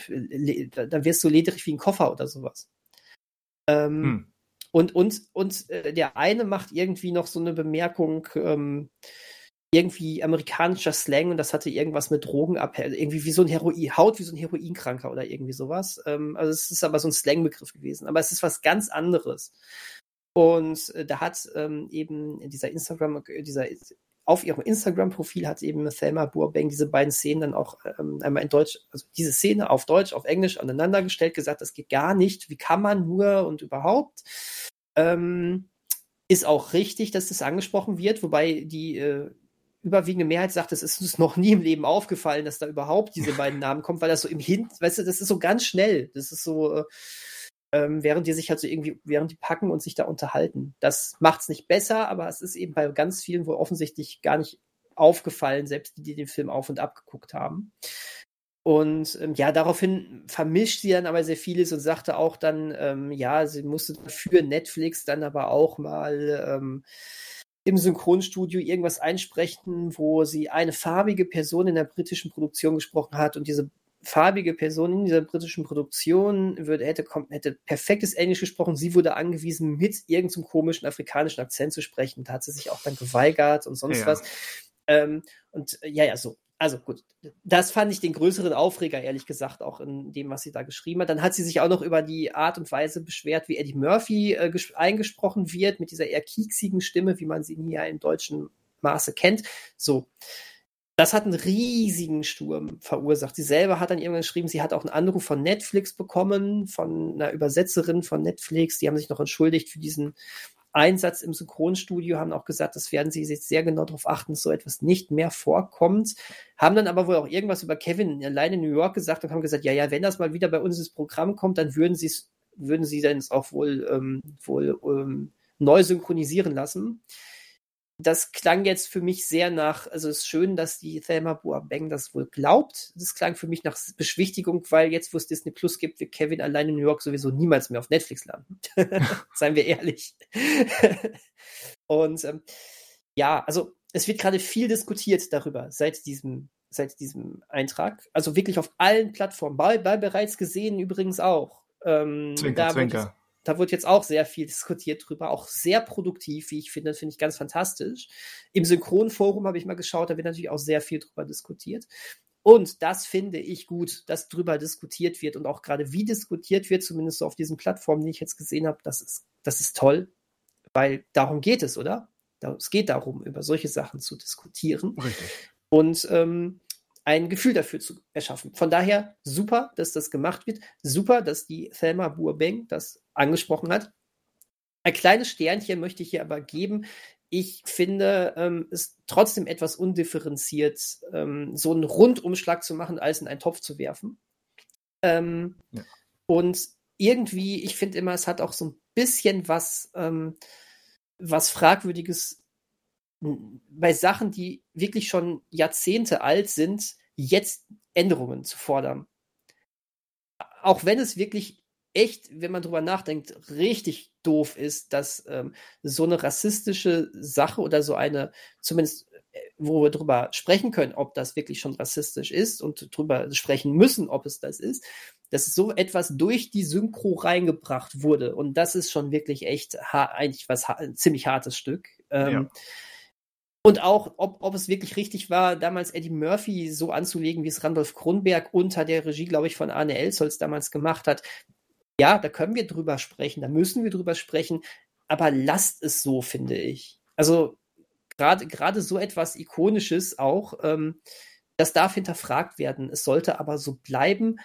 dann wirst du ledrig wie ein Koffer oder sowas. Ähm, hm. Und, und, und äh, der eine macht irgendwie noch so eine Bemerkung, ähm, irgendwie amerikanischer Slang und das hatte irgendwas mit Drogen ab, irgendwie wie so ein Heroin, Haut wie so ein Heroinkranker oder irgendwie sowas. Ähm, also es ist aber so ein Slangbegriff gewesen, aber es ist was ganz anderes. Und äh, da hat ähm, eben dieser Instagram, dieser auf ihrem Instagram-Profil hat eben Thelma Burbank diese beiden Szenen dann auch ähm, einmal in Deutsch, also diese Szene auf Deutsch, auf Englisch aneinandergestellt, gesagt, das geht gar nicht, wie kann man nur und überhaupt. Ähm, ist auch richtig, dass das angesprochen wird, wobei die äh, überwiegende Mehrheit sagt, es ist uns noch nie im Leben aufgefallen, dass da überhaupt diese beiden Namen kommen, weil das so im Hint, weißt du, das ist so ganz schnell. Das ist so, äh, ähm, während die sich halt so irgendwie, während die packen und sich da unterhalten. Das macht es nicht besser, aber es ist eben bei ganz vielen wohl offensichtlich gar nicht aufgefallen, selbst die, die den Film auf und ab geguckt haben. Und ähm, ja, daraufhin vermischt sie dann aber sehr vieles und sagte auch dann, ähm, ja, sie musste für Netflix dann aber auch mal ähm, im Synchronstudio irgendwas einsprechen, wo sie eine farbige Person in der britischen Produktion gesprochen hat und diese farbige Person in dieser britischen Produktion würde, hätte, hätte perfektes Englisch gesprochen. Sie wurde angewiesen, mit irgendeinem komischen afrikanischen Akzent zu sprechen. Da hat sie sich auch dann geweigert und sonst ja. was. Ähm, und äh, ja, ja, so. Also gut, das fand ich den größeren Aufreger, ehrlich gesagt, auch in dem, was sie da geschrieben hat. Dann hat sie sich auch noch über die Art und Weise beschwert, wie Eddie Murphy äh, eingesprochen wird, mit dieser eher kieksigen Stimme, wie man sie hier im deutschen Maße kennt. So. Das hat einen riesigen Sturm verursacht. Sie selber hat dann irgendwann geschrieben, sie hat auch einen Anruf von Netflix bekommen, von einer Übersetzerin von Netflix. Die haben sich noch entschuldigt für diesen Einsatz im Synchronstudio, haben auch gesagt, das werden sie jetzt sehr genau darauf achten, dass so etwas nicht mehr vorkommt. Haben dann aber wohl auch irgendwas über Kevin alleine in New York gesagt und haben gesagt, ja, ja, wenn das mal wieder bei uns ins Programm kommt, dann würden sie es, würden sie dann es auch wohl, ähm, wohl ähm, neu synchronisieren lassen das klang jetzt für mich sehr nach, also es ist schön, dass die Thelma Boabeng das wohl glaubt. Das klang für mich nach Beschwichtigung, weil jetzt, wo es Disney Plus gibt, wird Kevin allein in New York sowieso niemals mehr auf Netflix landen. Seien wir ehrlich. Und ähm, ja, also es wird gerade viel diskutiert darüber seit diesem, seit diesem Eintrag. Also wirklich auf allen Plattformen. Bei, bei bereits gesehen übrigens auch. Ähm, zwinker, zwinker da wird jetzt auch sehr viel diskutiert drüber, auch sehr produktiv, wie ich finde, finde ich ganz fantastisch. Im Synchronforum habe ich mal geschaut, da wird natürlich auch sehr viel drüber diskutiert. Und das finde ich gut, dass drüber diskutiert wird und auch gerade wie diskutiert wird, zumindest so auf diesen Plattformen, die ich jetzt gesehen habe, das ist, das ist toll, weil darum geht es, oder? Es geht darum, über solche Sachen zu diskutieren. Richtig. Und ähm, ein Gefühl dafür zu erschaffen. Von daher super, dass das gemacht wird. Super, dass die Thelma Burbank das angesprochen hat. Ein kleines Sternchen möchte ich hier aber geben. Ich finde ähm, es trotzdem etwas undifferenziert, ähm, so einen Rundumschlag zu machen, als in einen Topf zu werfen. Ähm, ja. Und irgendwie, ich finde immer, es hat auch so ein bisschen was, ähm, was Fragwürdiges bei Sachen, die wirklich schon Jahrzehnte alt sind, jetzt Änderungen zu fordern. Auch wenn es wirklich echt, wenn man drüber nachdenkt, richtig doof ist, dass ähm, so eine rassistische Sache oder so eine, zumindest äh, wo wir drüber sprechen können, ob das wirklich schon rassistisch ist und drüber sprechen müssen, ob es das ist, dass so etwas durch die Synchro reingebracht wurde. Und das ist schon wirklich echt eigentlich was ein ziemlich hartes Stück. Ähm, ja. Und auch, ob, ob es wirklich richtig war, damals Eddie Murphy so anzulegen, wie es Randolph Kronberg unter der Regie, glaube ich, von Arne Elsholz damals gemacht hat. Ja, da können wir drüber sprechen, da müssen wir drüber sprechen, aber lasst es so, finde ich. Also gerade gerade so etwas Ikonisches auch, ähm, das darf hinterfragt werden. Es sollte aber so bleiben,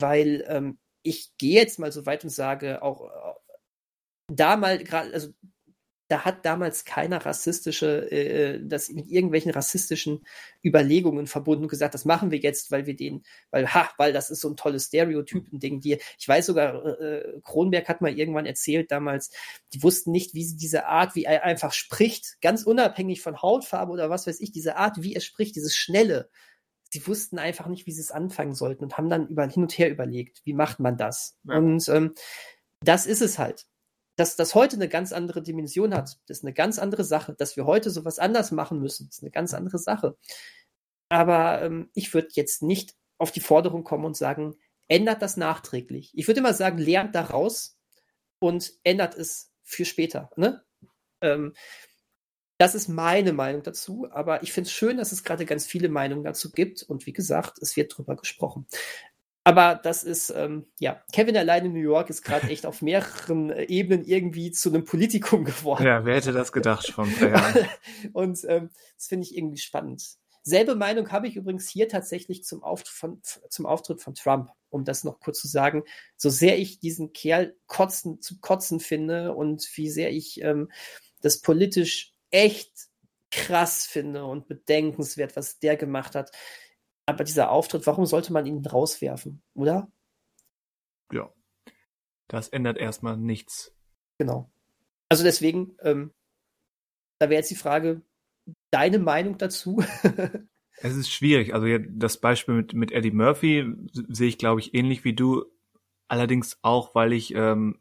weil ähm, ich gehe jetzt mal so weit und sage, auch äh, da mal gerade, also da hat damals keiner rassistische, äh, das mit irgendwelchen rassistischen Überlegungen verbunden und gesagt, das machen wir jetzt, weil wir den, weil, ha, weil das ist so ein tolles Stereotypen-Ding. Die, ich weiß sogar, äh, Kronberg hat mal irgendwann erzählt damals, die wussten nicht, wie sie diese Art, wie er einfach spricht, ganz unabhängig von Hautfarbe oder was weiß ich, diese Art, wie er spricht, dieses Schnelle. Sie wussten einfach nicht, wie sie es anfangen sollten und haben dann über, hin und her überlegt, wie macht man das? Ja. Und ähm, das ist es halt dass das heute eine ganz andere Dimension hat. Das ist eine ganz andere Sache. Dass wir heute sowas anders machen müssen, ist eine ganz andere Sache. Aber ähm, ich würde jetzt nicht auf die Forderung kommen und sagen, ändert das nachträglich. Ich würde immer sagen, lernt daraus und ändert es für später. Ne? Ähm, das ist meine Meinung dazu, aber ich finde es schön, dass es gerade ganz viele Meinungen dazu gibt und wie gesagt, es wird drüber gesprochen. Aber das ist, ähm, ja, Kevin allein in New York ist gerade echt auf mehreren äh, Ebenen irgendwie zu einem Politikum geworden. Ja, wer hätte das gedacht Jahren. Und ähm, das finde ich irgendwie spannend. Selbe Meinung habe ich übrigens hier tatsächlich zum Auftritt, von, zum Auftritt von Trump, um das noch kurz zu sagen. So sehr ich diesen Kerl kotzen, zu kotzen finde und wie sehr ich ähm, das politisch echt krass finde und bedenkenswert, was der gemacht hat aber dieser Auftritt, warum sollte man ihn rauswerfen, oder? Ja. Das ändert erstmal nichts. Genau. Also deswegen, ähm, da wäre jetzt die Frage, deine Meinung dazu? es ist schwierig. Also das Beispiel mit, mit Eddie Murphy sehe ich, glaube ich, ähnlich wie du. Allerdings auch, weil ich ähm,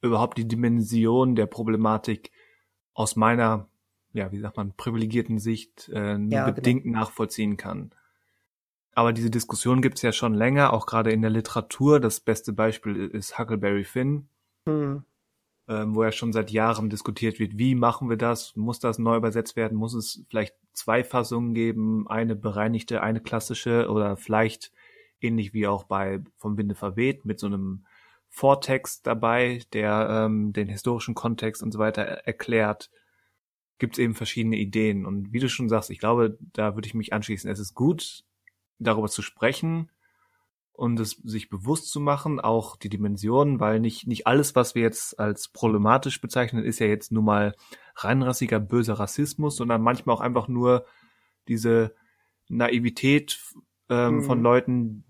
überhaupt die Dimension der Problematik aus meiner, ja, wie sagt man, privilegierten Sicht äh, nur ja, genau. bedingt genau. nachvollziehen kann. Aber diese Diskussion gibt's ja schon länger, auch gerade in der Literatur. Das beste Beispiel ist Huckleberry Finn, mhm. ähm, wo ja schon seit Jahren diskutiert wird, wie machen wir das? Muss das neu übersetzt werden? Muss es vielleicht zwei Fassungen geben? Eine bereinigte, eine klassische oder vielleicht ähnlich wie auch bei Vom Winde verweht mit so einem Vortext dabei, der ähm, den historischen Kontext und so weiter erklärt gibt es eben verschiedene Ideen. Und wie du schon sagst, ich glaube, da würde ich mich anschließen. Es ist gut, darüber zu sprechen und es sich bewusst zu machen, auch die Dimensionen, weil nicht, nicht alles, was wir jetzt als problematisch bezeichnen, ist ja jetzt nur mal reinrassiger, böser Rassismus, sondern manchmal auch einfach nur diese Naivität ähm, mhm. von Leuten,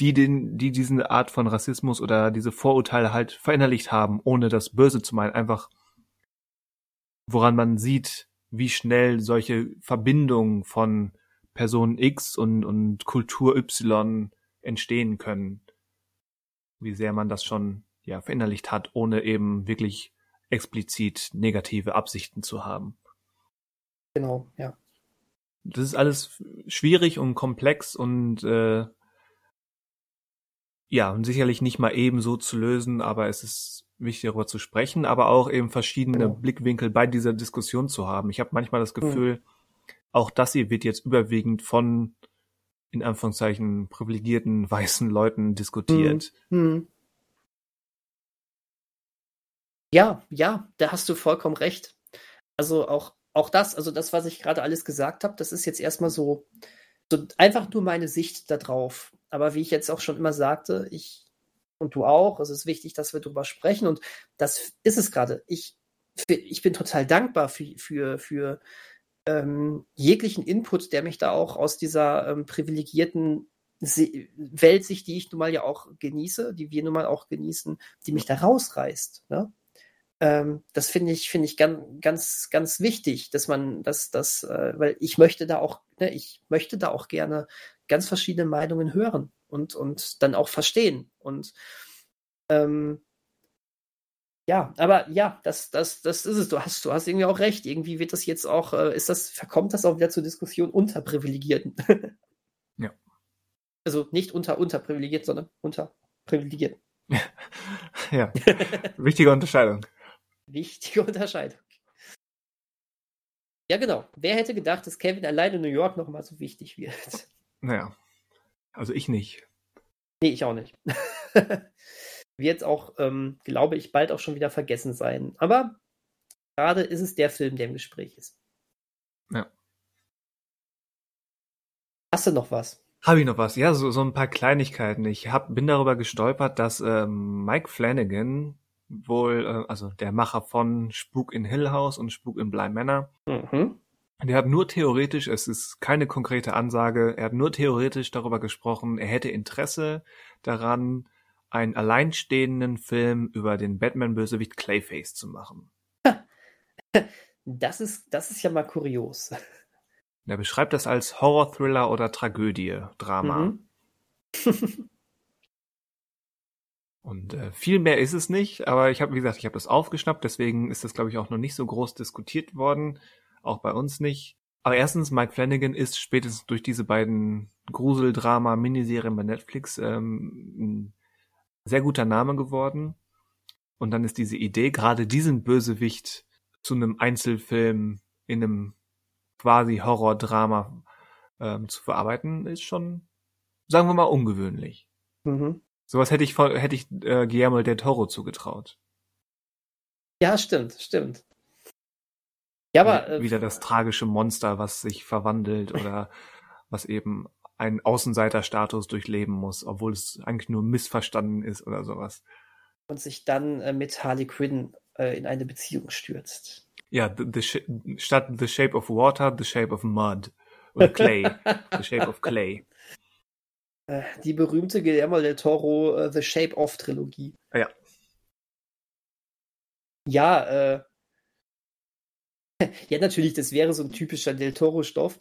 die den, die diese Art von Rassismus oder diese Vorurteile halt verinnerlicht haben, ohne das Böse zu meinen, einfach woran man sieht, wie schnell solche Verbindungen von Person X und, und Kultur Y entstehen können. Wie sehr man das schon ja verinnerlicht hat, ohne eben wirklich explizit negative Absichten zu haben. Genau, ja. Das ist alles schwierig und komplex und äh, ja, und sicherlich nicht mal eben so zu lösen, aber es ist wichtig darüber zu sprechen, aber auch eben verschiedene genau. Blickwinkel bei dieser Diskussion zu haben. Ich habe manchmal das Gefühl, mhm auch das hier wird jetzt überwiegend von in Anführungszeichen privilegierten weißen Leuten diskutiert. Hm, hm. Ja, ja, da hast du vollkommen recht. Also auch, auch das, also das, was ich gerade alles gesagt habe, das ist jetzt erstmal so so einfach nur meine Sicht darauf. Aber wie ich jetzt auch schon immer sagte, ich und du auch, es ist wichtig, dass wir darüber sprechen und das ist es gerade. Ich, ich bin total dankbar für, für, für ähm, jeglichen Input, der mich da auch aus dieser ähm, privilegierten Se Weltsicht, die ich nun mal ja auch genieße, die wir nun mal auch genießen, die mich da rausreißt. Ne? Ähm, das finde ich, finde ich ganz, ganz, ganz wichtig, dass man das, das, äh, weil ich möchte da auch, ne, ich möchte da auch gerne ganz verschiedene Meinungen hören und, und dann auch verstehen. Und ähm, ja, aber ja, das, das, das ist es. Du hast, du hast irgendwie auch recht. Irgendwie wird das jetzt auch, äh, ist das, verkommt das auch wieder zur Diskussion unter Privilegierten. ja. Also nicht unter unterprivilegiert, sondern unter Privilegierten. ja. Wichtige Unterscheidung. Wichtige Unterscheidung. Ja, genau. Wer hätte gedacht, dass Kevin allein in New York nochmal so wichtig wird? Naja. Also ich nicht. Nee, ich auch nicht. Wird auch, ähm, glaube ich, bald auch schon wieder vergessen sein. Aber gerade ist es der Film, der im Gespräch ist. Ja. Hast du noch was? Habe ich noch was? Ja, so, so ein paar Kleinigkeiten. Ich hab, bin darüber gestolpert, dass ähm, Mike Flanagan wohl, äh, also der Macher von Spuk in Hill House und Spuk in Bly Manor, mhm. der hat nur theoretisch, es ist keine konkrete Ansage, er hat nur theoretisch darüber gesprochen, er hätte Interesse daran, einen alleinstehenden Film über den Batman-Bösewicht Clayface zu machen. Das ist, das ist ja mal kurios. Er beschreibt das als Horror-Thriller oder Tragödie, Drama. Mhm. Und äh, viel mehr ist es nicht, aber ich habe, wie gesagt, ich habe das aufgeschnappt, deswegen ist das, glaube ich, auch noch nicht so groß diskutiert worden, auch bei uns nicht. Aber erstens, Mike Flanagan ist spätestens durch diese beiden Gruseldrama-Miniserien bei Netflix ähm, ein sehr guter Name geworden. Und dann ist diese Idee, gerade diesen Bösewicht zu einem Einzelfilm in einem quasi Horror-Drama ähm, zu verarbeiten, ist schon, sagen wir mal, ungewöhnlich. Mhm. Sowas hätte ich, hätte ich äh, Guillermo del Toro zugetraut. Ja, stimmt, stimmt. Ja, aber. Äh, Wieder das tragische Monster, was sich verwandelt oder was eben einen Außenseiterstatus durchleben muss, obwohl es eigentlich nur missverstanden ist oder sowas. Und sich dann äh, mit Harley Quinn äh, in eine Beziehung stürzt. Ja, the, the statt The Shape of Water, The Shape of Mud. Oder Clay. the Shape of Clay. Äh, die berühmte Guillermo del Toro uh, The Shape of Trilogie. Ja. Ja, äh. ja, natürlich, das wäre so ein typischer Del Toro-Stoff.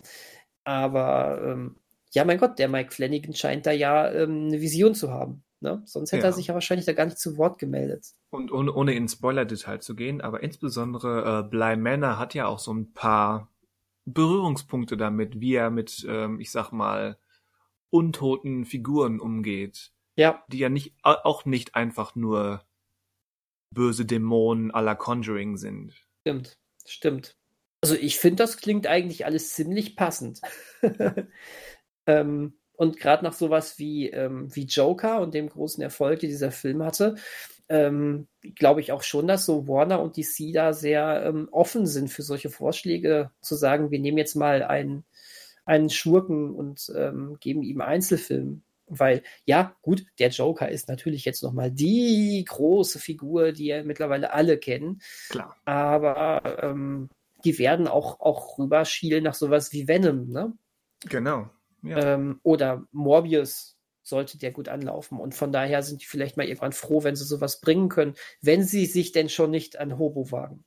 Aber ähm, ja, mein Gott, der Mike Flanagan scheint da ja ähm, eine Vision zu haben. Ne? Sonst hätte ja. er sich ja wahrscheinlich da gar nicht zu Wort gemeldet. Und ohne, ohne in Spoiler-Detail zu gehen, aber insbesondere äh, Bly Manor hat ja auch so ein paar Berührungspunkte damit, wie er mit, ähm, ich sag mal, untoten Figuren umgeht. Ja. Die ja nicht, auch nicht einfach nur böse Dämonen à la Conjuring sind. Stimmt, stimmt. Also ich finde, das klingt eigentlich alles ziemlich passend. ähm, und gerade nach sowas wie, ähm, wie Joker und dem großen Erfolg, den dieser Film hatte, ähm, glaube ich auch schon, dass so Warner und DC da sehr ähm, offen sind für solche Vorschläge, zu sagen, wir nehmen jetzt mal einen einen Schurken und ähm, geben ihm Einzelfilm. Weil, ja, gut, der Joker ist natürlich jetzt nochmal die große Figur, die ja mittlerweile alle kennen. Klar. Aber ähm, die werden auch, auch rüberschielen nach sowas wie Venom, ne? Genau. Ja. Ähm, oder Morbius sollte der gut anlaufen. Und von daher sind die vielleicht mal irgendwann froh, wenn sie sowas bringen können, wenn sie sich denn schon nicht an Hobo wagen.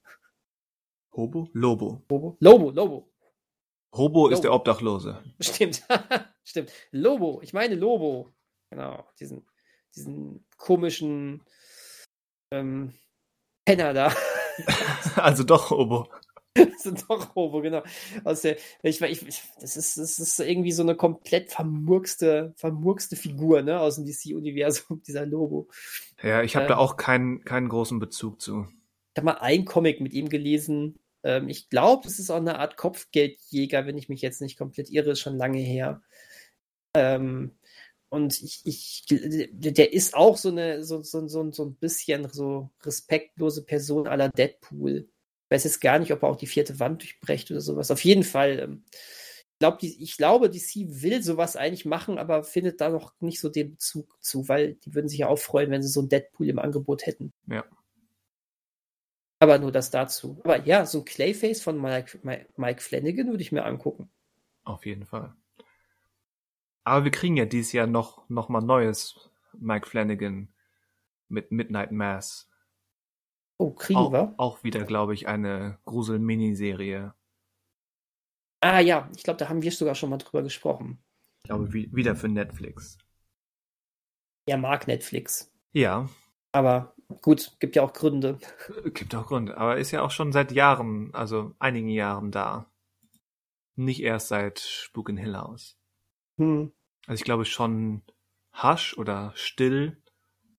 Hobo? Lobo. Hobo? Lobo, Lobo. Hobo Lobo. ist der Obdachlose. Stimmt, stimmt. Lobo, ich meine Lobo. Genau, diesen, diesen komischen ähm, Penner da. also doch Hobo. also doch Hobo, genau. Aus der, ich, ich, das, ist, das ist irgendwie so eine komplett vermurkste, vermurkste Figur ne, aus dem DC-Universum, dieser Lobo. Ja, ich habe äh, da auch keinen, keinen großen Bezug zu. Ich habe mal ein Comic mit ihm gelesen, ähm, ich glaube, das ist auch eine Art Kopfgeldjäger, wenn ich mich jetzt nicht komplett irre, ist schon lange her. Ähm, und ich, ich, der ist auch so eine, so, so, so, so ein bisschen so respektlose Person aller Deadpool. Ich weiß jetzt gar nicht, ob er auch die vierte Wand durchbrecht oder sowas. Auf jeden Fall, ähm, glaub, die, ich glaube, DC will sowas eigentlich machen, aber findet da noch nicht so den Bezug zu, weil die würden sich ja auch freuen, wenn sie so ein Deadpool im Angebot hätten. Ja. Aber nur das dazu. Aber ja, so ein Clayface von Mike, Mike Flanagan würde ich mir angucken. Auf jeden Fall. Aber wir kriegen ja dieses Jahr noch, noch mal neues Mike Flanagan mit Midnight Mass. Oh, kriegen auch, wir? Auch wieder, glaube ich, eine Grusel-Miniserie. Ah ja, ich glaube, da haben wir sogar schon mal drüber gesprochen. Ich glaube, wie, wieder für Netflix. Er mag Netflix. Ja. Aber gut, gibt ja auch Gründe. Gibt auch Gründe, aber ist ja auch schon seit Jahren, also einigen Jahren da. Nicht erst seit Spuk in Hill House. Hm. Also ich glaube schon Hush oder Still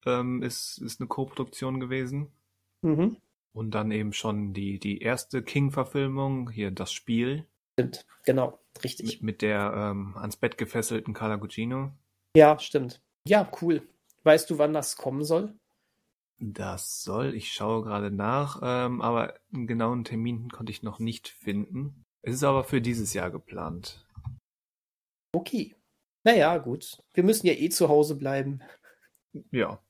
ähm, ist, ist eine Co-Produktion gewesen. Mhm. Und dann eben schon die, die erste King-Verfilmung, hier das Spiel. Stimmt, genau, richtig. Mit, mit der ähm, ans Bett gefesselten Carla Gugino. Ja, stimmt. Ja, cool. Weißt du, wann das kommen soll? Das soll, ich schaue gerade nach, ähm, aber einen genauen Termin konnte ich noch nicht finden. Es ist aber für dieses Jahr geplant. Okay. Naja, gut. Wir müssen ja eh zu Hause bleiben. Ja.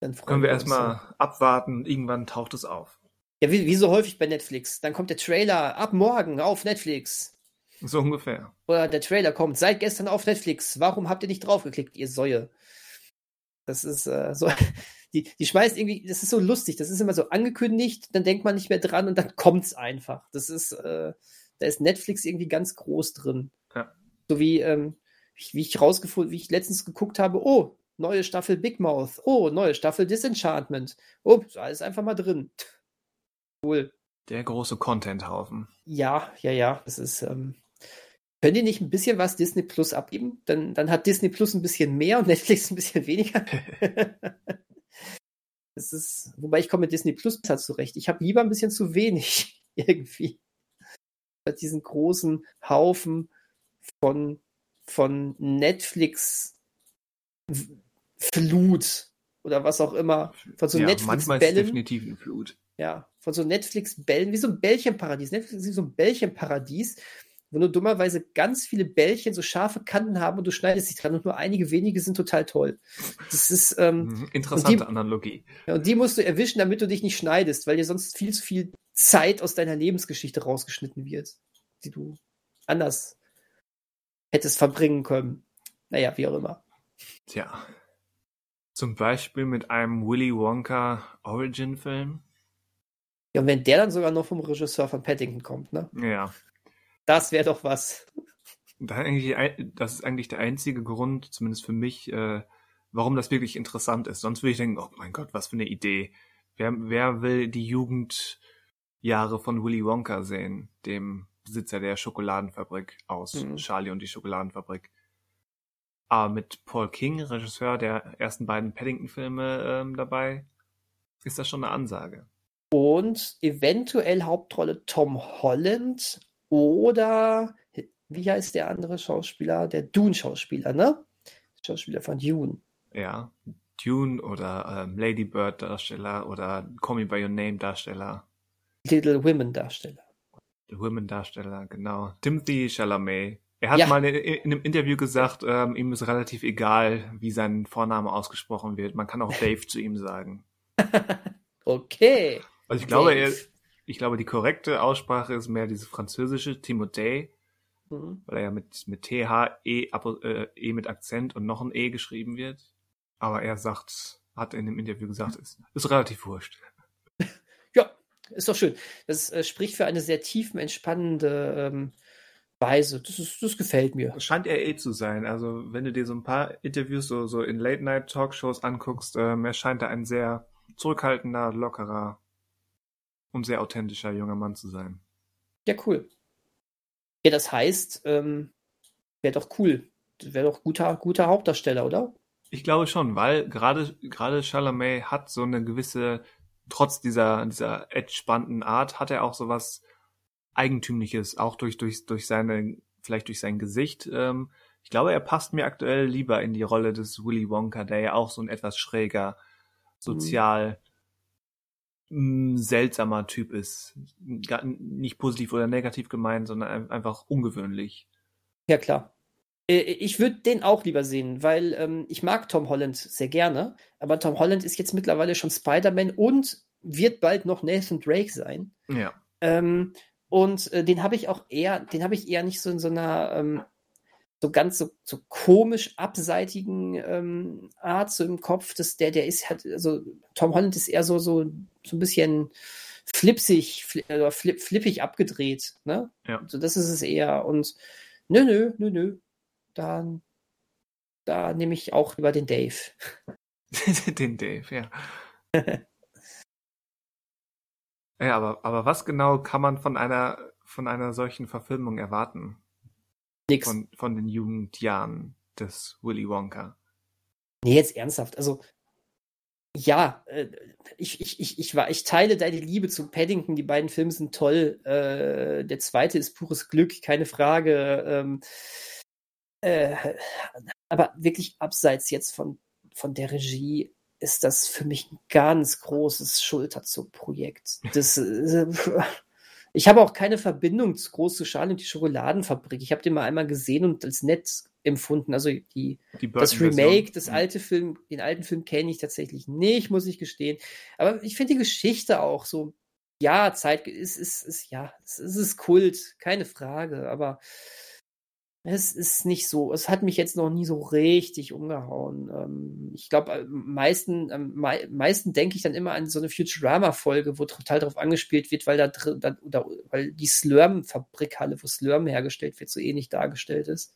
Dann Können wir, wir erstmal so. abwarten, irgendwann taucht es auf. Ja, wie, wie so häufig bei Netflix. Dann kommt der Trailer ab morgen auf Netflix. So ungefähr. Oder der Trailer kommt seit gestern auf Netflix. Warum habt ihr nicht draufgeklickt, ihr Säue? Das ist äh, so. Die, die schmeißt irgendwie, das ist so lustig. Das ist immer so angekündigt, dann denkt man nicht mehr dran und dann kommt's einfach. Das ist, äh, da ist Netflix irgendwie ganz groß drin. Ja. So wie, ähm, wie ich rausgefunden, wie ich letztens geguckt habe, oh, neue Staffel Big Mouth, oh, neue Staffel Disenchantment. Oh, ist alles einfach mal drin. Cool. Der große Content-Haufen. Ja, ja, ja. Das ist, ähm, können die nicht ein bisschen was Disney Plus abgeben? Dann, dann hat Disney Plus ein bisschen mehr und Netflix ein bisschen weniger. das ist, wobei ich komme mit Disney Plus halt zurecht. Ich habe lieber ein bisschen zu wenig irgendwie. Bei diesen großen Haufen von, von Netflix Flut oder was auch immer. Von so ja, Netflix manchmal ist es definitiv eine Flut. Ja, von so Netflix-Bällen, wie so ein Bällchenparadies. Netflix ist wie so ein Bällchenparadies, wo nur dummerweise ganz viele Bällchen so scharfe Kanten haben und du schneidest dich dran und nur einige wenige sind total toll. Das ist ähm, mhm, interessante die, Analogie. Ja, und die musst du erwischen, damit du dich nicht schneidest, weil dir sonst viel zu viel Zeit aus deiner Lebensgeschichte rausgeschnitten wird, die du anders hättest verbringen können. Naja, wie auch immer. Tja. Zum Beispiel mit einem Willy Wonka Origin-Film. Ja, und wenn der dann sogar noch vom Regisseur von Paddington kommt, ne? Ja. Das wäre doch was. Das ist eigentlich der einzige Grund, zumindest für mich, äh, warum das wirklich interessant ist. Sonst würde ich denken, oh mein Gott, was für eine Idee. Wer, wer will die Jugendjahre von Willy Wonka sehen, dem Besitzer der Schokoladenfabrik aus mhm. Charlie und die Schokoladenfabrik? Aber mit Paul King, Regisseur der ersten beiden Paddington-Filme, ähm, dabei, ist das schon eine Ansage und eventuell Hauptrolle Tom Holland oder wie heißt der andere Schauspieler? Der Dune-Schauspieler, ne? Schauspieler von Dune. Ja, Dune oder ähm, Lady Bird Darsteller oder Call Me By Your Name Darsteller. Little Women Darsteller. Women Darsteller, genau. Timothy Chalamet. Er hat ja. mal in, in, einem Interview gesagt, ähm, ihm ist relativ egal, wie sein Vorname ausgesprochen wird. Man kann auch Dave zu ihm sagen. okay. Also ich glaube, er, ich glaube, die korrekte Aussprache ist mehr diese französische Timothée, mhm. weil er ja mit, mit TH, E, äh, E mit Akzent und noch ein E geschrieben wird. Aber er sagt, hat in dem Interview gesagt, ist, ist relativ wurscht. Ja, ist doch schön. Das äh, spricht für eine sehr tiefen, entspannende ähm, Weise. Das, ist, das gefällt mir. Scheint er eh zu sein. Also, wenn du dir so ein paar Interviews so, so in Late-Night-Talkshows anguckst, ähm, er scheint da ein sehr zurückhaltender, lockerer und sehr authentischer junger Mann zu sein. Ja, cool. Ja, das heißt, ähm, wäre doch cool. Wäre doch guter, guter Hauptdarsteller, oder? Ich glaube schon, weil gerade gerade Chalamet hat so eine gewisse, trotz dieser dieser entspannten Art, hat er auch so Eigentümliches, auch durch durch durch seine vielleicht durch sein Gesicht. Ähm, ich glaube, er passt mir aktuell lieber in die Rolle des Willy Wonka, der ja auch so ein etwas schräger, sozial seltsamer Typ ist. Nicht positiv oder negativ gemeint, sondern einfach ungewöhnlich. Ja, klar. Äh, ich würde den auch lieber sehen, weil ähm, ich mag Tom Holland sehr gerne, aber Tom Holland ist jetzt mittlerweile schon Spider-Man und wird bald noch Nathan Drake sein. Ja. Ähm, und äh, den habe ich auch eher, den habe ich eher nicht so in so einer ähm, so ganz so, so komisch abseitigen ähm, Art so im Kopf. dass der, der ist halt, also Tom Holland ist eher so, so, so ein bisschen flipsig, fli äh, flip, flippig abgedreht. Ne? Ja. So, das ist es eher. Und nö, nö, nö, nö. Dann, da nehme ich auch über den Dave. den Dave, ja. ja, aber, aber was genau kann man von einer, von einer solchen Verfilmung erwarten? Nix. Von, von den Jugendjahren des Willy Wonka. Nee, jetzt ernsthaft. Also, ja, äh, ich, ich, ich, ich, war, ich teile deine Liebe zu Paddington. Die beiden Filme sind toll. Äh, der zweite ist pures Glück, keine Frage. Ähm, äh, aber wirklich abseits jetzt von, von der Regie ist das für mich ein ganz großes Schulterzug-Projekt. Das, äh, ich habe auch keine Verbindung groß zu Charlie und die Schokoladenfabrik. Ich habe den mal einmal gesehen und als nett empfunden. Also die, die das Remake, das alte Film, den alten Film kenne ich tatsächlich nicht, muss ich gestehen. Aber ich finde die Geschichte auch so, ja, Zeit ist, ist, ist, ja, es ist Kult, keine Frage, aber es ist nicht so, es hat mich jetzt noch nie so richtig umgehauen. Ähm, ich glaube, am meisten, am meisten denke ich dann immer an so eine Futurama-Folge, wo total darauf angespielt wird, weil da drin, oder weil die Slurm-Fabrikhalle, wo Slurm hergestellt wird, so ähnlich dargestellt ist.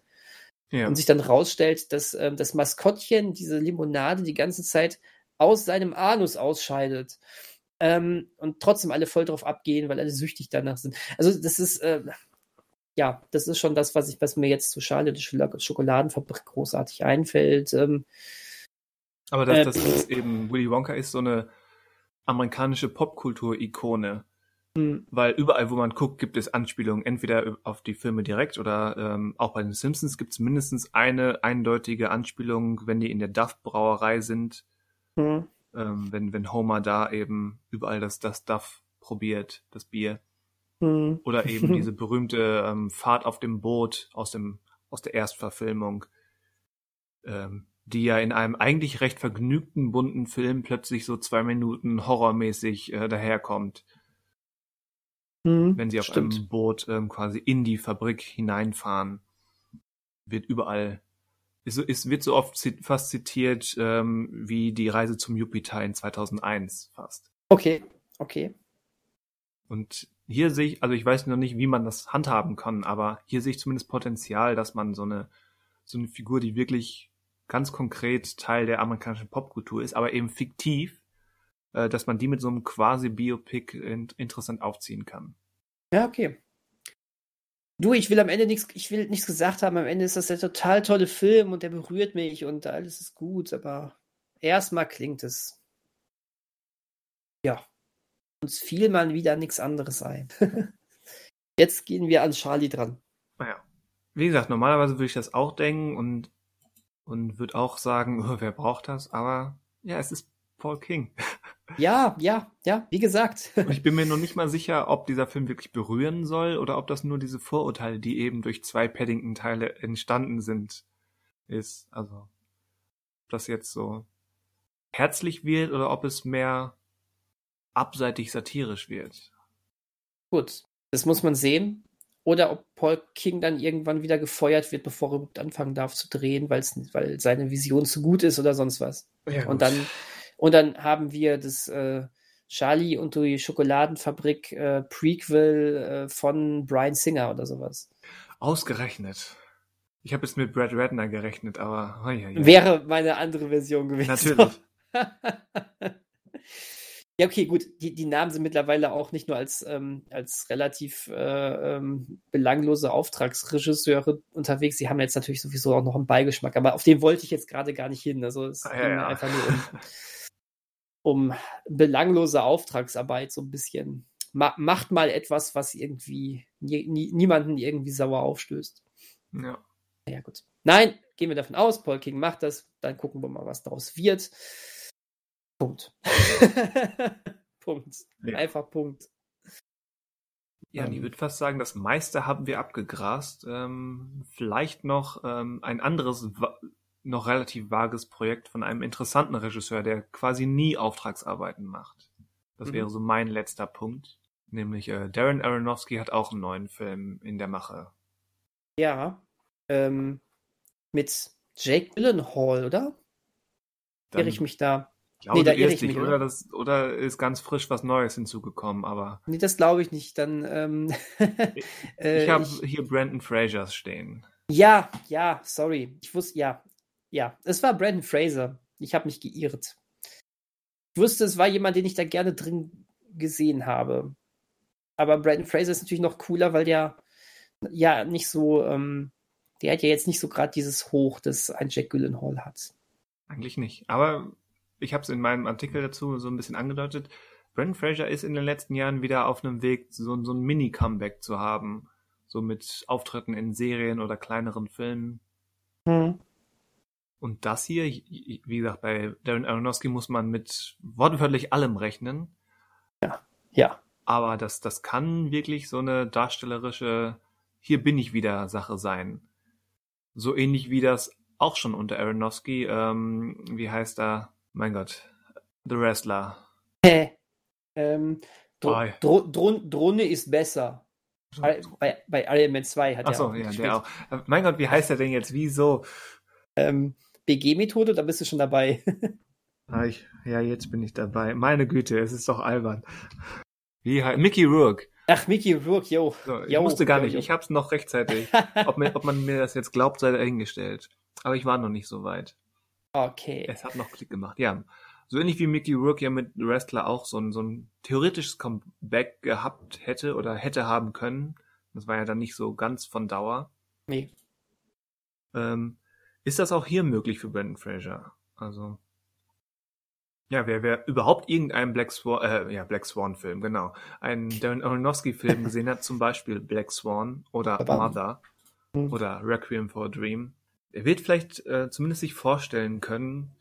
Ja. Und sich dann rausstellt, dass ähm, das Maskottchen diese Limonade die ganze Zeit aus seinem Anus ausscheidet. Ähm, und trotzdem alle voll drauf abgehen, weil alle süchtig danach sind. Also das ist, äh, ja, das ist schon das, was ich, was mir jetzt zu Schale der Schokoladenfabrik großartig einfällt. Ähm, Aber das, äh, das ist eben, Willy Wonka ist so eine amerikanische Popkultur-Ikone. Mhm. Weil überall, wo man guckt, gibt es Anspielungen, entweder auf die Filme direkt oder ähm, auch bei den Simpsons gibt es mindestens eine eindeutige Anspielung, wenn die in der Duff-Brauerei sind. Mhm. Ähm, wenn, wenn Homer da eben überall das, das Duff probiert, das Bier. Mhm. Oder eben diese berühmte ähm, Fahrt auf dem Boot aus dem aus der Erstverfilmung, ähm, die ja in einem eigentlich recht vergnügten bunten Film plötzlich so zwei Minuten horrormäßig äh, daherkommt. Mhm, Wenn sie auf stimmt. einem Boot ähm, quasi in die Fabrik hineinfahren, wird überall es, es wird so oft fast zitiert ähm, wie die Reise zum Jupiter in 2001 fast. Okay, okay. Und hier sehe ich, also ich weiß noch nicht, wie man das handhaben kann, aber hier sehe ich zumindest Potenzial, dass man so eine, so eine Figur, die wirklich ganz konkret Teil der amerikanischen Popkultur ist, aber eben fiktiv, äh, dass man die mit so einem quasi Biopic in, interessant aufziehen kann. Ja, okay. Du, ich will am Ende nichts, ich will nichts gesagt haben. Am Ende ist das der total tolle Film und der berührt mich und alles ist gut, aber erstmal klingt es. Ja, uns fiel mal wieder nichts anderes ein. Jetzt gehen wir an Charlie dran. Naja. Wie gesagt, normalerweise würde ich das auch denken und, und würde auch sagen, oh, wer braucht das? Aber ja, es ist Paul King. Ja, ja, ja, wie gesagt. Und ich bin mir noch nicht mal sicher, ob dieser Film wirklich berühren soll oder ob das nur diese Vorurteile, die eben durch zwei Paddington-Teile entstanden sind, ist. Also, ob das jetzt so herzlich wird oder ob es mehr abseitig satirisch wird. Gut, das muss man sehen. Oder ob Paul King dann irgendwann wieder gefeuert wird, bevor er überhaupt anfangen darf zu drehen, weil seine Vision zu gut ist oder sonst was. Ja, und dann und dann haben wir das äh, Charlie und die Schokoladenfabrik äh, Prequel äh, von Brian Singer oder sowas. Ausgerechnet. Ich habe jetzt mit Brad Redner gerechnet, aber oh ja, ja. wäre meine andere Version gewesen. Natürlich. Ja, okay, gut. Die, die Namen sind mittlerweile auch nicht nur als, ähm, als relativ äh, ähm, belanglose Auftragsregisseure unterwegs. Sie haben jetzt natürlich sowieso auch noch einen Beigeschmack, aber auf den wollte ich jetzt gerade gar nicht hin. Also es ah, ging ja. einfach nur um, um belanglose Auftragsarbeit so ein bisschen. Ma macht mal etwas, was irgendwie nie, nie, niemanden irgendwie sauer aufstößt. Ja. Ja, gut. Nein, gehen wir davon aus, Paul King macht das, dann gucken wir mal, was daraus wird. Punkt. Punkt. Ja. Einfach Punkt. Ja, ähm, ich würde fast sagen, das meiste haben wir abgegrast. Ähm, vielleicht noch ähm, ein anderes, noch relativ vages Projekt von einem interessanten Regisseur, der quasi nie Auftragsarbeiten macht. Das mhm. wäre so mein letzter Punkt. Nämlich äh, Darren Aronofsky hat auch einen neuen Film in der Mache. Ja, ähm, mit Jake Gyllenhaal, oder? Dann irre ich mich da? Glaube, nee, da irre ich mich, oder? Oder, das, oder ist ganz frisch was Neues hinzugekommen, aber. Nee, das glaube ich nicht. Dann, ähm, ich, äh, habe hier Brandon Fraser stehen. Ja, ja, sorry. Ich wusste, ja, ja, es war Brandon Fraser. Ich habe mich geirrt. Ich wusste, es war jemand, den ich da gerne drin gesehen habe. Aber Brandon Fraser ist natürlich noch cooler, weil der ja nicht so, ähm, der hat ja jetzt nicht so gerade dieses Hoch, das ein Jack Gyllenhaal hat. Eigentlich nicht. Aber ich habe es in meinem Artikel dazu so ein bisschen angedeutet. Brandon Fraser ist in den letzten Jahren wieder auf einem Weg, so, so ein Mini-Comeback zu haben. So mit Auftritten in Serien oder kleineren Filmen. Mhm. Und das hier, wie gesagt, bei Darren Aronofsky muss man mit wortwörtlich allem rechnen. Ja, ja. Aber das, das kann wirklich so eine darstellerische Hier bin ich wieder Sache sein. So ähnlich wie das auch schon unter Aronofsky, ähm, wie heißt er? Mein Gott, The Wrestler. Hä? ähm, Dro Dro Dro Drohne ist besser. Bei, bei Iron Man 2 hat er auch ja, der auch. Mein Gott, wie heißt er denn jetzt? Wieso? Ähm, BG-Methode, da bist du schon dabei. ah, ich, ja, jetzt bin ich dabei. Meine Güte, es ist doch albern. Wie heißt Mickey Rourke. Ach, Mickey Rourke, yo. So, ich yo, wusste gar yo, nicht, yo. ich hab's noch rechtzeitig. ob, mir, ob man mir das jetzt glaubt, sei dahingestellt. Aber ich war noch nicht so weit. Okay. Es hat noch Klick gemacht, ja. So ähnlich wie Mickey Rourke ja mit Wrestler auch so ein, so ein theoretisches Comeback gehabt hätte oder hätte haben können. Das war ja dann nicht so ganz von Dauer. Nee. Ähm, ist das auch hier möglich für Brandon Fraser? Also, ja, wer, wer überhaupt irgendeinen Black Swan, äh, ja, Black Swan Film, genau, einen Darren Aronofsky Film gesehen hat, zum Beispiel Black Swan oder Mother hm. oder Requiem for a Dream, er wird vielleicht äh, zumindest sich vorstellen können,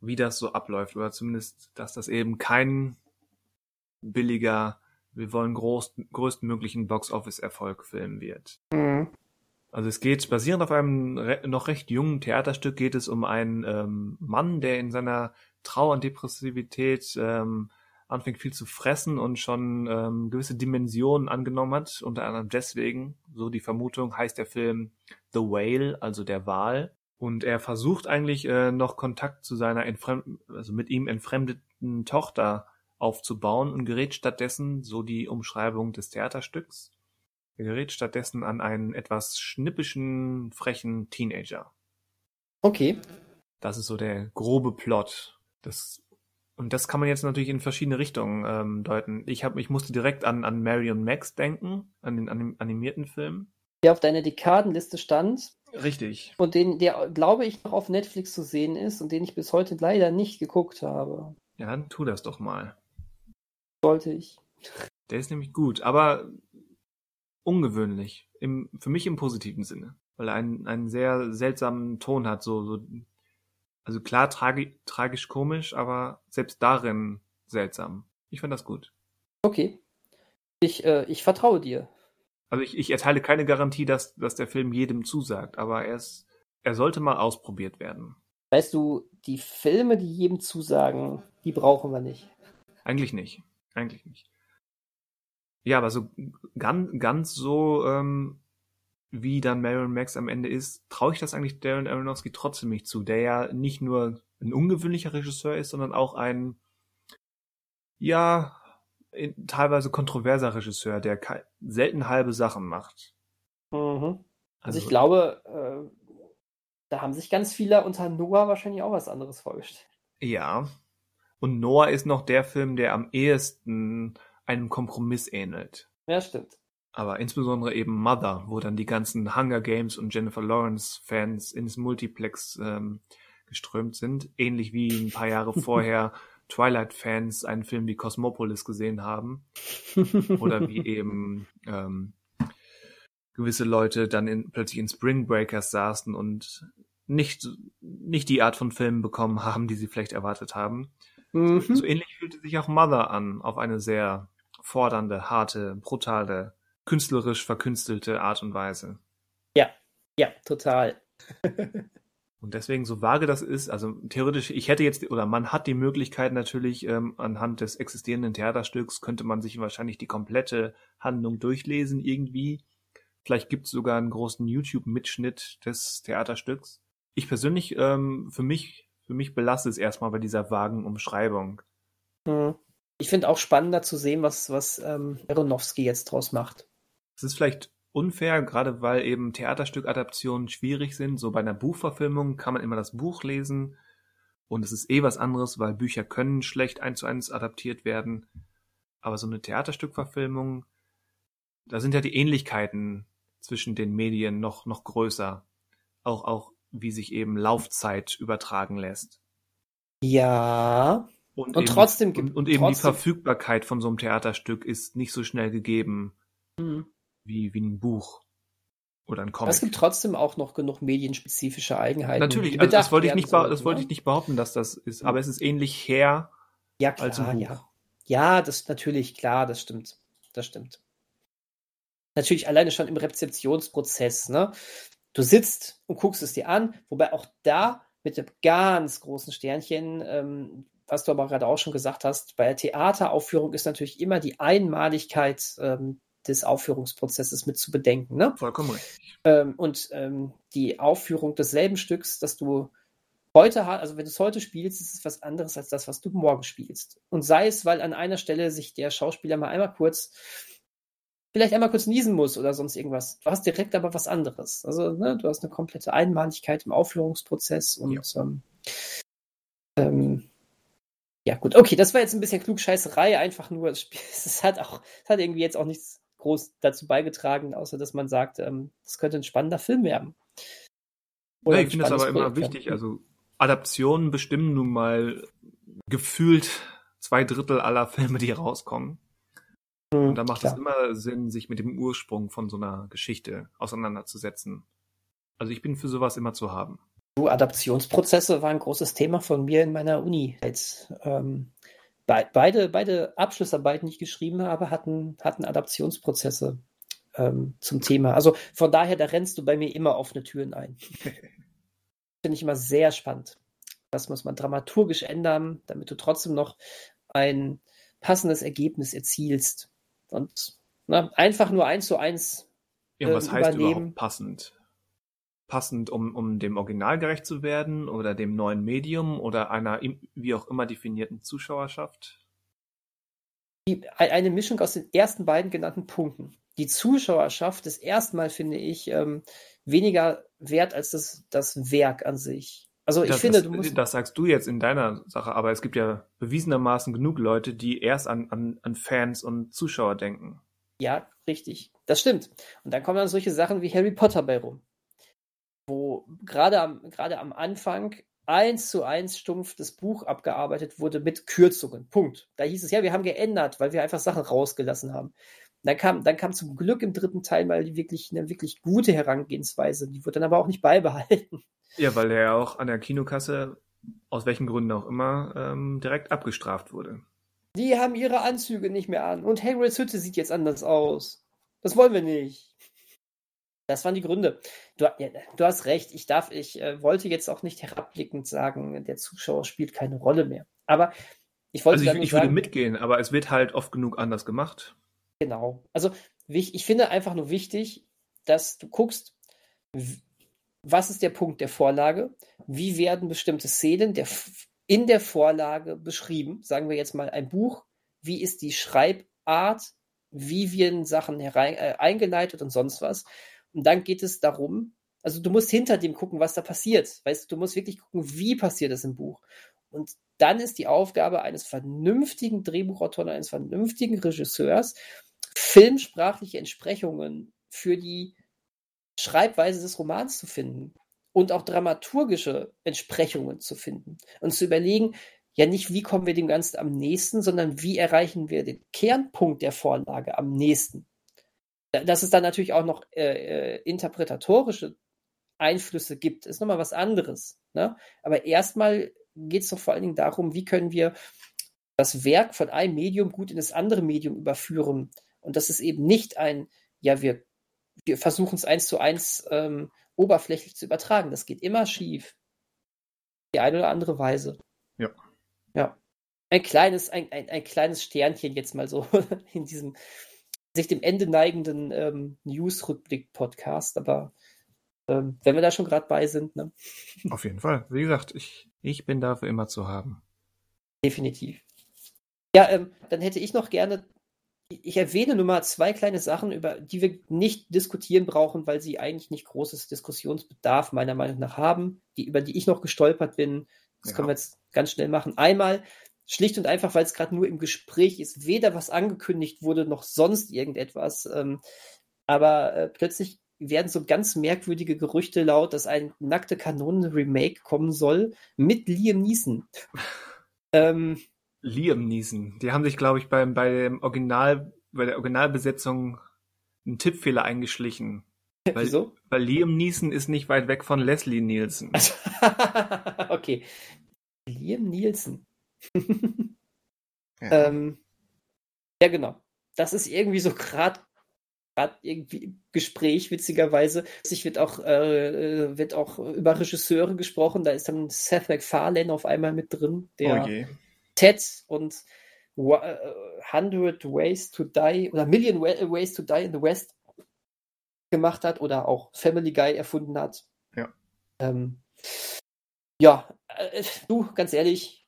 wie das so abläuft oder zumindest, dass das eben kein billiger, wir wollen groß, größtmöglichen Box-Office-Erfolg Film wird. Mhm. Also es geht, basierend auf einem re noch recht jungen Theaterstück, geht es um einen ähm, Mann, der in seiner Trauer und Depressivität ähm, anfängt viel zu fressen und schon ähm, gewisse Dimensionen angenommen hat. Unter anderem deswegen, so die Vermutung, heißt der Film The Whale, also der Wal. Und er versucht eigentlich äh, noch Kontakt zu seiner entfremd also mit ihm entfremdeten Tochter aufzubauen und gerät stattdessen, so die Umschreibung des Theaterstücks, er gerät stattdessen an einen etwas schnippischen, frechen Teenager. Okay. Das ist so der grobe Plot. Das, und das kann man jetzt natürlich in verschiedene Richtungen ähm, deuten. Ich, hab, ich musste direkt an, an Marion Max denken, an den an animierten Film. Der auf deiner Dekadenliste stand. Richtig. Und den, der, glaube ich, noch auf Netflix zu sehen ist und den ich bis heute leider nicht geguckt habe. Ja, dann tu das doch mal. Sollte ich. Der ist nämlich gut, aber ungewöhnlich. Im, für mich im positiven Sinne. Weil er einen, einen sehr seltsamen Ton hat. So, so, also klar tragi tragisch komisch, aber selbst darin seltsam. Ich fand das gut. Okay. Ich, äh, ich vertraue dir. Also ich, ich erteile keine Garantie, dass, dass der Film jedem zusagt, aber er, ist, er sollte mal ausprobiert werden. Weißt du, die Filme, die jedem zusagen, die brauchen wir nicht. Eigentlich nicht. Eigentlich nicht. Ja, aber so ganz, ganz so, ähm, wie dann Marion Max am Ende ist, traue ich das eigentlich Darren Aronofsky trotzdem nicht zu, der ja nicht nur ein ungewöhnlicher Regisseur ist, sondern auch ein, ja, teilweise kontroverser Regisseur, der selten halbe Sachen macht. Mhm. Also, also, ich glaube, äh, da haben sich ganz viele unter Noah wahrscheinlich auch was anderes vorgestellt. Ja. Und Noah ist noch der Film, der am ehesten einem Kompromiss ähnelt. Ja, stimmt. Aber insbesondere eben Mother, wo dann die ganzen Hunger Games und Jennifer Lawrence Fans ins Multiplex ähm, geströmt sind, ähnlich wie ein paar Jahre vorher Twilight-Fans einen Film wie Cosmopolis gesehen haben. Oder wie eben ähm, gewisse Leute dann in, plötzlich in Spring Breakers saßen und nicht, nicht die Art von Filmen bekommen haben, die sie vielleicht erwartet haben. Mhm. So ähnlich fühlte sich auch Mother an, auf eine sehr fordernde, harte, brutale, künstlerisch verkünstelte Art und Weise. Ja, ja, total. Und deswegen, so vage das ist, also theoretisch, ich hätte jetzt, oder man hat die Möglichkeit natürlich, ähm, anhand des existierenden Theaterstücks könnte man sich wahrscheinlich die komplette Handlung durchlesen irgendwie. Vielleicht gibt es sogar einen großen YouTube-Mitschnitt des Theaterstücks. Ich persönlich, ähm, für mich, für mich belasse es erstmal bei dieser vagen Umschreibung. Hm. Ich finde auch spannender zu sehen, was, was ähm, Aronofsky jetzt draus macht. Es ist vielleicht unfair, gerade weil eben Theaterstückadaptionen schwierig sind. So bei einer Buchverfilmung kann man immer das Buch lesen und es ist eh was anderes, weil Bücher können schlecht eins zu eins adaptiert werden. Aber so eine Theaterstückverfilmung, da sind ja die Ähnlichkeiten zwischen den Medien noch, noch größer. Auch, auch wie sich eben Laufzeit übertragen lässt. Ja. Und, und eben, trotzdem gibt und, und eben trotzdem. die Verfügbarkeit von so einem Theaterstück ist nicht so schnell gegeben. Mhm wie, wie ein Buch oder ein Comic. Es gibt trotzdem auch noch genug medienspezifische Eigenheiten. Natürlich, also das wollte ich nicht, sollten, das wollte ich nicht behaupten, dass das ist, aber es ist ähnlich her ja, klar, als ein Buch. Ja. ja, das natürlich, klar, das stimmt. Das stimmt. Natürlich alleine schon im Rezeptionsprozess, ne? Du sitzt und guckst es dir an, wobei auch da mit einem ganz großen Sternchen, ähm, was du aber gerade auch schon gesagt hast, bei der Theateraufführung ist natürlich immer die Einmaligkeit ähm, des Aufführungsprozesses mit zu bedenken. Ne? Vollkommen richtig. Ähm, und ähm, die Aufführung desselben Stücks, das du heute hast, also wenn du es heute spielst, ist es was anderes als das, was du morgen spielst. Und sei es, weil an einer Stelle sich der Schauspieler mal einmal kurz, vielleicht einmal kurz niesen muss oder sonst irgendwas. Du hast direkt aber was anderes. Also ne, du hast eine komplette Einmaligkeit im Aufführungsprozess und ja. ähm, ähm, ja, gut, okay, das war jetzt ein bisschen Klugscheißerei, einfach nur, es hat auch, es hat irgendwie jetzt auch nichts groß dazu beigetragen, außer dass man sagt, ähm, das könnte ein spannender Film werden. ja, ich finde das aber immer wichtig. Also Adaptionen bestimmen nun mal gefühlt zwei Drittel aller Filme, die rauskommen. Mhm, Und da macht es immer Sinn, sich mit dem Ursprung von so einer Geschichte auseinanderzusetzen. Also ich bin für sowas immer zu haben. Adaptionsprozesse waren ein großes Thema von mir in meiner Uni. Jetzt, ähm, Be beide, beide Abschlussarbeiten, die ich geschrieben habe, hatten, hatten Adaptionsprozesse ähm, zum Thema. Also von daher, da rennst du bei mir immer offene Türen ein. Finde ich immer sehr spannend. Das muss man dramaturgisch ändern, damit du trotzdem noch ein passendes Ergebnis erzielst. Und na, einfach nur eins zu eins. Ja, was äh, heißt überhaupt passend? Passend, um, um dem Original gerecht zu werden oder dem neuen Medium oder einer wie auch immer definierten Zuschauerschaft? Die, eine Mischung aus den ersten beiden genannten Punkten. Die Zuschauerschaft ist erstmal, finde ich, ähm, weniger wert als das, das Werk an sich. Also ich das, finde, du musst. Das sagst du jetzt in deiner Sache, aber es gibt ja bewiesenermaßen genug Leute, die erst an, an, an Fans und Zuschauer denken. Ja, richtig. Das stimmt. Und dann kommen dann solche Sachen wie Harry Potter bei rum wo gerade am, gerade am Anfang eins zu eins stumpf das Buch abgearbeitet wurde mit Kürzungen. Punkt. Da hieß es ja, wir haben geändert, weil wir einfach Sachen rausgelassen haben. Dann kam, dann kam zum Glück im dritten Teil mal die wirklich, eine wirklich gute Herangehensweise. Die wurde dann aber auch nicht beibehalten. Ja, weil er ja auch an der Kinokasse, aus welchen Gründen auch immer, ähm, direkt abgestraft wurde. Die haben ihre Anzüge nicht mehr an. Und Hagrids Hütte sieht jetzt anders aus. Das wollen wir nicht. Das waren die Gründe. Du, ja, du hast recht. Ich darf, ich äh, wollte jetzt auch nicht herabblickend sagen, der Zuschauer spielt keine Rolle mehr. Aber ich wollte. Also ich, ich sagen, würde mitgehen, aber es wird halt oft genug anders gemacht. Genau. Also ich finde einfach nur wichtig, dass du guckst, was ist der Punkt der Vorlage? Wie werden bestimmte Szenen der, in der Vorlage beschrieben? Sagen wir jetzt mal ein Buch. Wie ist die Schreibart? Wie werden Sachen herein, äh, eingeleitet und sonst was? Und dann geht es darum, also du musst hinter dem gucken, was da passiert. Weißt du, du musst wirklich gucken, wie passiert es im Buch. Und dann ist die Aufgabe eines vernünftigen Drehbuchautors, eines vernünftigen Regisseurs, filmsprachliche Entsprechungen für die Schreibweise des Romans zu finden und auch dramaturgische Entsprechungen zu finden und zu überlegen, ja nicht, wie kommen wir dem Ganzen am nächsten, sondern wie erreichen wir den Kernpunkt der Vorlage am nächsten dass es dann natürlich auch noch äh, äh, interpretatorische Einflüsse gibt, ist nochmal was anderes. Ne? Aber erstmal geht es doch vor allen Dingen darum, wie können wir das Werk von einem Medium gut in das andere Medium überführen. Und das ist eben nicht ein, ja, wir, wir versuchen es eins zu eins ähm, oberflächlich zu übertragen. Das geht immer schief. Die eine oder andere Weise. Ja. Ja. Ein kleines, ein, ein, ein kleines Sternchen jetzt mal so in diesem sich dem Ende neigenden ähm, News-Rückblick-Podcast, aber ähm, wenn wir da schon gerade bei sind, ne? Auf jeden Fall. Wie gesagt, ich, ich bin dafür immer zu haben. Definitiv. Ja, ähm, dann hätte ich noch gerne, ich erwähne nur mal zwei kleine Sachen, über die wir nicht diskutieren brauchen, weil sie eigentlich nicht großes Diskussionsbedarf meiner Meinung nach haben, die, über die ich noch gestolpert bin. Das ja. können wir jetzt ganz schnell machen. Einmal, schlicht und einfach, weil es gerade nur im Gespräch ist, weder was angekündigt wurde, noch sonst irgendetwas. Ähm, aber äh, plötzlich werden so ganz merkwürdige Gerüchte laut, dass ein nackte Kanonen-Remake kommen soll mit Liam Neeson. ähm, Liam Neeson. Die haben sich, glaube ich, beim, bei dem Original, bei der Originalbesetzung einen Tippfehler eingeschlichen. Weil, Wieso? Weil Liam Neeson ist nicht weit weg von Leslie Nielsen. okay. Liam Nielsen. Ja. Ähm, ja, genau. Das ist irgendwie so gerade gerade irgendwie im Gespräch, witzigerweise. Es wird auch, äh, äh, wird auch über Regisseure gesprochen. Da ist dann Seth MacFarlane auf einmal mit drin, der oh Ted und uh, 100 Ways to Die oder Million Ways to Die in the West gemacht hat oder auch Family Guy erfunden hat. Ja. Ähm, ja, äh, du, ganz ehrlich,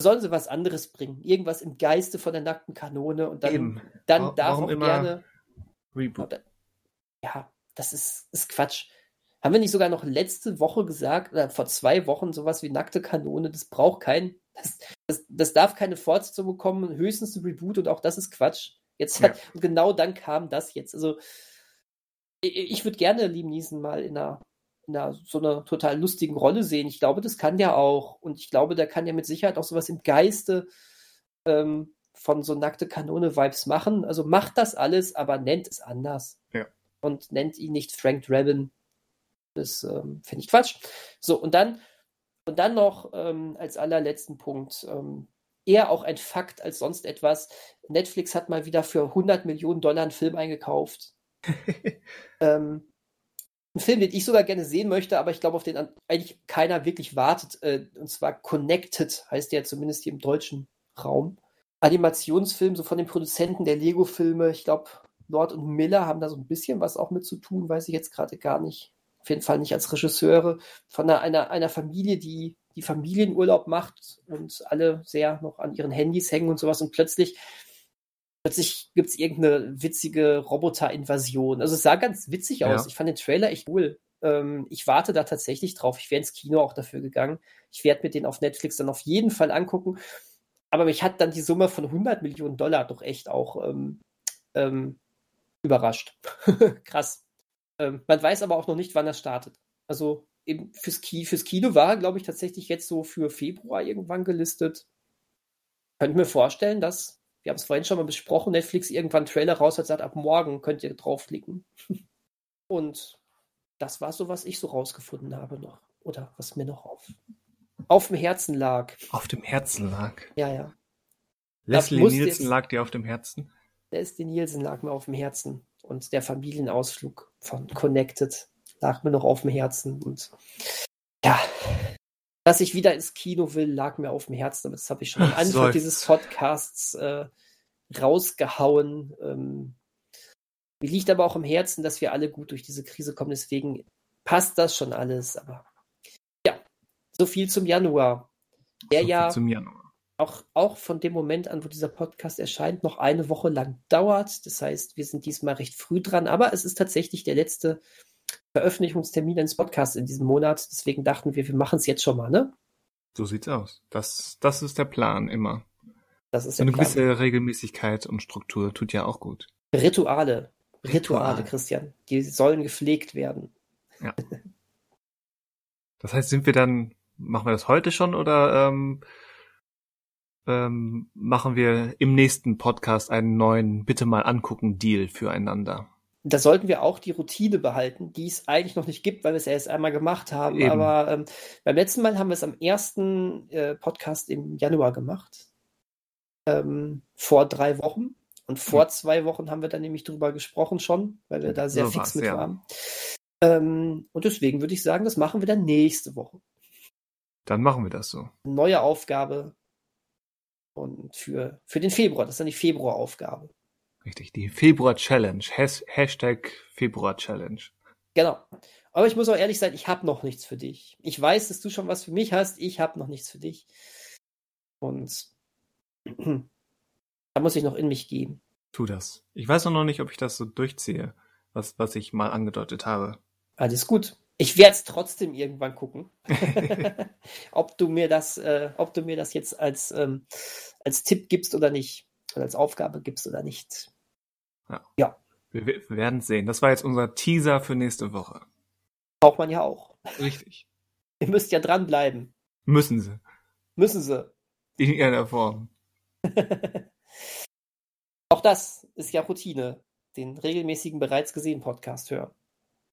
sollen sie was anderes bringen. Irgendwas im Geiste von der nackten Kanone und dann, dann darf auch gerne Reboot. Ja, das ist, ist Quatsch. Haben wir nicht sogar noch letzte Woche gesagt, oder vor zwei Wochen, sowas wie nackte Kanone, das braucht kein, das, das, das darf keine Fortsetzung bekommen, höchstens ein Reboot und auch das ist Quatsch. Jetzt hat, ja. und genau dann kam das jetzt. Also, ich, ich würde gerne Liam Neeson mal in einer, in einer so einer total lustigen Rolle sehen. Ich glaube, das kann der auch. Und ich glaube, der kann ja mit Sicherheit auch sowas im Geiste ähm, von so nackte Kanone-Vibes machen. Also macht das alles, aber nennt es anders. Ja. Und nennt ihn nicht Frank Drabin. Das ähm, finde ich Quatsch. So, und dann, und dann noch ähm, als allerletzten Punkt, ähm, eher auch ein Fakt als sonst etwas. Netflix hat mal wieder für 100 Millionen Dollar einen Film eingekauft. ähm, ein Film, den ich sogar gerne sehen möchte, aber ich glaube, auf den eigentlich keiner wirklich wartet. Äh, und zwar Connected heißt der zumindest hier im deutschen Raum. Animationsfilm, so von den Produzenten der Lego-Filme. Ich glaube, Lord und Miller haben da so ein bisschen was auch mit zu tun, weiß ich jetzt gerade gar nicht. Auf jeden Fall nicht als Regisseure. Von einer, einer, einer Familie, die, die Familienurlaub macht und alle sehr noch an ihren Handys hängen und sowas. Und plötzlich, plötzlich gibt es irgendeine witzige Roboter-Invasion. Also es sah ganz witzig aus. Ja. Ich fand den Trailer echt cool. Ähm, ich warte da tatsächlich drauf. Ich wäre ins Kino auch dafür gegangen. Ich werde mir den auf Netflix dann auf jeden Fall angucken aber mich hat dann die Summe von 100 Millionen Dollar doch echt auch ähm, ähm, überrascht. Krass. Ähm, man weiß aber auch noch nicht, wann er startet. Also eben fürs, Ki fürs Kino war, glaube ich, tatsächlich jetzt so für Februar irgendwann gelistet. Könnte mir vorstellen, dass, wir haben es vorhin schon mal besprochen, Netflix irgendwann einen Trailer raus hat, sagt, ab morgen könnt ihr draufklicken. Und das war so, was ich so rausgefunden habe noch. Oder was mir noch auf, auf dem Herzen lag. Auf dem Herzen lag? Ja, ja. Leslie Nielsen jetzt, lag dir auf dem Herzen? Leslie Nielsen lag mir auf dem Herzen. Und der Familienausflug von Connected lag mir noch auf dem Herzen. Und ja, dass ich wieder ins Kino will, lag mir auf dem Herzen. Das habe ich schon am Anfang dieses Podcasts äh, rausgehauen. Ähm, mir liegt aber auch im Herzen, dass wir alle gut durch diese Krise kommen. Deswegen passt das schon alles. Aber so viel zum Januar. Der so ja Januar. Auch, auch von dem Moment an, wo dieser Podcast erscheint, noch eine Woche lang dauert. Das heißt, wir sind diesmal recht früh dran, aber es ist tatsächlich der letzte Veröffentlichungstermin eines Podcasts in diesem Monat. Deswegen dachten wir, wir machen es jetzt schon mal, ne? So sieht's aus. Das, das ist der Plan immer. Das ist so eine Plan. gewisse Regelmäßigkeit und Struktur tut ja auch gut. Rituale. Rituale, Rituale, Christian. Die sollen gepflegt werden. Ja. Das heißt, sind wir dann machen wir das heute schon oder ähm, ähm, machen wir im nächsten Podcast einen neuen Bitte mal angucken Deal füreinander? Da sollten wir auch die Routine behalten, die es eigentlich noch nicht gibt, weil wir es erst einmal gemacht haben. Eben. Aber ähm, beim letzten Mal haben wir es am ersten äh, Podcast im Januar gemacht. ähm, vor drei Wochen. Und vor hm. zwei Wochen haben wir dann nämlich drüber gesprochen schon, weil wir da sehr so fix mit ja. waren. Ähm, und deswegen würde ich sagen, das machen wir dann nächste Woche. Dann machen wir das so. Neue Aufgabe. Und für, für den Februar, das ist dann die Februaraufgabe. Richtig, die Februar-Challenge. Has Hashtag Februar-Challenge. Genau. Aber ich muss auch ehrlich sein, ich habe noch nichts für dich. Ich weiß, dass du schon was für mich hast. Ich habe noch nichts für dich. Und da muss ich noch in mich gehen. Tu das. Ich weiß noch nicht, ob ich das so durchziehe, was, was ich mal angedeutet habe. Alles gut. Ich werde es trotzdem irgendwann gucken, ob du mir das, äh, ob du mir das jetzt als, ähm, als Tipp gibst oder nicht. Oder als Aufgabe gibst oder nicht. Ja. ja. Wir, wir werden sehen. Das war jetzt unser Teaser für nächste Woche. Braucht man ja auch. Richtig. Ihr müsst ja dranbleiben. Müssen sie. Müssen sie. In irgendeiner Form. auch das ist ja Routine. Den regelmäßigen bereits gesehen Podcast hören.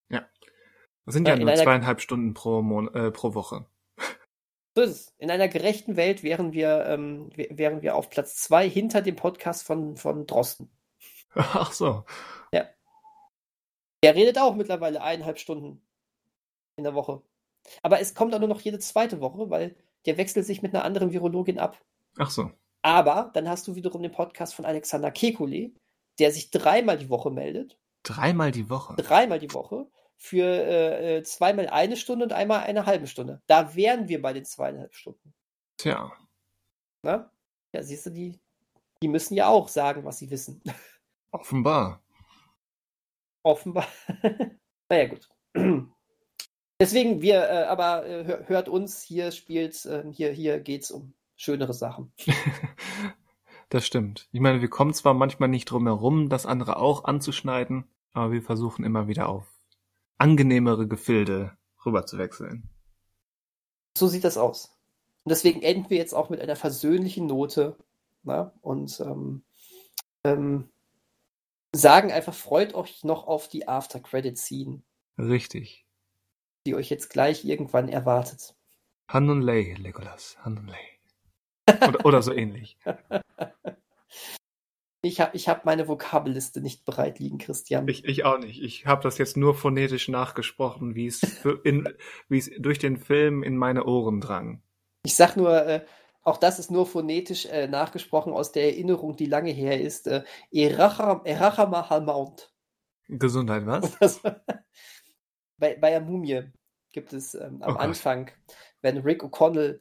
Ja. Das sind ja, ja nur zweieinhalb Stunden pro, Mon äh, pro Woche. So ist es. In einer gerechten Welt wären wir, ähm, wären wir auf Platz zwei hinter dem Podcast von, von Drosten. Ach so. Ja. Der redet auch mittlerweile eineinhalb Stunden in der Woche. Aber es kommt auch nur noch jede zweite Woche, weil der wechselt sich mit einer anderen Virologin ab. Ach so. Aber dann hast du wiederum den Podcast von Alexander Kekulé, der sich dreimal die Woche meldet. Dreimal die Woche? Dreimal die Woche für äh, äh, zweimal eine Stunde und einmal eine halbe Stunde. Da wären wir bei den zweieinhalb Stunden. Tja. Na? Ja, siehst du, die, die müssen ja auch sagen, was sie wissen. Offenbar. Offenbar. naja, gut. Deswegen, wir, äh, aber äh, hört uns, hier spielt, äh, hier, hier geht's um schönere Sachen. das stimmt. Ich meine, wir kommen zwar manchmal nicht drum herum, das andere auch anzuschneiden, aber wir versuchen immer wieder auf angenehmere Gefilde rüber zu wechseln. So sieht das aus. Und deswegen enden wir jetzt auch mit einer versöhnlichen Note na? und ähm, ähm, sagen einfach, freut euch noch auf die After-Credit-Scene. Richtig. Die euch jetzt gleich irgendwann erwartet. Han und Lei, Legolas. Han und Lei. Oder, oder so ähnlich. Ich habe ich hab meine Vokabelliste nicht bereit liegen, Christian. Ich, ich auch nicht. Ich habe das jetzt nur phonetisch nachgesprochen, wie es durch den Film in meine Ohren drang. Ich sag nur, äh, auch das ist nur phonetisch äh, nachgesprochen aus der Erinnerung, die lange her ist. Äh, Erachamahalmaunt. Gesundheit, was? bei, bei der Mumie gibt es ähm, am oh Anfang, wenn Rick O'Connell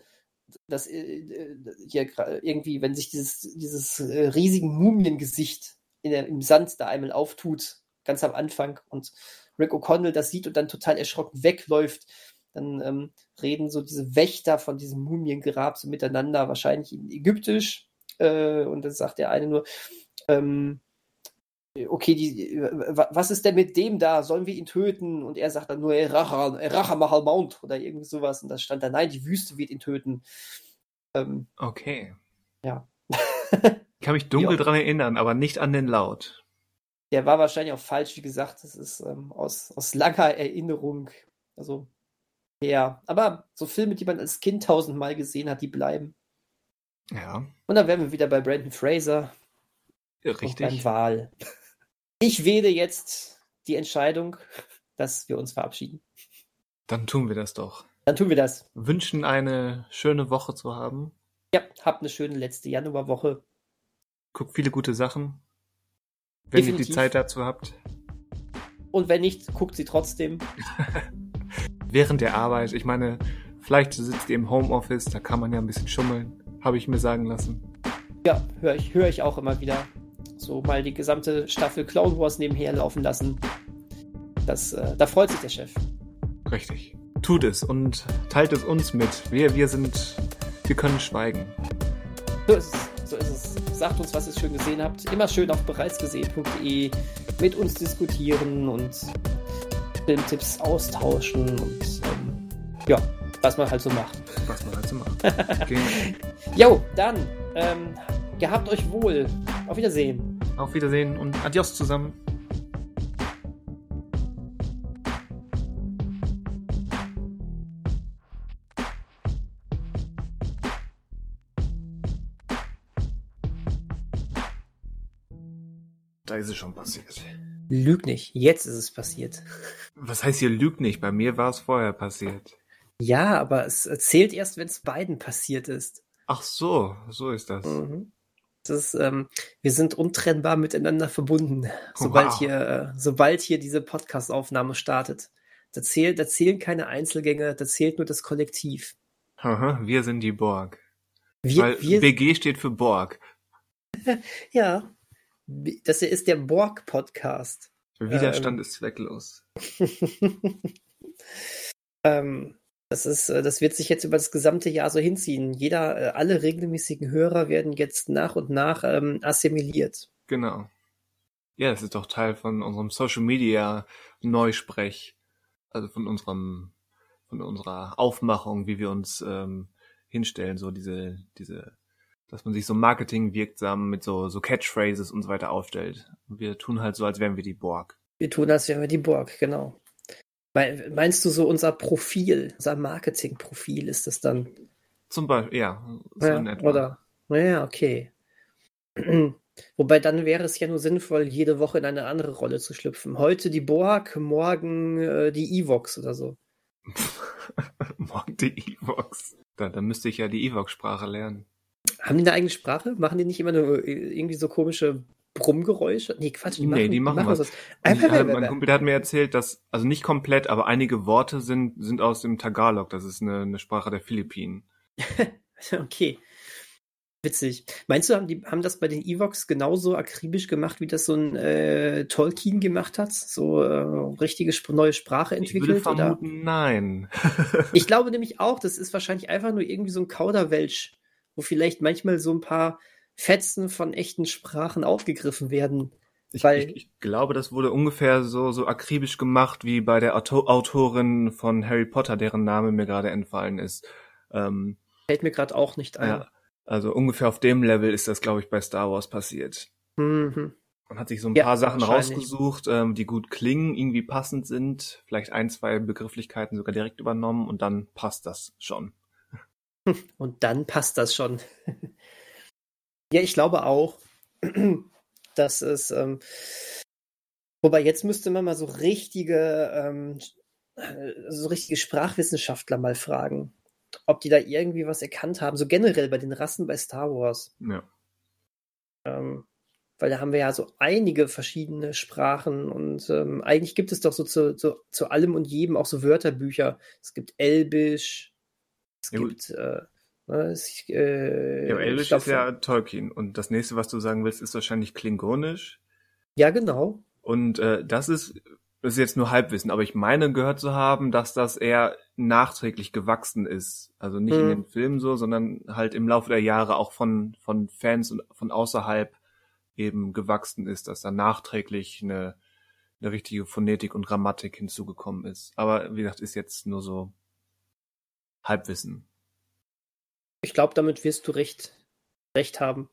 das äh, äh, hier irgendwie, wenn sich dieses, dieses äh, riesigen Mumiengesicht in der, im Sand da einmal auftut, ganz am Anfang, und Rick O'Connell das sieht und dann total erschrocken wegläuft, dann ähm, reden so diese Wächter von diesem Mumiengrab so miteinander, wahrscheinlich in Ägyptisch, äh, und dann sagt der eine nur, ähm, okay, die, was ist denn mit dem da? Sollen wir ihn töten? Und er sagt dann nur, Racha Mahal Mount oder irgendwie sowas. Und da stand da, nein, die Wüste wird ihn töten. Ähm, okay. Ja. ich kann mich dunkel dran erinnern, aber nicht an den Laut. Der war wahrscheinlich auch falsch, wie gesagt, das ist ähm, aus, aus langer Erinnerung. Also, ja. Aber so Filme, die man als Kind tausendmal gesehen hat, die bleiben. Ja. Und dann wären wir wieder bei Brandon Fraser. Richtig. beim Wahl. Ich wähle jetzt die Entscheidung, dass wir uns verabschieden. Dann tun wir das doch. Dann tun wir das. Wünschen eine schöne Woche zu haben. Ja, habt eine schöne letzte Januarwoche. Guckt viele gute Sachen. Wenn Definitiv. ihr die Zeit dazu habt. Und wenn nicht, guckt sie trotzdem. Während der Arbeit. Ich meine, vielleicht sitzt ihr im Homeoffice, da kann man ja ein bisschen schummeln. Habe ich mir sagen lassen. Ja, höre ich, hör ich auch immer wieder so mal die gesamte Staffel Clone Wars nebenher laufen lassen. Das, äh, da freut sich der Chef. Richtig. Tut es und teilt es uns mit. Wir, wir sind, wir können schweigen. So ist es. So ist es. Sagt uns, was ihr schön gesehen habt. Immer schön auf bereitsgesehen.de mit uns diskutieren und Filmtipps austauschen und ähm, ja, was man halt so macht. Was man halt so macht. Okay. jo, dann ähm, gehabt euch wohl. Auf Wiedersehen. Auf Wiedersehen und adios zusammen. Da ist es schon passiert. Lüg nicht, jetzt ist es passiert. Was heißt hier lüg nicht? Bei mir war es vorher passiert. Ja, aber es zählt erst, wenn es beiden passiert ist. Ach so, so ist das. Mhm. Das ist, ähm, wir sind untrennbar miteinander verbunden, sobald Wow. hier, äh, sobald hier diese Podcast-Aufnahme startet. Da, zählt, da zählen keine Einzelgänge, da zählt nur das Kollektiv. Haha, Wir sind die Borg. Wir, Weil wir, BG steht für Borg. ja, das hier ist der Borg-Podcast. Widerstand ist zwecklos. ähm, das ist, äh, das wird sich jetzt über das gesamte Jahr so hinziehen. Jeder, äh, alle regelmäßigen Hörer werden jetzt nach und nach ähm, assimiliert. Genau. Ja, das ist doch Teil von unserem Social Media Neusprech. Also von unserem, von unserer Aufmachung, wie wir uns ähm, hinstellen, so diese, diese, dass man sich so marketingwirksam mit so, so Catchphrases und so weiter aufstellt. Und wir tun halt so, als wären wir die Borg. Wir tun das, wären wir die Borg, genau. Mei- Meinst du so unser Profil, unser Marketingprofil ist das dann? Zum Beispiel, ja, so Ja, oder? Ja, okay. Wobei dann wäre es ja nur sinnvoll, jede Woche in eine andere Rolle zu schlüpfen. Heute die Borg, morgen äh, die Evox oder so. Morgen die Evox. Da, da müsste ich ja die Evox-Sprache lernen. Haben die eine eigene Sprache? Machen die nicht immer nur äh, irgendwie so komische Brummgeräusche? Nee, Quatsch, die Nee, machen, die machen was. was. Ich, also mein Kumpel der hat mir erzählt, dass, also nicht komplett, aber einige Worte sind, sind aus dem Tagalog. Das ist eine, eine Sprache der Philippinen. Okay. Witzig. Meinst du, haben die haben das bei den Evox genauso akribisch gemacht, wie das so ein äh, Tolkien gemacht hat? So äh, richtige neue Sprache Ich würde entwickelt? oder? vermuten, nein. Ich glaube nämlich auch, das ist wahrscheinlich einfach nur irgendwie so ein Kauderwelsch, wo vielleicht manchmal so ein paar Fetzen von echten Sprachen aufgegriffen werden. Ich, ich, ich glaube, das wurde ungefähr so, so akribisch gemacht wie bei der Auto Autorin von Harry Potter, deren Name mir gerade entfallen ist. Ähm, Fällt mir gerade auch nicht ein. ja, also ungefähr auf dem Level ist das, glaube ich, bei Star Wars passiert. Mhm. Man hat sich so ein Ja, paar Sachen rausgesucht, ähm, die gut klingen, irgendwie passend sind, vielleicht ein, zwei Begrifflichkeiten sogar direkt übernommen und dann passt das schon. Und dann passt das schon. ja, ich glaube auch, dass es. Ähm, wobei jetzt müsste man mal so richtige, ähm, äh, so richtige Sprachwissenschaftler mal fragen, ob die da irgendwie was erkannt haben. So generell bei den Rassen bei Star Wars. Ja. Ähm, weil da haben wir ja so einige verschiedene Sprachen und ähm, eigentlich gibt es doch so zu, zu, zu allem und jedem auch so Wörterbücher. Es gibt Elbisch, es Ja, gibt äh, ne, es, äh, Ja, aber Elvish ist ja Tolkien und das nächste, was du sagen willst, ist wahrscheinlich Klingonisch. ja genau. Und äh, das ist, das ist jetzt nur Halbwissen, aber ich meine gehört zu haben, dass das eher nachträglich gewachsen ist. Also nicht in Mhm. den Filmen so, sondern halt im Laufe der Jahre auch von, von Fans und von außerhalb eben gewachsen ist, dass da nachträglich eine, eine richtige Phonetik und Grammatik hinzugekommen ist. Aber wie gesagt, ist jetzt nur so Halbwissen. Ich glaube, damit wirst du recht, recht haben.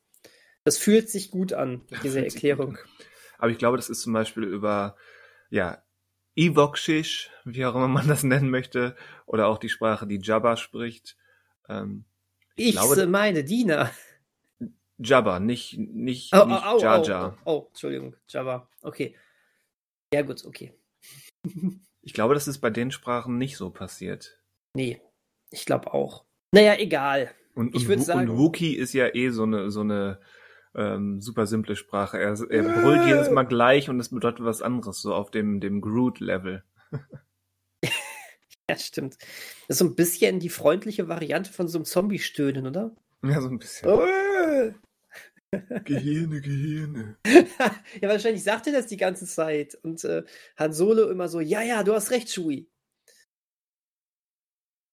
Das fühlt sich gut an, diese Erklärung. Aber ich glaube, das ist zum Beispiel über, ja, Evoxisch, wie auch immer man das nennen möchte, oder auch die Sprache, die Jabba spricht. Ähm, Ich glaube- meine Diener. Jabba, nicht, nicht, Oh, nicht oh, oh, Jar oh, Jar. oh, oh, Entschuldigung, Java. Okay. Ja, gut, okay. Ich glaube, das ist bei den Sprachen nicht so passiert. Nee, ich glaube auch. Naja, egal. Und, Ich und, würd Wu- sagen- und Wookie ist ja eh so eine, so eine ähm, super simple Sprache. Er, er brüllt jedes Mal gleich und es bedeutet was anderes, so auf dem, dem Groot-Level. Ja, stimmt. Das ist so ein bisschen die freundliche Variante von so einem Zombie-Stöhnen, oder? Ja, so ein bisschen. Oh. Gehirne, Gehirne. ja, wahrscheinlich sagt er das die ganze Zeit. Und äh, Han Solo immer so, ja, ja, du hast recht, Shui.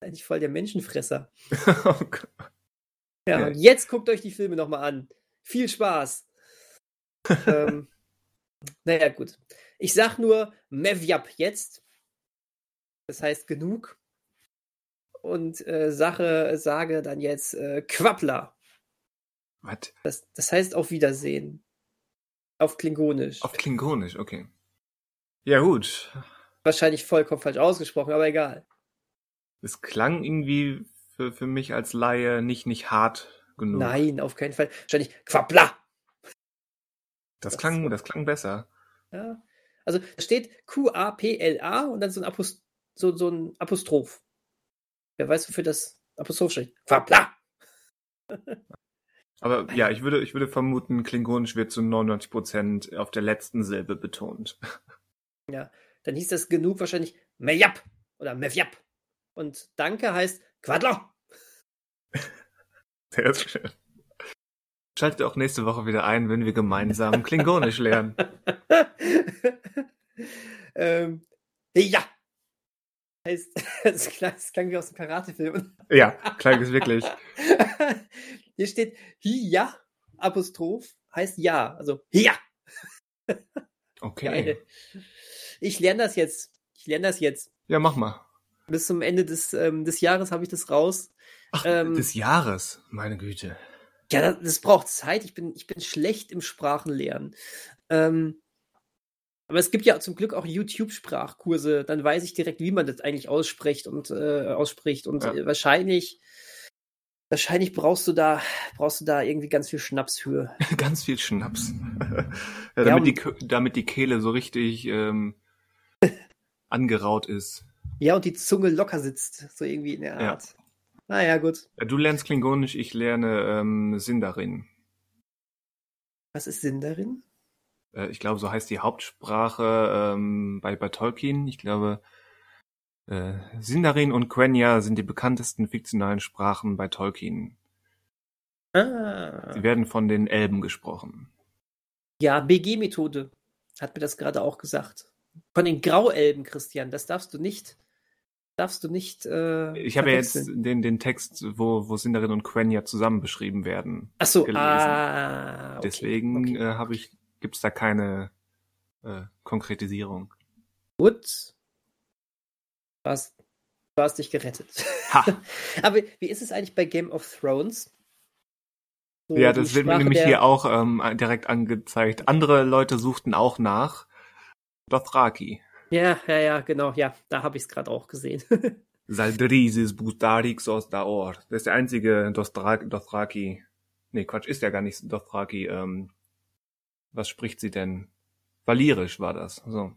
Eigentlich voll der Menschenfresser. oh Gott. Ja, Ja. und jetzt guckt euch die Filme nochmal an. Viel Spaß. ähm, naja, gut. Ich sag nur Mevjap jetzt. Das heißt genug. Und äh, Sache, sage dann jetzt äh, Quappler. Was? Das, das heißt auf Wiedersehen. Auf Klingonisch. Auf Klingonisch, okay. Ja, gut. Wahrscheinlich vollkommen falsch ausgesprochen, aber egal. Es klang irgendwie für, für mich als Laie nicht, nicht hart genug. Nein, auf keinen Fall. Wahrscheinlich Quappler. Das klang, das klang besser. Ja. Also da steht Q-A-P-L-A und dann so ein, Apost so, so ein Apostroph. Wer weiß, wofür das Apostroph steht? Quapla! Aber ja, ich würde, ich würde vermuten, Klingonisch wird zu 99 Prozent auf der letzten Silbe betont. Ja, dann hieß das genug wahrscheinlich Mejap oder Mevjap. Und Danke heißt Quadlo. Sehr schön. Schaltet auch nächste Woche wieder ein, wenn wir gemeinsam Klingonisch lernen. ähm, ja. Heißt, das klang, das klang wie aus dem Karatefilm. Ja, klang es wirklich. Hier steht Hiya, Apostroph, heißt ja. Also ja. Okay. Ich lerne das jetzt. Ich lerne das jetzt. Ja, mach mal. Bis zum Ende des, ähm, des Jahres habe ich das raus. Ach, ähm, des Jahres, meine Güte. Ja, das, das, braucht Zeit. Ich bin, ich bin schlecht im Sprachenlernen. Ähm, aber es gibt ja zum Glück auch YouTube-Sprachkurse. Dann weiß ich direkt, wie man das eigentlich ausspricht und äh, ausspricht. Und ja. wahrscheinlich, wahrscheinlich brauchst du da, brauchst du da irgendwie ganz viel Schnaps für. ganz viel Schnaps. ja, damit, ja, die, damit die Kehle so richtig ähm, angeraut ist. Ja, und die Zunge locker sitzt, so irgendwie in der Art. Ja. Naja, gut. Du lernst Klingonisch, ich lerne ähm, Sindarin. Was ist Sindarin? Äh, ich glaube, so heißt die Hauptsprache ähm, bei, bei Tolkien. Ich glaube, äh, Sindarin und Quenya sind die bekanntesten fiktionalen Sprachen bei Tolkien. Ah. Sie werden von den Elben gesprochen. Ja, BG-Methode hat mir das gerade auch gesagt. Von den Grauelben, Christian, das darfst du nicht darfst du nicht. Äh, ich habe ja jetzt den, den Text, wo, wo Sindarin und Quenya zusammen beschrieben werden. Ach so, gelesen. ah, okay, Deswegen okay. äh, habe ich, gibt's da keine äh, Konkretisierung. Gut. Du hast, du hast dich gerettet. Ha. Aber wie ist es eigentlich bei Game of Thrones? So ja, das wird mir nämlich hier auch ähm, direkt angezeigt. Andere Leute suchten auch nach Dothraki. Ja, ja, ja, genau, ja, da habe ich es gerade auch gesehen. Saldrisis Bustarix aus Daor. Das ist der einzige Dothraki. Nee, Quatsch, ist ja gar nicht Dothraki. Ähm, was spricht sie denn? Valirisch war das. So.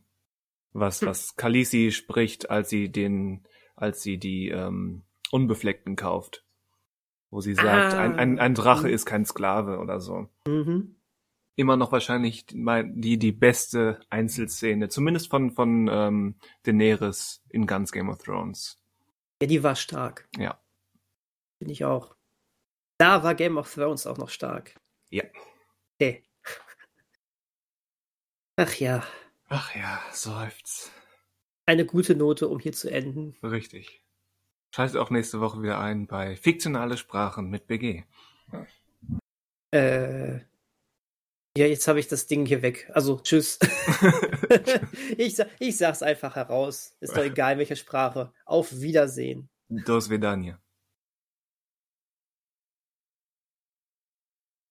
Was, hm. was Khaleesi spricht, als sie den, als sie die ähm, Unbefleckten kauft. Wo sie sagt, ah. ein, ein, ein Drache mhm. ist kein Sklave oder so. Mhm immer noch wahrscheinlich die, die beste Einzelszene, zumindest von, von ähm, Daenerys in ganz Game of Thrones. Ja, die war stark. Ja. Finde ich auch. Da war Game of Thrones auch noch stark. Ja. Okay. Ach ja. Ach ja, seufz. Eine gute Note, um hier zu enden. Richtig. Schaltet auch nächste Woche wieder ein bei Fiktionale Sprachen mit BG. Äh, ja, jetzt habe ich das Ding hier weg. Also, tschüss. ich, ich sag's einfach heraus. Ist doch egal, welche Sprache. Auf Wiedersehen. Dos Vedania.